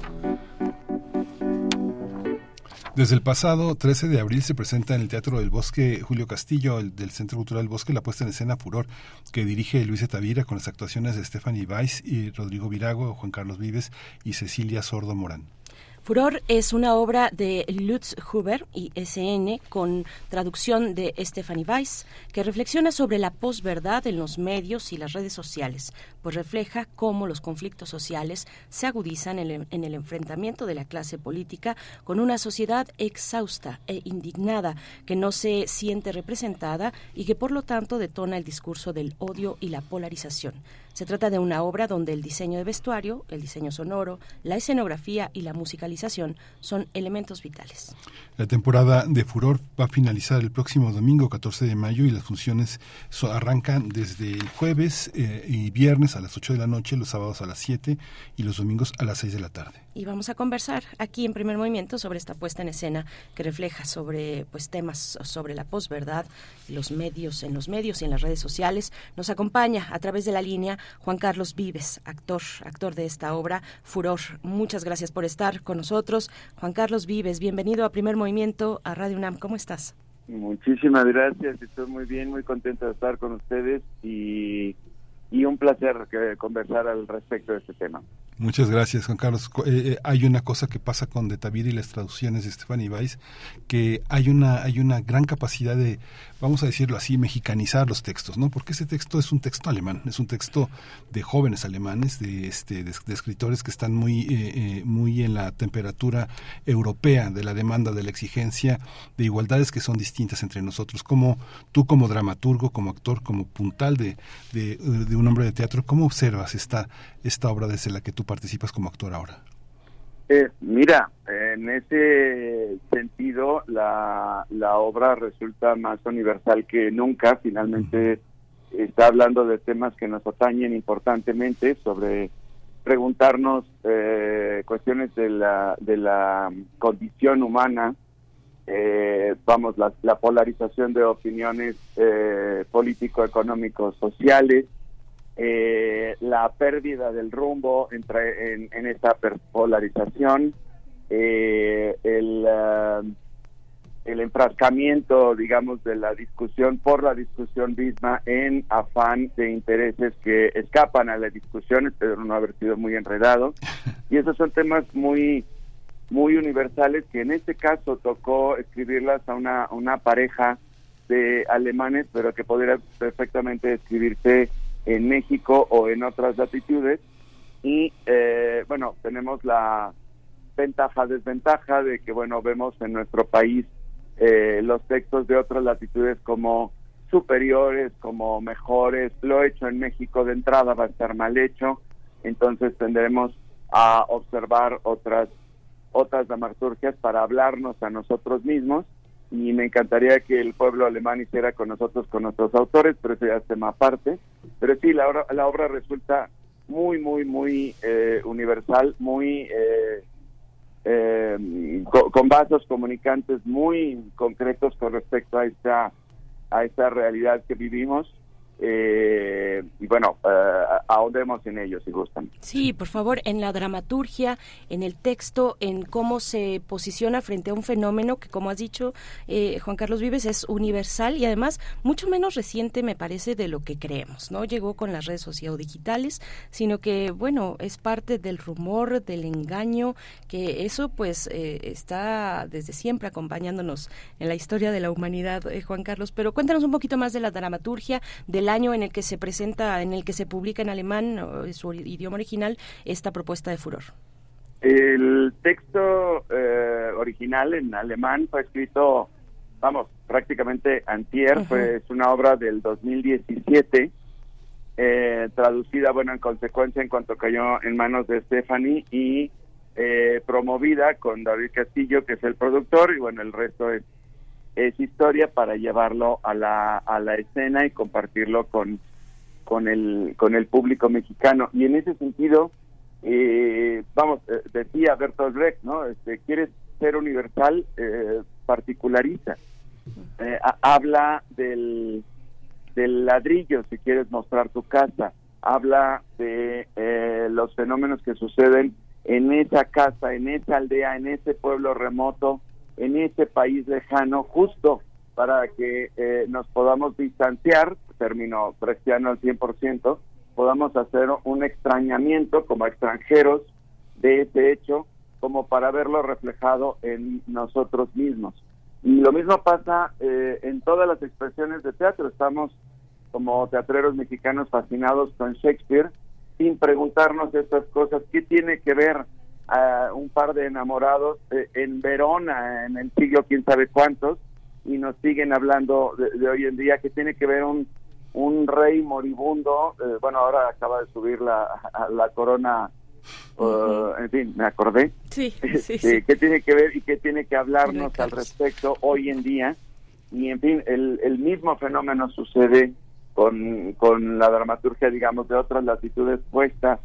Desde el pasado 13 de abril se presenta en el Teatro del Bosque Julio Castillo, el, del Centro Cultural Bosque, la puesta en escena Furor, que dirige Luis Tavira con las actuaciones de Stephanie Weiss y Rodrigo Virago, Juan Carlos Vives y Cecilia Sordo Morán. Furor es una obra de Lutz Huber y SN con traducción de Stephanie Weiss que reflexiona sobre la posverdad en los medios y las redes sociales, pues refleja cómo los conflictos sociales se agudizan en el, enfrentamiento de la clase política con una sociedad exhausta e indignada que no se siente representada y que por lo tanto detona el discurso del odio y la polarización. Se trata de una obra donde el diseño de vestuario, el diseño sonoro, la escenografía y la musicalización son elementos vitales. La temporada de Furor va a finalizar el próximo domingo 14 de mayo y las funciones arrancan desde el jueves eh, y viernes a las 8 de la noche, los sábados a las 7 y los domingos a las 6 de la tarde. Y vamos a conversar aquí en Primer Movimiento sobre esta puesta en escena que refleja sobre pues temas sobre la posverdad, los medios en los medios y en las redes sociales. Nos acompaña a través de la línea Juan Carlos Vives, actor, actor de esta obra, Furor. Muchas gracias por estar con nosotros. Juan Carlos Vives, bienvenido a Primer Movimiento, a Radio UNAM. ¿Cómo estás? Muchísimas gracias, estoy muy bien, muy contento de estar con ustedes y, y un placer conversar al respecto de este tema. Muchas gracias, Juan Carlos. Eh, eh, hay una cosa que pasa con De Tavira y las traducciones de Stephanie Weiss, que hay una, hay una gran capacidad de, vamos a decirlo así, mexicanizar los textos, ¿no? Porque ese texto es un texto alemán, es un texto de jóvenes alemanes, de, este, de, escritores que están muy, eh, muy en la temperatura europea de la demanda, de la exigencia, de igualdades que son distintas entre nosotros. Como tú, como dramaturgo, como actor, como puntal de, de, de un hombre de teatro, ¿cómo observas esta, esta obra desde la que tú participas como actor ahora? Eh, mira, en ese sentido la, la obra resulta más universal que nunca. Finalmente está hablando de temas que nos atañen importantemente sobre preguntarnos eh, cuestiones de la, de la condición humana, eh, vamos, la, la, polarización de opiniones político-económicos sociales, eh, la pérdida del rumbo entre, en, en esta polarización, eh, el, uh, el enfrascamiento, digamos, de la discusión por la discusión misma en afán de intereses que escapan a la discusión, espero no haber sido muy enredado. Y esos son temas muy muy universales que en este caso tocó escribirlas a una, una pareja de alemanes, pero que podría perfectamente escribirse en México o en otras latitudes. Y eh, bueno, tenemos la ventaja, desventaja de que, bueno, vemos en nuestro país eh, los textos de otras latitudes como superiores, como mejores. Lo hecho en México de entrada va a estar mal hecho, entonces tendremos a observar otras otras dramaturgias para hablarnos a nosotros mismos y me encantaría que el pueblo alemán hiciera con nosotros, con nuestros autores, pero eso ya es tema aparte. Pero sí, la obra, la obra resulta muy, muy, muy eh, universal, muy eh, eh, con, vasos comunicantes muy concretos con respecto a esta a esta realidad que vivimos eh, y bueno, eh, ahondemos en ello si gustan. Sí, por favor, en la dramaturgia, en el texto, en cómo se posiciona frente a un fenómeno que, como has dicho, eh, Juan Carlos Vives, es universal y además mucho menos reciente, me parece, de lo que creemos. No llegó con las redes sociales digitales, sino que, bueno, es parte del rumor, del engaño, que eso pues eh, está desde siempre acompañándonos en la historia de la humanidad, eh, Juan Carlos. Pero cuéntanos un poquito más de la dramaturgia, de año en el que se presenta, en el que se publica en alemán, su idioma original, esta propuesta de furor? El texto eh, original en alemán fue escrito, vamos, prácticamente antier, fue, es una obra del 2017, eh, traducida, bueno, en consecuencia en cuanto cayó en manos de Stephanie y eh, promovida con David Castillo, que es el productor, y bueno, el resto es es historia para llevarlo a la, a la escena y compartirlo con, con, el, con el público mexicano. Y en ese sentido, eh, vamos, eh, decía Bertolt Brecht, ¿no? Este, ¿Quieres ser universal? Eh, particulariza. habla del, del ladrillo, si quieres mostrar tu casa. Habla de los fenómenos que suceden en esa casa, en esa aldea, en ese pueblo remoto, en ese país lejano, justo para que eh, nos podamos distanciar, término cristiano al 100%, podamos hacer un extrañamiento como extranjeros de ese hecho, como para verlo reflejado en nosotros mismos. Y lo mismo pasa eh, en todas las expresiones de teatro. Estamos como teatreros mexicanos fascinados con Shakespeare sin preguntarnos estas cosas. ¿Qué tiene que ver a un par de enamorados eh, en Verona en el siglo quién sabe cuántos y nos siguen hablando de, hoy en día? ¿Qué tiene que ver un, un rey moribundo? Eh, bueno, ahora acaba de subir la, la corona Uh, en fin, me acordé. Sí, sí, sí. ¿Qué tiene que ver y qué tiene que hablarnos al respecto hoy en día? Y en fin, el, el mismo fenómeno sucede con, con la dramaturgia, digamos, de otras latitudes puestas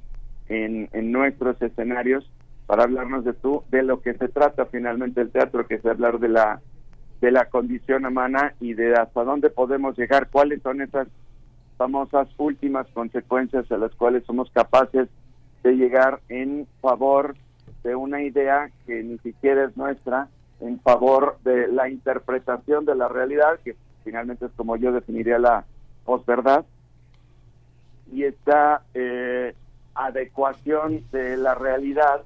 en, en nuestros escenarios para hablarnos de tú, de lo que se trata finalmente el teatro, que es hablar de la de la condición humana y de hasta dónde podemos llegar, cuáles son esas famosas últimas consecuencias a las cuales somos capaces de llegar en favor de una idea que ni siquiera es nuestra, en favor de la interpretación de la realidad, que finalmente es como yo definiría la posverdad, y esta eh, adecuación de la realidad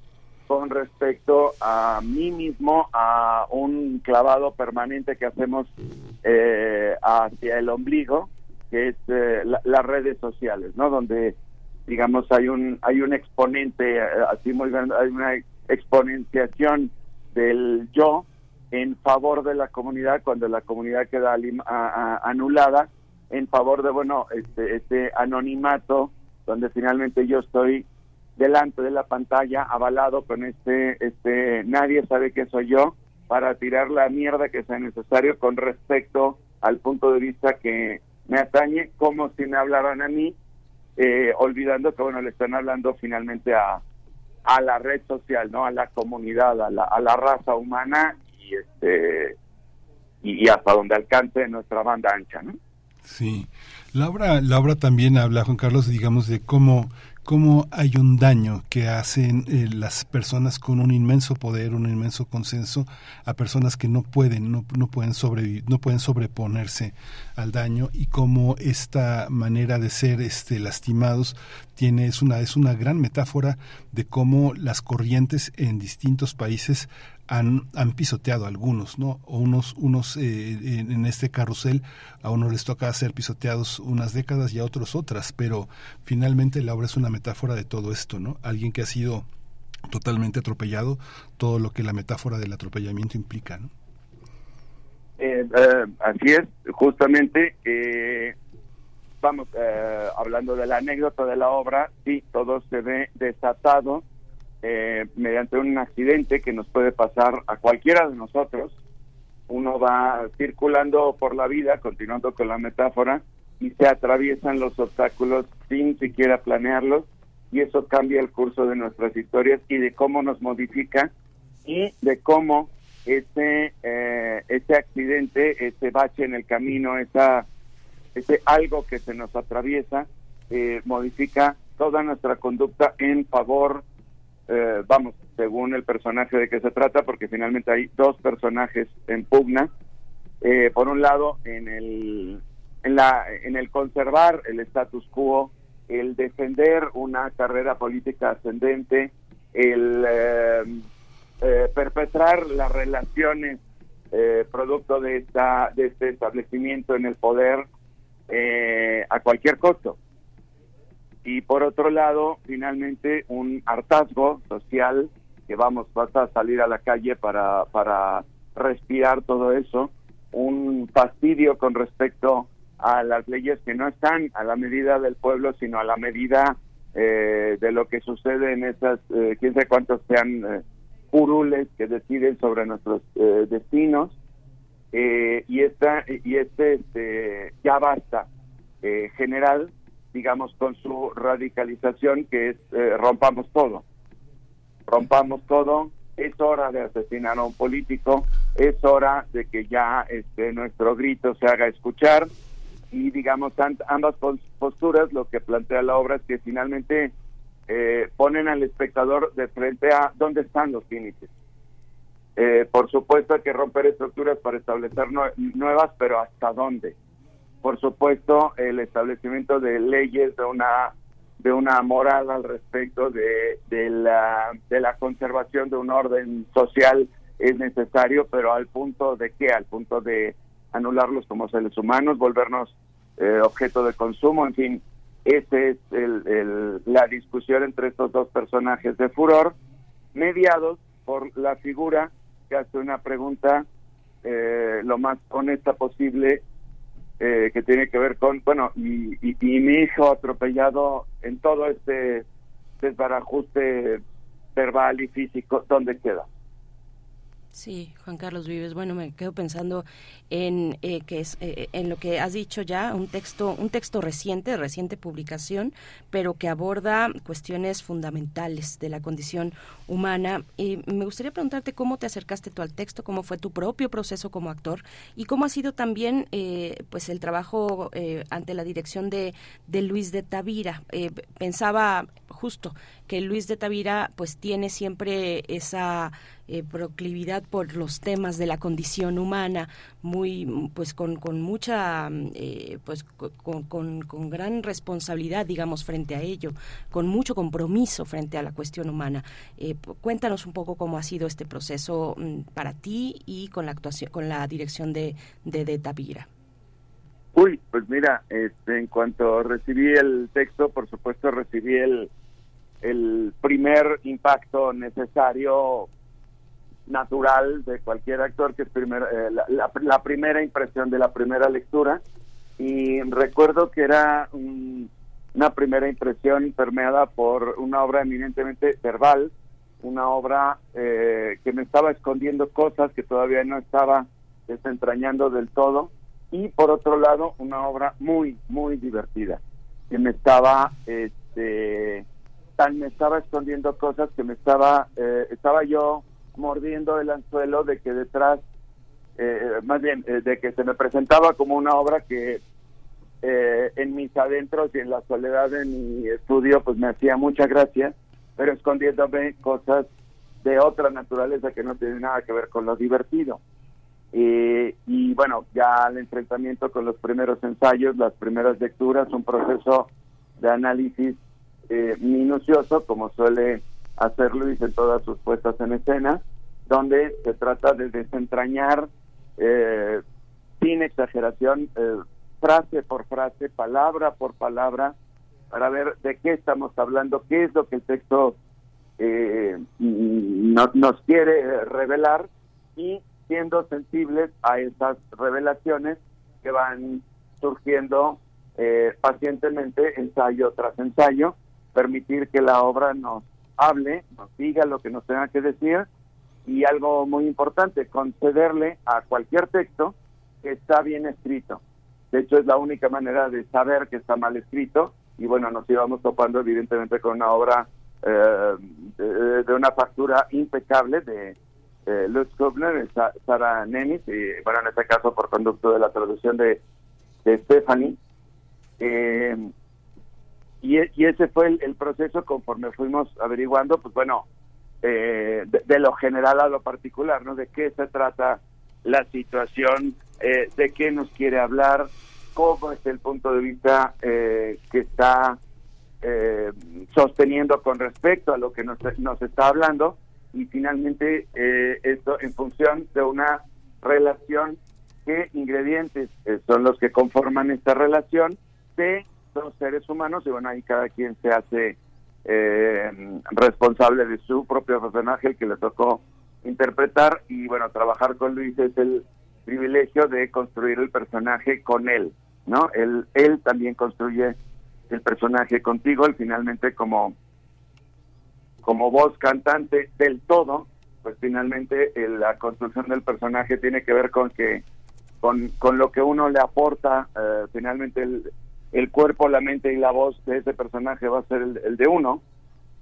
con respecto a mí mismo, a un clavado permanente que hacemos eh, hacia el ombligo, que es eh, las redes sociales, ¿no? Donde digamos hay un hay un exponente eh, así muy grande hay una exponenciación del yo en favor de la comunidad cuando la comunidad queda anulada en favor de bueno este este anonimato donde finalmente yo estoy delante de la pantalla avalado con este este nadie sabe que soy yo para tirar la mierda que sea necesario con respecto al punto de vista que me atañe como si me hablaran a mí eh, olvidando que bueno le están hablando finalmente a, a la red social no a la comunidad a la, a la raza humana y este y, hasta donde alcance nuestra banda ancha no sí. La obra la obra también habla Juan Carlos digamos de cómo cómo hay un daño que hacen eh, las personas con un inmenso poder, un inmenso consenso, a personas que no pueden, no, no pueden sobrevivir, no pueden sobreponerse al daño y cómo esta manera de ser este, lastimados tiene, es una, es una gran metáfora de cómo las corrientes en distintos países han, han pisoteado algunos, ¿no? Unos, unos eh, en, este carrusel, a unos les toca ser pisoteados unas décadas y a otros otras, pero finalmente la obra es una metáfora de todo esto, ¿no? Alguien que ha sido totalmente atropellado, todo lo que la metáfora del atropellamiento implica, ¿no? Eh, eh, así es, justamente, vamos, hablando de la anécdota de la obra, sí, todo se ve desatado eh, mediante un accidente que nos puede pasar a cualquiera de nosotros. Uno va circulando por la vida, continuando con la metáfora, y se atraviesan los obstáculos sin siquiera planearlos, y eso cambia el curso de nuestras historias y de cómo nos modifica y de cómo ese, eh, ese accidente, ese bache en el camino, esa, ese algo que se nos atraviesa, eh, modifica toda nuestra conducta en favor eh, vamos, según el personaje de que se trata, porque finalmente hay dos personajes en pugna. Eh, por un lado, en el, en, la, en el conservar el status quo, el defender una carrera política ascendente, el eh, perpetrar las relaciones producto de, esta, de este establecimiento en el poder a cualquier costo y por otro lado, finalmente, un hartazgo social que vamos, vas a salir a la calle para, para respirar todo eso, un fastidio con respecto a las leyes que no están a la medida del pueblo, sino a la medida eh, de lo que sucede en esas, eh, quién sabe cuántos sean eh, curules que deciden sobre nuestros eh, destinos. y esta y este, este ya basta general digamos, con su radicalización, que es eh, rompamos todo. Rompamos todo, es hora de asesinar a un político, es hora de que ya este, nuestro grito se haga escuchar y, digamos, ambas posturas, lo que plantea la obra es que finalmente eh, ponen al espectador de frente a dónde están los límites. Eh, por supuesto hay que romper estructuras para establecer nuevas, pero ¿hasta dónde? Por supuesto, el establecimiento de leyes de una de una moral al respecto de, de, la, de la conservación de un orden social es necesario, pero al punto de qué, al punto de anularlos como seres humanos, volvernos eh, objeto de consumo, en fin, esa es el, la discusión entre estos dos personajes de furor, mediados por la figura que hace una pregunta eh, lo más honesta posible eh, que tiene que ver con, bueno, y, y, mi hijo atropellado en todo este desbarajuste verbal y físico, ¿dónde queda? Sí, Juan Carlos Vives. Bueno, me quedo pensando en eh, que es eh, en lo que has dicho ya, un texto, un texto reciente, reciente publicación, pero que aborda cuestiones fundamentales de la condición humana. Y me gustaría preguntarte cómo te acercaste tú al texto, cómo fue tu propio proceso como actor y cómo ha sido también, eh, pues, el trabajo ante la dirección de, de Luis de Tavira. pensaba justo que Luis de Tavira, pues, tiene siempre esa eh, proclividad por los temas de la condición humana, muy, pues con, con mucha, eh, pues con, con, gran responsabilidad, digamos, frente a ello, con mucho compromiso frente a la cuestión humana. Eh, cuéntanos un poco cómo ha sido este proceso mm, para ti y con la actuación, con la dirección de, de, de Tavira. Uy, pues mira, este, en cuanto recibí el texto, por supuesto recibí el, el primer impacto necesario natural de cualquier actor, que es primer, eh, la, primera impresión de la primera lectura. Y recuerdo que era una primera impresión permeada por una obra eminentemente verbal, una obra eh, que me estaba escondiendo cosas que todavía no estaba desentrañando del todo. Y por otro lado, una obra muy, muy divertida, que me estaba, este, me estaba escondiendo cosas que me estaba, eh, estaba yo mordiendo el anzuelo de que detrás, eh, más bien, eh, de que se me presentaba como una obra que eh, en mis adentros y en la soledad de mi estudio, pues me hacía mucha gracia, pero escondiéndome cosas de otra naturaleza que no tienen nada que ver con lo divertido. y bueno, ya el enfrentamiento con los primeros ensayos, las primeras lecturas, un proceso de análisis minucioso, como suele hacer Luis en todas sus puestas en escena, donde se trata de desentrañar eh, sin exageración, eh, frase por frase, palabra por palabra, para ver de qué estamos hablando, qué es lo que el texto eh, nos quiere revelar y siendo sensibles a esas revelaciones que van surgiendo pacientemente ensayo tras ensayo, permitir que la obra nos hable, nos diga lo que nos tenga que decir y algo muy importante, concederle a cualquier texto que está bien escrito. De hecho, es la única manera de saber que está mal escrito y bueno, nos íbamos topando evidentemente con una obra eh, de, una factura impecable de eh, Lutz Kubner, Sara Nenis, y bueno, en este caso por conducto de la traducción de, de Stephanie. Eh, y, ese fue el, proceso conforme fuimos averiguando, pues bueno, eh, de, lo general a lo particular, ¿no? De qué se trata la situación, eh, de qué nos quiere hablar, cómo es el punto de vista eh, que está sosteniendo con respecto a lo que nos, nos está hablando y finalmente esto en función de una relación, qué ingredientes son los que conforman esta relación de dos seres humanos y bueno, ahí cada quien se hace eh, responsable de su propio personaje, el que le tocó interpretar y bueno, trabajar con Luis es el privilegio de construir el personaje con él, ¿no? Él, él también construye el personaje contigo y finalmente como, como voz cantante del todo, pues finalmente la construcción del personaje tiene que ver con que con, con lo que uno le aporta eh, finalmente el, el cuerpo, la mente y la voz de ese personaje va a ser el, de uno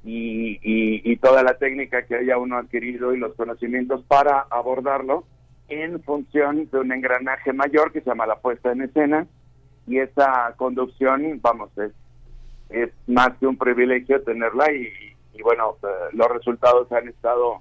y, y, toda la técnica que haya uno adquirido y los conocimientos para abordarlo en función de un engranaje mayor que se llama la puesta en escena. Y esa conducción, vamos, es, es más que un privilegio tenerla y, y bueno, eh, los resultados han estado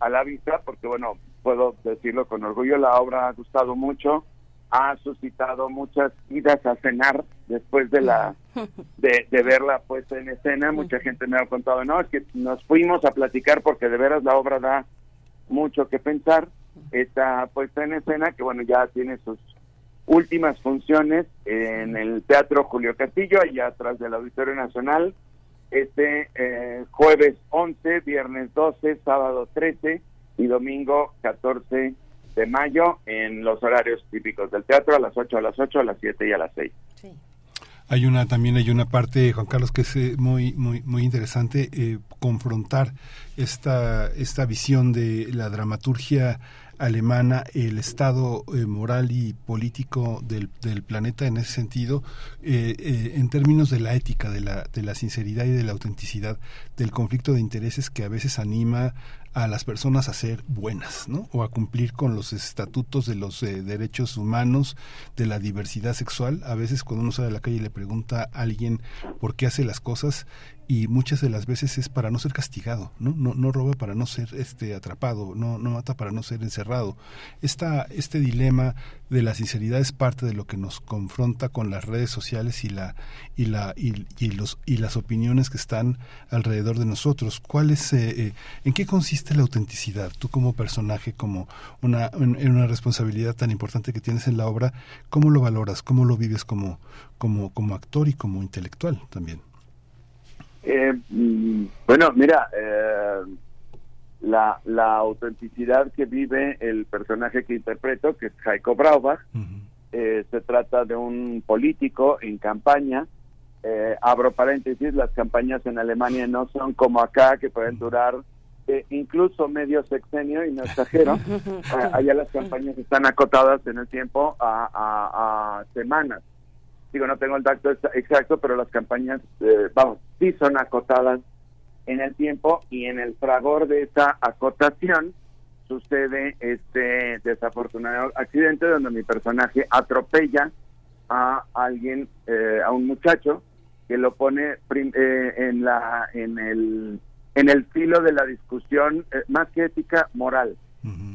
a la vista porque bueno, puedo decirlo con orgullo, la obra ha gustado mucho, ha suscitado muchas idas a cenar después de la de, de verla puesta en escena. Mucha gente me ha contado, no, es que nos fuimos a platicar porque de veras la obra da mucho que pensar. Esta puesta en escena, que bueno, ya tiene sus últimas funciones en el Teatro Julio Castillo, allá atrás del Auditorio Nacional, este eh, jueves 11, viernes 12, sábado 13 y domingo 14 de mayo en los horarios típicos del teatro, a las 8, a las 8, a las 7 y a las 6. Hay una también hay una parte Juan Carlos que es eh, muy muy muy interesante eh, confrontar esta esta visión de la dramaturgia alemana el estado eh, moral y político del, planeta en ese sentido eh, eh, en términos de la ética de la, de la sinceridad y de la autenticidad del conflicto de intereses que a veces anima a las personas a ser buenas, ¿no? O a cumplir con los estatutos de los eh, derechos humanos, de la diversidad sexual. A veces cuando uno sale a la calle y le pregunta a alguien por qué hace las cosas y muchas de las veces es para no ser castigado, ¿no? No, no roba para no ser este atrapado, no, no mata para no ser encerrado. Esta, este dilema de la sinceridad es parte de lo que nos confronta con las redes sociales y la y la y, los y las opiniones que están alrededor de nosotros. ¿Cuál es eh, eh, en qué consiste la autenticidad? Tú como personaje, como una en una responsabilidad tan importante que tienes en la obra, ¿cómo lo valoras? ¿Cómo lo vives como como como actor y como intelectual también? Eh, mm, bueno, mira, eh, la, la autenticidad que vive el personaje que interpreto, que es Heiko Braubach, eh, se trata de un político en campaña. Eh, abro paréntesis, las campañas en Alemania no son como acá, que pueden durar eh, incluso medio sexenio, y no exagero. allá las campañas están acotadas en el tiempo a, a, a semanas digo, no tengo el dato exacto, pero las campañas, eh, vamos, sí son acotadas en el tiempo y en el fragor de esa acotación sucede este desafortunado accidente donde mi personaje atropella a alguien, eh, a un muchacho que lo pone eh, en la en el en el filo de la discusión más que ética moral,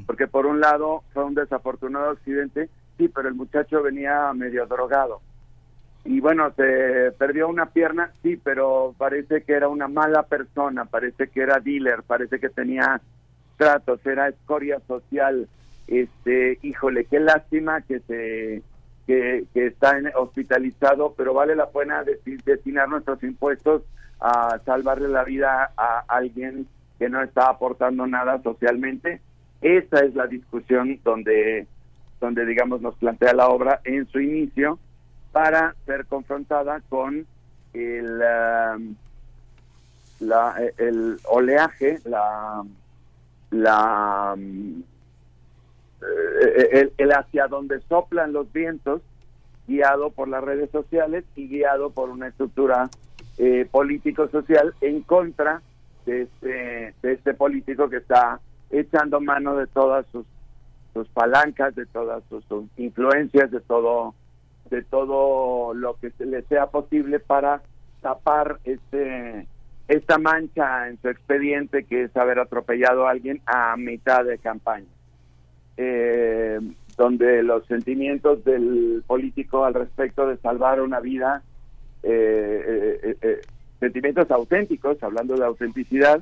porque por un lado fue un desafortunado accidente, sí, pero el muchacho venía medio drogado y bueno, se perdió una pierna, sí, pero parece que era una mala persona, parece que era dealer, parece que tenía tratos, era escoria social. Este, híjole, qué lástima que se que, está hospitalizado, pero vale la pena destinar nuestros impuestos a salvarle la vida a alguien que no está aportando nada socialmente. Esa es la discusión donde donde digamos nos plantea la obra en su inicio para ser confrontada con el, um, la, el oleaje, la, la um, eh, el, hacia donde soplan los vientos, guiado por las redes sociales y guiado por una estructura eh, político-social en contra de este, de este político que está echando mano de todas sus, sus palancas, de todas sus influencias, de todo de todo lo que se le sea posible para tapar este esta mancha en su expediente que es haber atropellado a alguien a mitad de campaña, eh, donde los sentimientos del político al respecto de salvar una vida, eh, eh, sentimientos auténticos, hablando de autenticidad,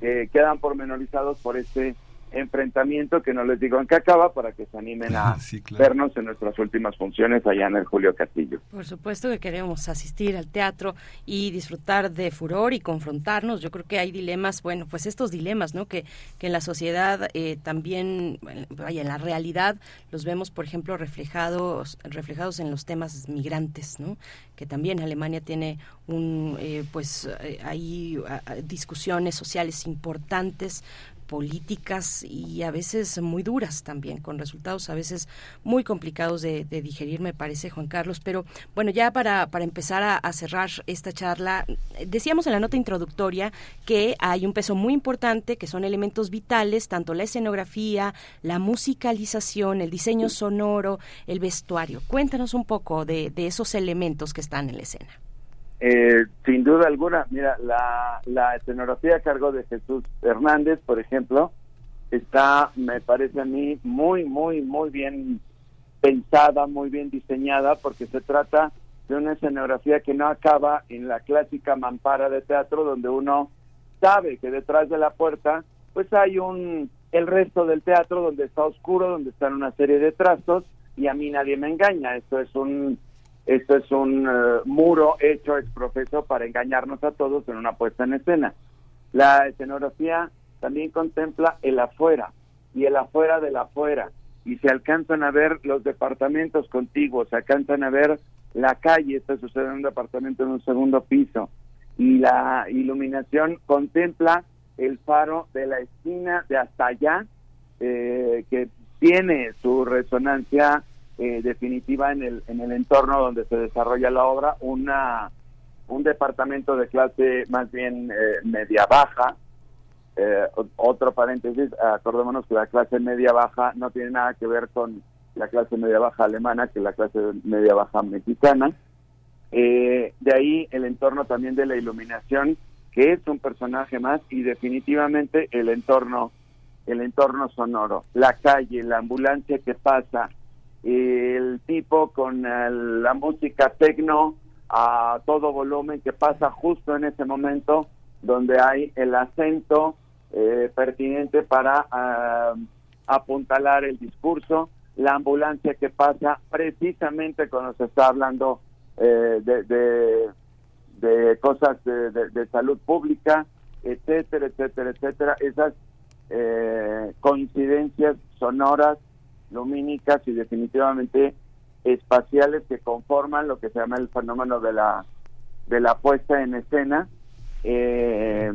quedan pormenorizados por este enfrentamiento que no les digo en qué acaba para que se animen a vernos en nuestras últimas funciones allá en el Julio Castillo. Por supuesto que queremos asistir al teatro y disfrutar de furor y confrontarnos. Yo creo que hay dilemas, bueno, pues estos dilemas, ¿no? Que, que en la sociedad eh, también, vaya, en la realidad los vemos, por ejemplo, reflejados, reflejados en los temas migrantes, ¿no? Que también Alemania tiene un, eh, pues, eh, hay discusiones sociales importantes políticas y a veces muy duras también, con resultados a veces muy complicados de, digerir, me parece, Juan Carlos. Pero bueno, ya para, para empezar a, cerrar esta charla, decíamos en la nota introductoria que hay un peso muy importante, que son elementos vitales, tanto la escenografía, la musicalización, el diseño sonoro, el vestuario. Cuéntanos un poco de esos elementos que están en la escena. Eh, sin duda alguna, mira, la, la escenografía a cargo de Jesús Hernández, por ejemplo, está, me parece a mí, muy, muy, muy bien pensada, muy bien diseñada, porque se trata de una escenografía que no acaba en la clásica mampara de teatro donde uno sabe que detrás de la puerta pues hay un el resto del teatro donde está oscuro, donde están una serie de trastos y a mí nadie me engaña. Esto es un esto es un eh, muro hecho ex profeso para engañarnos a todos en una puesta en escena. La escenografía también contempla el afuera y el afuera del afuera y se alcanzan a ver los departamentos contiguos, se alcanzan a ver la calle, está sucede en un departamento en un segundo piso y la iluminación contempla el faro de la esquina de hasta allá eh, que tiene su resonancia eh, definitiva en el, en el entorno donde se desarrolla la obra, una, un departamento de clase más bien eh, media-baja. Eh, otro paréntesis, acordémonos que la clase media-baja no tiene nada que ver con la clase media-baja alemana que la clase media-baja mexicana. de ahí el entorno también de la iluminación, que es un personaje más, y definitivamente el entorno el entorno sonoro, la calle, la ambulancia que pasa, el tipo con la música tecno a todo volumen que pasa justo en ese momento donde hay el acento eh, pertinente para ah, apuntalar el discurso, la ambulancia que pasa precisamente cuando se está hablando eh, de, de, cosas de, de, salud pública, etcétera, etcétera, etcétera. Esas eh, coincidencias sonoras, lumínicas y definitivamente espaciales que conforman lo que se llama el fenómeno de la de la puesta en escena eh,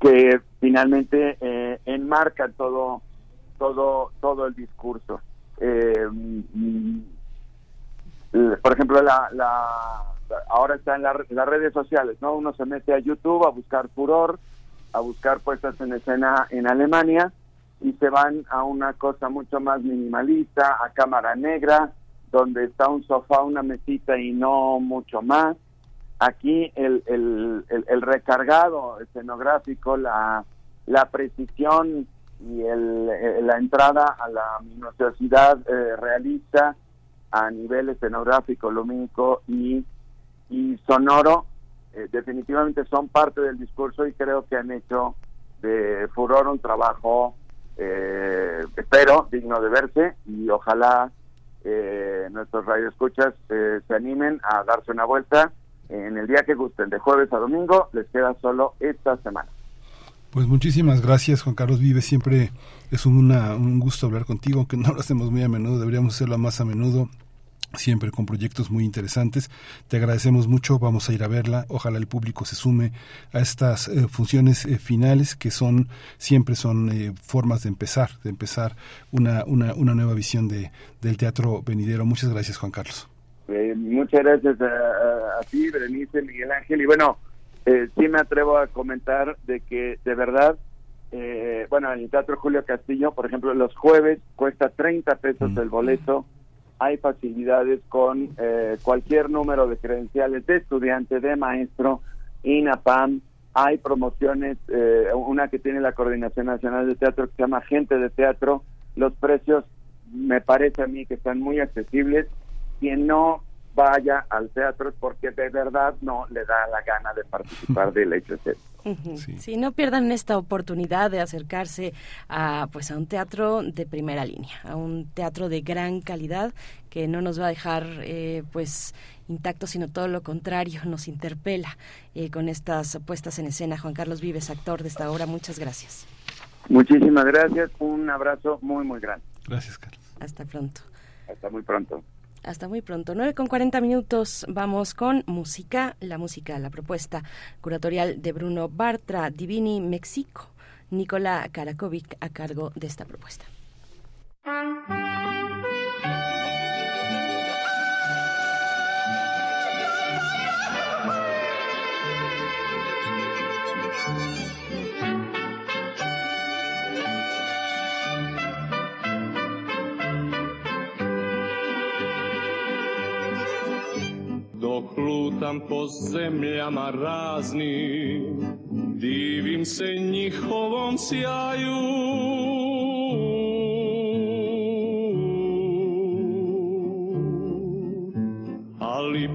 que finalmente eh, enmarca todo todo todo el discurso. Mm, por ejemplo la, la ahora está en las redes sociales no uno se mete a YouTube a buscar furor a buscar puestas en escena en Alemania y se van a una cosa mucho más minimalista, a cámara negra, donde está un sofá, una mesita y no mucho más. Aquí el, el, el, recargado escenográfico, la, la precisión y el, la entrada a la minuciosidad eh, realista a nivel escenográfico, lumínico y, y sonoro eh, definitivamente son parte del discurso y creo que han hecho de Furor un trabajo, eh, espero, digno de verse y ojalá eh, nuestros radioescuchas eh, se animen a darse una vuelta en el día que gusten, de jueves a domingo, les queda solo esta semana. Pues muchísimas gracias, Juan Carlos Vive. Siempre es un gusto hablar contigo, aunque no lo hacemos muy a menudo, deberíamos hacerlo más a menudo siempre con proyectos muy interesantes. Te agradecemos mucho, vamos a ir a verla. Ojalá el público se sume a estas eh, funciones eh, finales que son siempre son eh, formas de empezar, de empezar una, una, una nueva visión de, del teatro venidero. Muchas gracias, Juan Carlos. muchas gracias a, ti, Berenice, Miguel Ángel. Y bueno, sí me atrevo a comentar de que de verdad bueno, en el Teatro Julio Castillo, por ejemplo, los jueves cuesta 30 pesos mm. el boleto hay facilidades con eh, cualquier número de credenciales de estudiante, de maestro, INAPAM, hay promociones, eh, una que tiene la Coordinación Nacional de Teatro que se llama Gente de Teatro, los precios me parece a mí que están muy accesibles, quien no vaya al teatro es porque de verdad no le da la gana de participar del sí. no pierdan esta oportunidad de acercarse a pues a un teatro de primera línea, a un teatro de gran calidad que no nos va a dejar eh, pues intacto, sino todo lo contrario, nos interpela eh, con estas puestas en escena. Juan Carlos Vives, actor de esta obra, muchas gracias. Muchísimas gracias, un abrazo muy muy grande. Gracias, Carlos. Hasta pronto. Hasta muy pronto. Hasta muy pronto. 9 con 40 minutos. Vamos con música. La música, la propuesta curatorial de Bruno Bartra, Divini México. Nicola Karakovic a cargo de esta propuesta. Dok lutam po zemljama raznim, divim se njihovom sjaju. Ali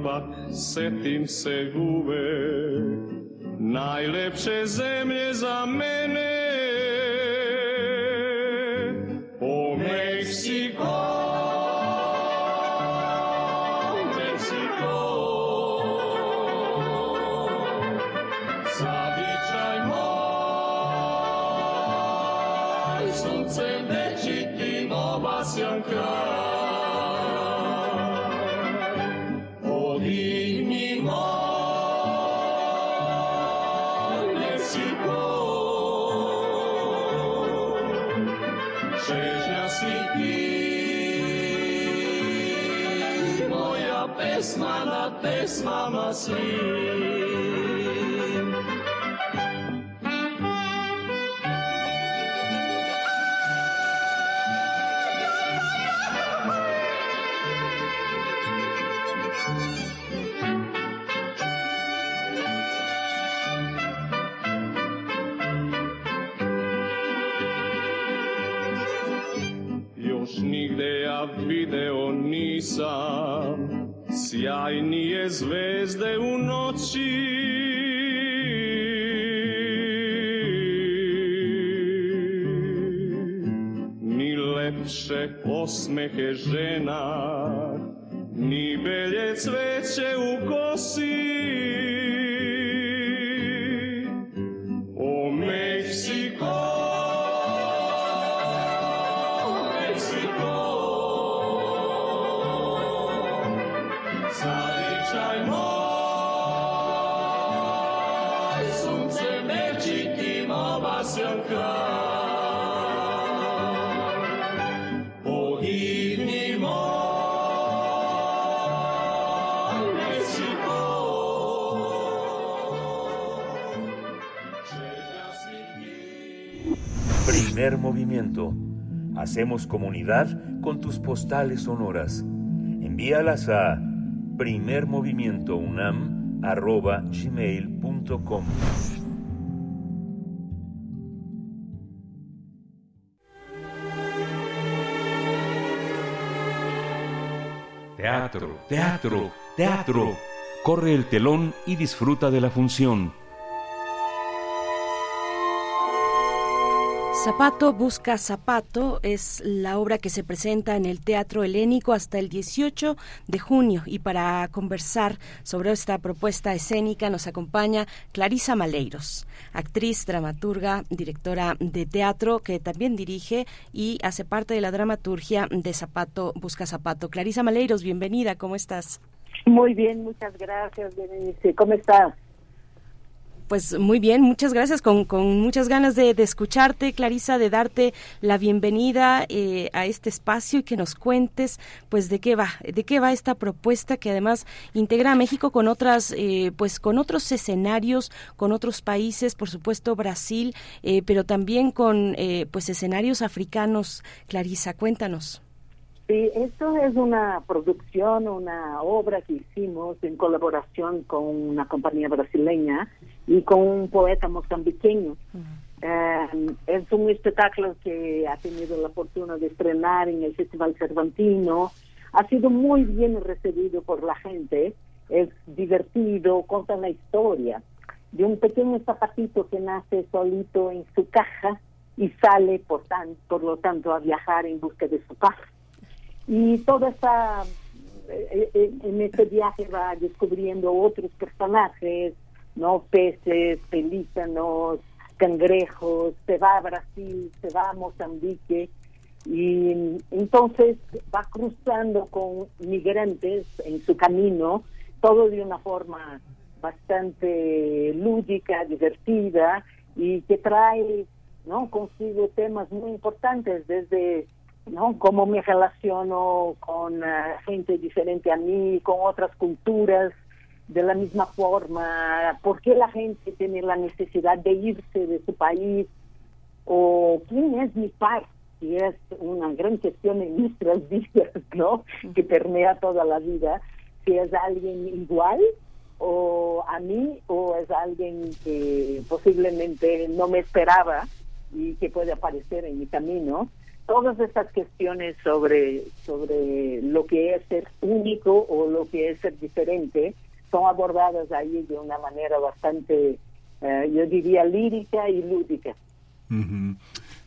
se tim se gube najlepše zemlje za mene o Meksiko pesma svim Još nigde ja video nisam Sjajnije zvezde u noći. Ni lepše osmehe žena Ni belje cveće u kosi movimiento. Hacemos comunidad con tus postales sonoras. Envíalas a primermovimientounam.gmail.com Teatro, teatro, teatro. Corre el telón y disfruta de la función. Zapato busca zapato es la obra que se presenta en el Teatro Helénico hasta el 18 de junio y para conversar sobre esta propuesta escénica nos acompaña Clarisa Maleiros, actriz, dramaturga, directora de teatro que también dirige y hace parte de la dramaturgia de Zapato busca zapato. Clarisa Maleiros, bienvenida, ¿cómo estás? Muy bien, muchas gracias, Berenice. ¿Cómo estás? Pues muy bien, muchas gracias, con, con muchas ganas de, escucharte, Clarisa, de darte la bienvenida eh, a este espacio y que nos cuentes, pues, de qué va, de qué va esta propuesta que además integra a México con otras, eh, pues, con otros escenarios, con otros países, por supuesto Brasil, eh, pero también con, pues, escenarios africanos. Clarisa, cuéntanos. Sí, esto es una producción, una obra que hicimos en colaboración con una compañía brasileña y con un poeta mozambiqueño. Uh -huh. eh, es un espectáculo que ha tenido la fortuna de estrenar en el Festival Cervantino. Ha sido muy bien recibido por la gente. Es divertido, cuenta la historia de un pequeño zapatito que nace solito en su caja y sale, por, tan, por lo tanto, a viajar en busca de su paz y toda esta en este viaje va descubriendo otros personajes no peces pelícanos cangrejos se va a Brasil se va a Mozambique y entonces va cruzando con migrantes en su camino todo de una forma bastante lúdica divertida y que trae no consigo temas muy importantes desde ¿no? Cómo me relaciono con uh, gente diferente a mí, con otras culturas de la misma forma, por qué la gente tiene la necesidad de irse de su país, o quién es mi par, y es una gran cuestión en nuestras vidas, ¿no? Que permea toda la vida, si es alguien igual o a mí, o es alguien que posiblemente no me esperaba y que puede aparecer en mi camino. Todas estas cuestiones sobre sobre lo que es ser único o lo que es ser diferente son abordadas ahí de una manera bastante, eh, yo diría, lírica y lúdica. Ujú.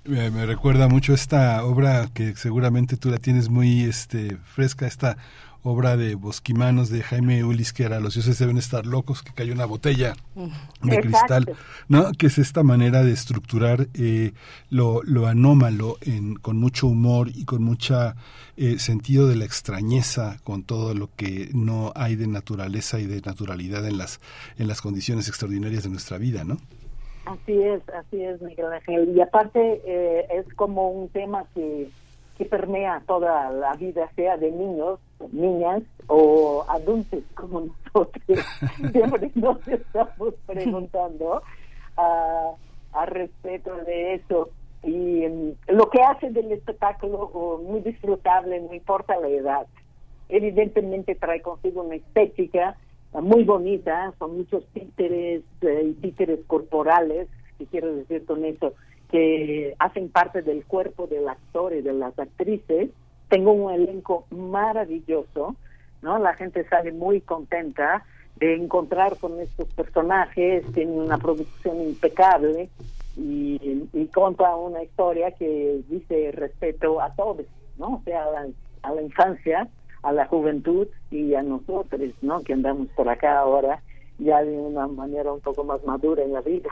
me, me recuerda mucho esta obra que seguramente tú la tienes muy este fresca, esta obra de Bosquimanos de Jaime Ulis, que era Los dioses deben estar locos, que cayó una botella de Exacto. cristal, ¿no? Que es esta manera de estructurar eh, lo, lo anómalo en, con mucho humor y con mucha eh, sentido de la extrañeza, con todo lo que no hay de naturaleza y de naturalidad en las, en las condiciones extraordinarias de nuestra vida, ¿no? Así es, así es, Miguel Ángel. Y aparte eh, es como un tema que, que permea toda la vida, sea de niños, niñas o adultos como nosotros. Siempre nos estamos preguntando a, a respecto de eso. Y mm, lo que hace del espectáculo oh, muy disfrutable, no importa la edad. Evidentemente trae consigo una estética eh, muy bonita, son muchos títeres eh, y títeres corporales, que quiero decir con eso, que hacen parte del cuerpo del actor y de las actrices. Tengo un elenco maravilloso, ¿no? La gente sale muy contenta de encontrar con estos personajes, tienen una producción impecable y, y cuenta una historia que dice respeto a todos, ¿no? O sea, a la, a la infancia, a la juventud y a nosotros, ¿no? Que andamos por acá ahora ya de una manera un poco más madura en la vida.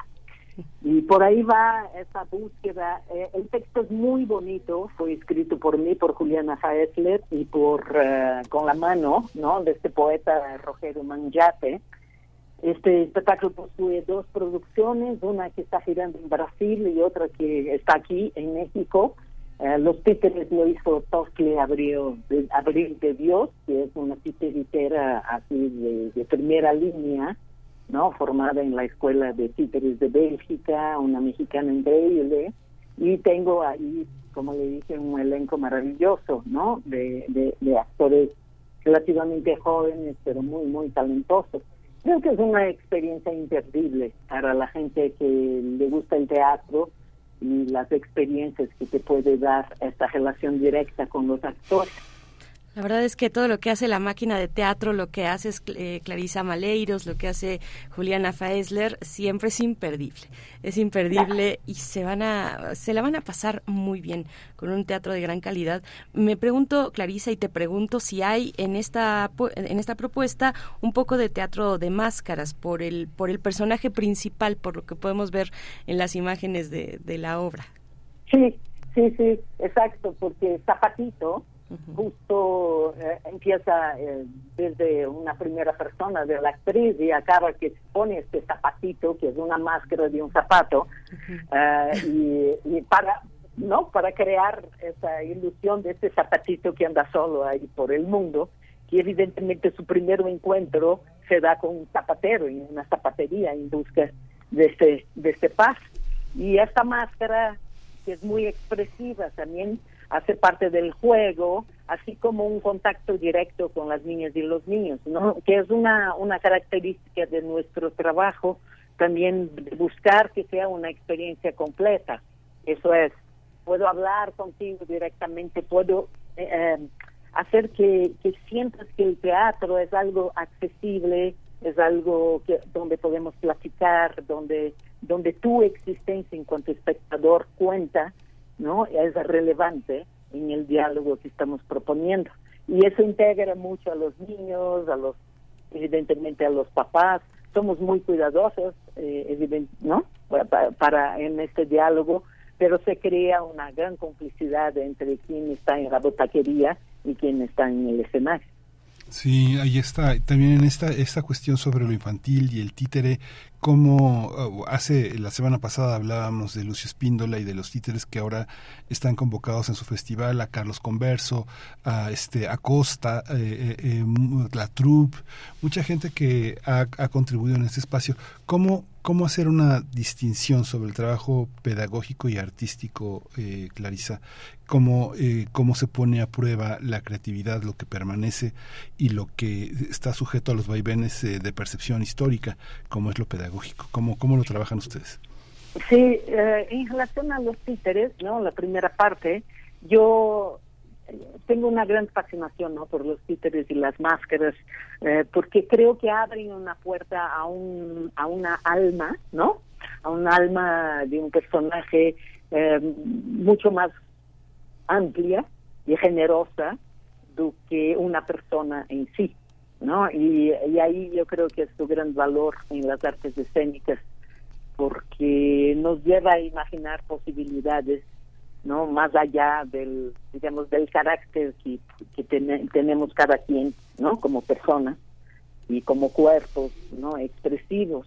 Y por ahí va esa búsqueda. Eh, el texto es muy bonito, fue escrito por mí, por Juliana Haesler y por eh, con la mano, ¿no? De este poeta Rogelio Mangiate. Este espectáculo posee dos producciones, una que está girando en Brasil y otra que está aquí en México. Eh, los títeres lo hizo Toscle Abril de, Abril de Dios, que es una titeritera así de primera línea, ¿no? Formada en la Escuela de Títeres de Bélgica, una mexicana increíble. Y tengo ahí, como le dije, un elenco maravilloso, ¿no? De, de, de actores relativamente jóvenes, pero muy, muy talentosos. Creo que es una experiencia imperdible para la gente que le gusta el teatro y las experiencias que te puede dar esta relación directa con los actores. La verdad es que todo lo que hace la máquina de teatro, lo que hace eh, Clarisa Maleiros, lo que hace Juliana Faesler, siempre es imperdible. Es imperdible y se van a se la van a pasar muy bien con un teatro de gran calidad. Me pregunto, Clarisa, y te pregunto si hay en esta en esta propuesta un poco de teatro de máscaras por el por el personaje principal, por lo que podemos ver en las imágenes de, de la obra. Sí, sí, sí, exacto, porque Zapatito justo eh, empieza eh, desde una primera persona de la actriz y acaba que pone este zapatito que es una máscara de un zapato eh, y, y para no para crear esa ilusión de este zapatito que anda solo ahí por el mundo y evidentemente su primer encuentro se da con un zapatero en una zapatería en busca de este de este paz y esta máscara que es muy expresiva también hace parte del juego, así como un contacto directo con las niñas y los niños, ¿no? Que es una, una característica de nuestro trabajo, también buscar que sea una experiencia completa. Eso es, puedo hablar contigo directamente, puedo eh, eh, hacer que, que sientas que el teatro es algo accesible, es algo que donde podemos platicar, donde donde tu existencia en cuanto espectador cuenta, ¿no? Es relevante en el diálogo que estamos proponiendo. Y eso integra mucho a los niños, a los, evidentemente a los papás. Somos muy cuidadosos, eh, ¿no? Para, para en este diálogo, pero se crea una gran complicidad entre quien está en la botaquería y quien está en el escenario. Sí, ahí está. También en esta, esta cuestión sobre lo infantil y el títere, como uh, hace la semana pasada hablábamos de Lucio Espíndola y de los títeres que ahora están convocados en su festival, a Carlos Converso, a este a Costa, eh, eh, la Troupe, mucha gente que ha, ha contribuido en este espacio. ¿Cómo, ¿Cómo hacer una distinción sobre el trabajo pedagógico y artístico, eh, Clarisa? ¿Cómo, eh, ¿Cómo se pone a prueba la creatividad, lo que permanece y lo que está sujeto a los vaivenes eh, de percepción histórica, como es lo pedagógico? ¿Cómo, cómo lo trabajan ustedes? Sí, eh, en relación a los títeres, ¿no? La primera parte, yo tengo una gran fascinación ¿no? por los títeres y las máscaras, eh, porque creo que abren una puerta a, un, a una alma, ¿no? A un alma de un personaje eh, mucho más amplia y generosa do que una persona en sí, ¿no? Y, ahí yo creo que es su gran valor en las artes escénicas, porque nos lleva a imaginar posibilidades no más allá del digamos del carácter que, que tenemos cada quien no como persona y como cuerpos no expresivos.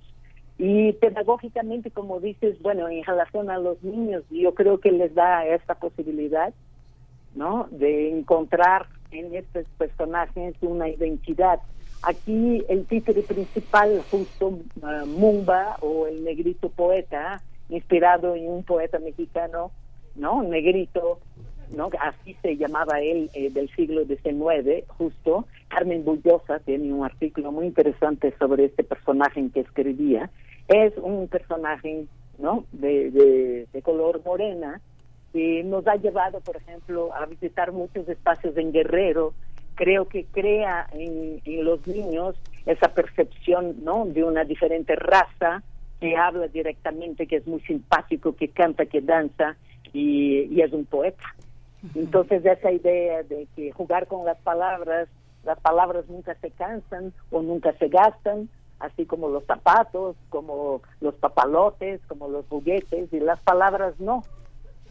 Y pedagógicamente como dices bueno en relación a los niños yo creo que les da esta posibilidad no de encontrar en estos personajes una identidad aquí el título principal justo uh, Mumba o el negrito poeta inspirado en un poeta mexicano ¿no? Negrito, ¿no? Así se llamaba él eh, del siglo XIX, justo. Carmen Bullosa tiene un artículo muy interesante sobre este personaje que escribía. Es un personaje, ¿no? De, de, color morena que nos ha llevado, por ejemplo, a visitar muchos espacios en Guerrero. Creo que crea en, en los niños esa percepción, ¿no? De una diferente raza que habla directamente, que es muy simpático, que canta, que danza y, es un poeta. Entonces esa idea de que jugar con las palabras, las palabras nunca se cansan o nunca se gastan, así como los zapatos, como los papalotes, como los juguetes, y las palabras no.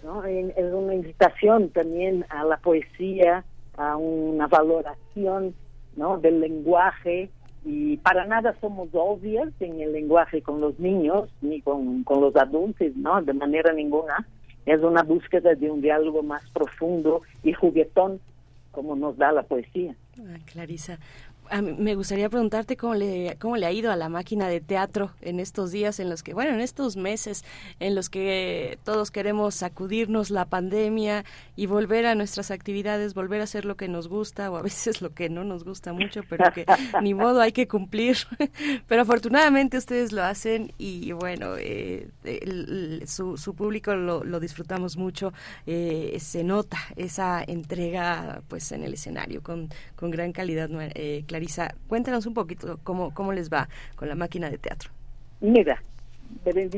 ¿No? Es una invitación también a la poesía, a una valoración ¿no? del lenguaje, y para nada somos obvias en el lenguaje con los niños ni con, con los adultos, ¿no? De manera ninguna es una búsqueda de un diálogo más profundo y juguetón como nos da la poesía. Ah, Clarisa, me gustaría preguntarte cómo le, cómo le ha ido a la máquina de teatro en estos días en los que, bueno, en estos meses en los que todos queremos sacudirnos la pandemia y volver a nuestras actividades, volver a hacer lo que nos gusta o a veces lo que no nos gusta mucho, pero que ni modo hay que cumplir. pero afortunadamente ustedes lo hacen y bueno, eh, su, su, público lo, lo disfrutamos mucho, eh, se nota esa entrega pues en el escenario con, con gran calidad. Eh, Clarisa, cuéntanos un poquito cómo, cómo les va con la máquina de teatro. Mira,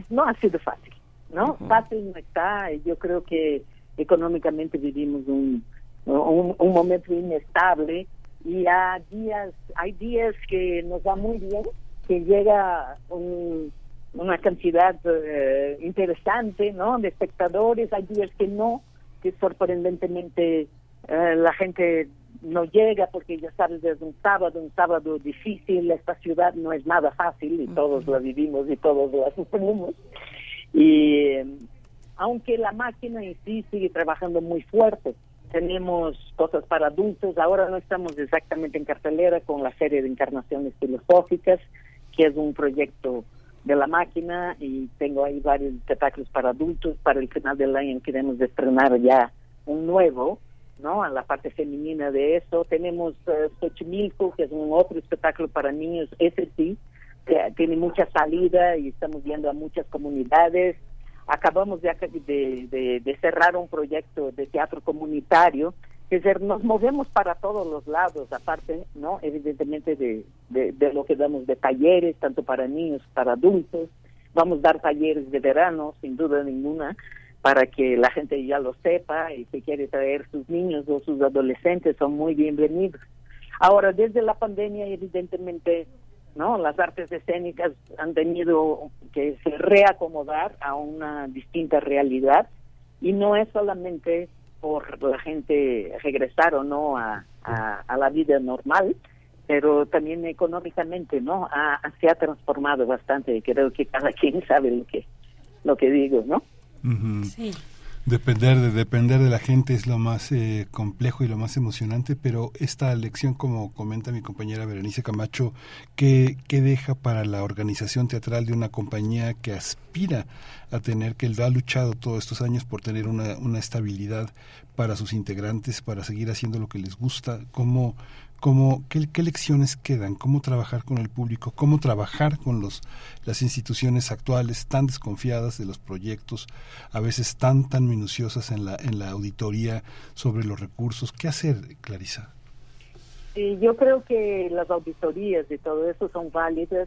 no ha sido fácil, ¿no? Fácil no está, yo creo que económicamente vivimos un, un, momento inestable y hay días, hay días que nos va muy bien, que llega una cantidad eh, interesante, ¿no? De espectadores, hay días que no, que sorprendentemente eh, la gente no llega porque ya sabes es un sábado, un sábado difícil, esta ciudad no es nada fácil y todos la vivimos y todos la sufrimos. Y aunque la máquina en sí sigue trabajando muy fuerte, tenemos cosas para adultos, ahora no estamos exactamente en cartelera con la serie de encarnaciones filosóficas, que es un proyecto de la máquina y tengo ahí varios espectáculos para adultos, para el final del año queremos estrenar ya un nuevo, ¿no? En la parte femenina de eso. Tenemos uh, Xochimilco, que es un otro espectáculo para niños, ese sí, que tiene mucha salida y estamos viendo a muchas comunidades. Acabamos de, de, de, cerrar un proyecto de teatro comunitario, es, nos movemos para todos los lados, aparte, ¿no? Evidentemente de, de lo que damos de talleres, tanto para niños, para adultos. Vamos a dar talleres de verano, sin duda ninguna para que la gente ya lo sepa y si quiere traer sus niños o sus adolescentes son muy bienvenidos. Ahora, desde la pandemia, evidentemente, no, las artes escénicas han tenido que se reacomodar a una distinta realidad y no es solamente por la gente regresar o no a, a, la vida normal, pero también económicamente, ¿no? se ha transformado bastante y creo que cada quien sabe lo que lo que digo, ¿no? Depender de, depender de la gente es lo más eh, complejo y lo más emocionante, pero esta lección, como comenta mi compañera Berenice Camacho, ¿qué, ¿qué, deja para la organización teatral de una compañía que aspira a tener, que ha luchado todos estos años por tener una, una estabilidad para sus integrantes, para seguir haciendo lo que les gusta? ¿Cómo, cómo, qué, lecciones quedan, cómo trabajar con el público, cómo trabajar con los, las instituciones actuales tan desconfiadas de los proyectos, a veces tan, tan minuciosas en la, en la auditoría sobre los recursos. ¿Qué hacer, Clarisa? Yo creo que las auditorías y todo eso son válidas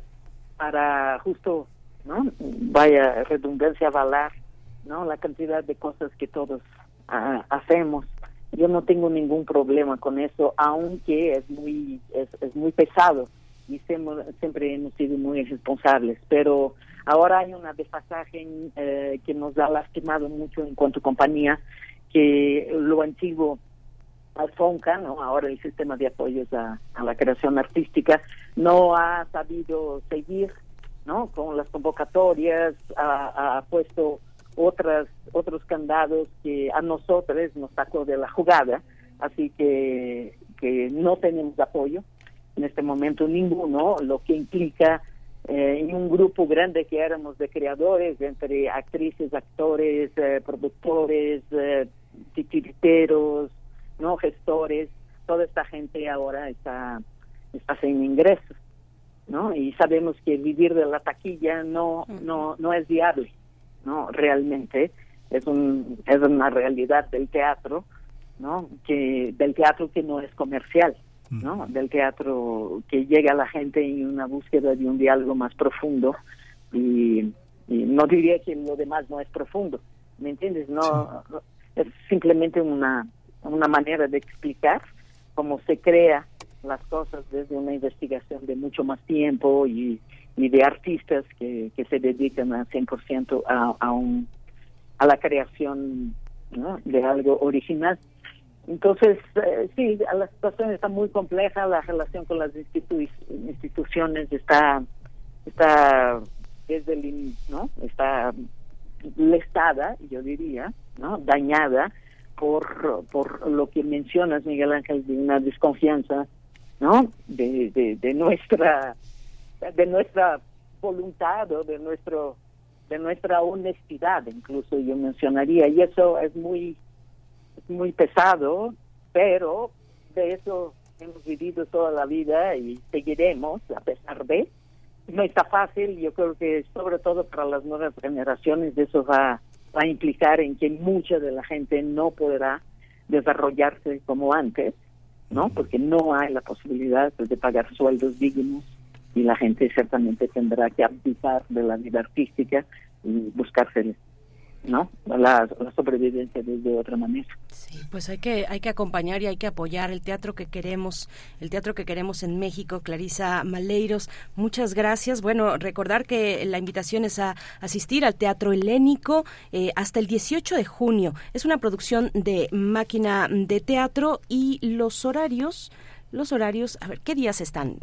para justo, ¿no? Vaya redundancia, avalar, ¿no? La cantidad de cosas que todos uh, hacemos. Yo no tengo ningún problema con eso, aunque es muy es, es muy pesado y siempre, hemos sido muy responsables. Pero ahora hay una desfasaje eh, que nos ha lastimado mucho en cuanto a compañía, que lo antiguo Alfonca, ¿no? ahora el sistema de apoyos a, la creación artística, no ha sabido seguir ¿no? con las convocatorias, ha puesto otras otros candados que a nosotros nos sacó de la jugada, así que, que no tenemos apoyo en este momento ninguno, lo que implica eh, en un grupo grande que éramos de creadores, entre actrices, actores, eh, productores, eh, titiriteros, no gestores, toda esta gente ahora está, está sin ingresos, ¿no? Y sabemos que vivir de la taquilla no, no, no es viable, ¿no? Realmente es un, es una realidad del teatro, ¿no? Que, del teatro que no es comercial, ¿no? Del teatro que llega a la gente en una búsqueda de un diálogo más profundo y, y no diría que lo demás no es profundo, ¿me entiendes? No, sí. es simplemente una una manera de explicar cómo se crea las cosas desde una investigación de mucho más tiempo y, y de artistas que, que se dedican a 100% a, a, un, a la creación de algo original. Entonces, eh, sí, la situación está muy compleja, la relación con las institu instituciones está, está desde el, ¿no? Está lestada, yo diría. Dañada por, por lo que mencionas, Miguel Ángel, de una desconfianza, ¿no? De, de nuestra de nuestra voluntad o de nuestro de nuestra honestidad, incluso yo mencionaría, y eso es muy es muy pesado, pero de eso hemos vivido toda la vida y seguiremos a pesar de. No está fácil, yo creo que sobre todo para las nuevas generaciones eso va va a implicar en que mucha de la gente no podrá desarrollarse como antes, ¿no? Porque no hay la posibilidad de pagar sueldos dignos y la gente ciertamente tendrá que abdicar de la vida artística y buscarse ¿no? La, la, sobrevivencia de otra manera. Sí, pues hay que hay que acompañar y hay que apoyar el teatro que queremos, el teatro que queremos en México. Clarisa Maleiros, muchas gracias. Bueno, recordar que la invitación es a asistir al Teatro Helénico eh, hasta el 18 de junio. Es una producción de máquina de teatro y los horarios, los horarios, a ver, ¿qué días están?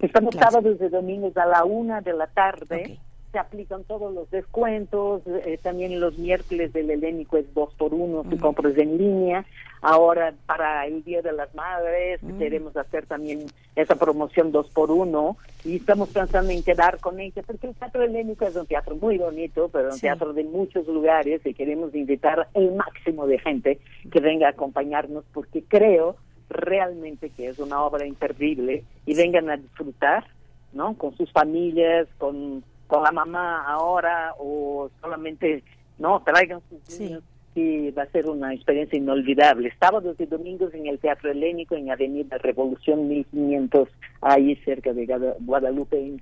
Estamos sábados y domingos a la una de la tarde. Okay se aplican todos los descuentos, eh, también los miércoles del helénico es dos por uno, si uh -huh. compras en línea. Ahora para el Día de las Madres uh -huh. queremos hacer también esa promoción dos por uno y estamos pensando en quedar con ella porque el Teatro Helénico es un teatro muy bonito, pero un sí. teatro de muchos lugares y queremos invitar el máximo de gente que venga a acompañarnos porque creo realmente que es una obra imperdible y vengan a disfrutar, ¿no? Con sus familias, con con la mamá ahora o solamente no traigan sus niños sí. y va a ser una experiencia inolvidable. Sábados y domingos en el Teatro Helénico en Avenida Revolución 1500 ahí cerca de Guadalupe.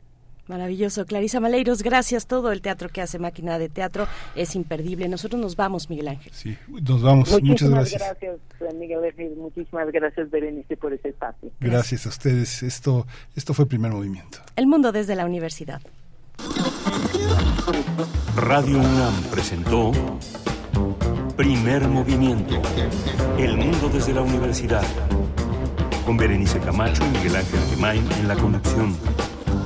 Maravilloso. Clarisa Maleiros, gracias. Todo el teatro que hace Máquina de Teatro es imperdible. Nosotros nos vamos, Miguel Ángel. Sí, nos vamos. Muchísimas Muchas gracias. gracias Miguel Ángel. Muchísimas gracias, Berenice, por ese espacio. Gracias. gracias a ustedes. Esto, esto fue Primer Movimiento. El mundo desde la universidad. Radio UNAM presentó Primer Movimiento. El mundo desde la universidad. Con Berenice Camacho y Miguel Ángel Gemain en la conducción.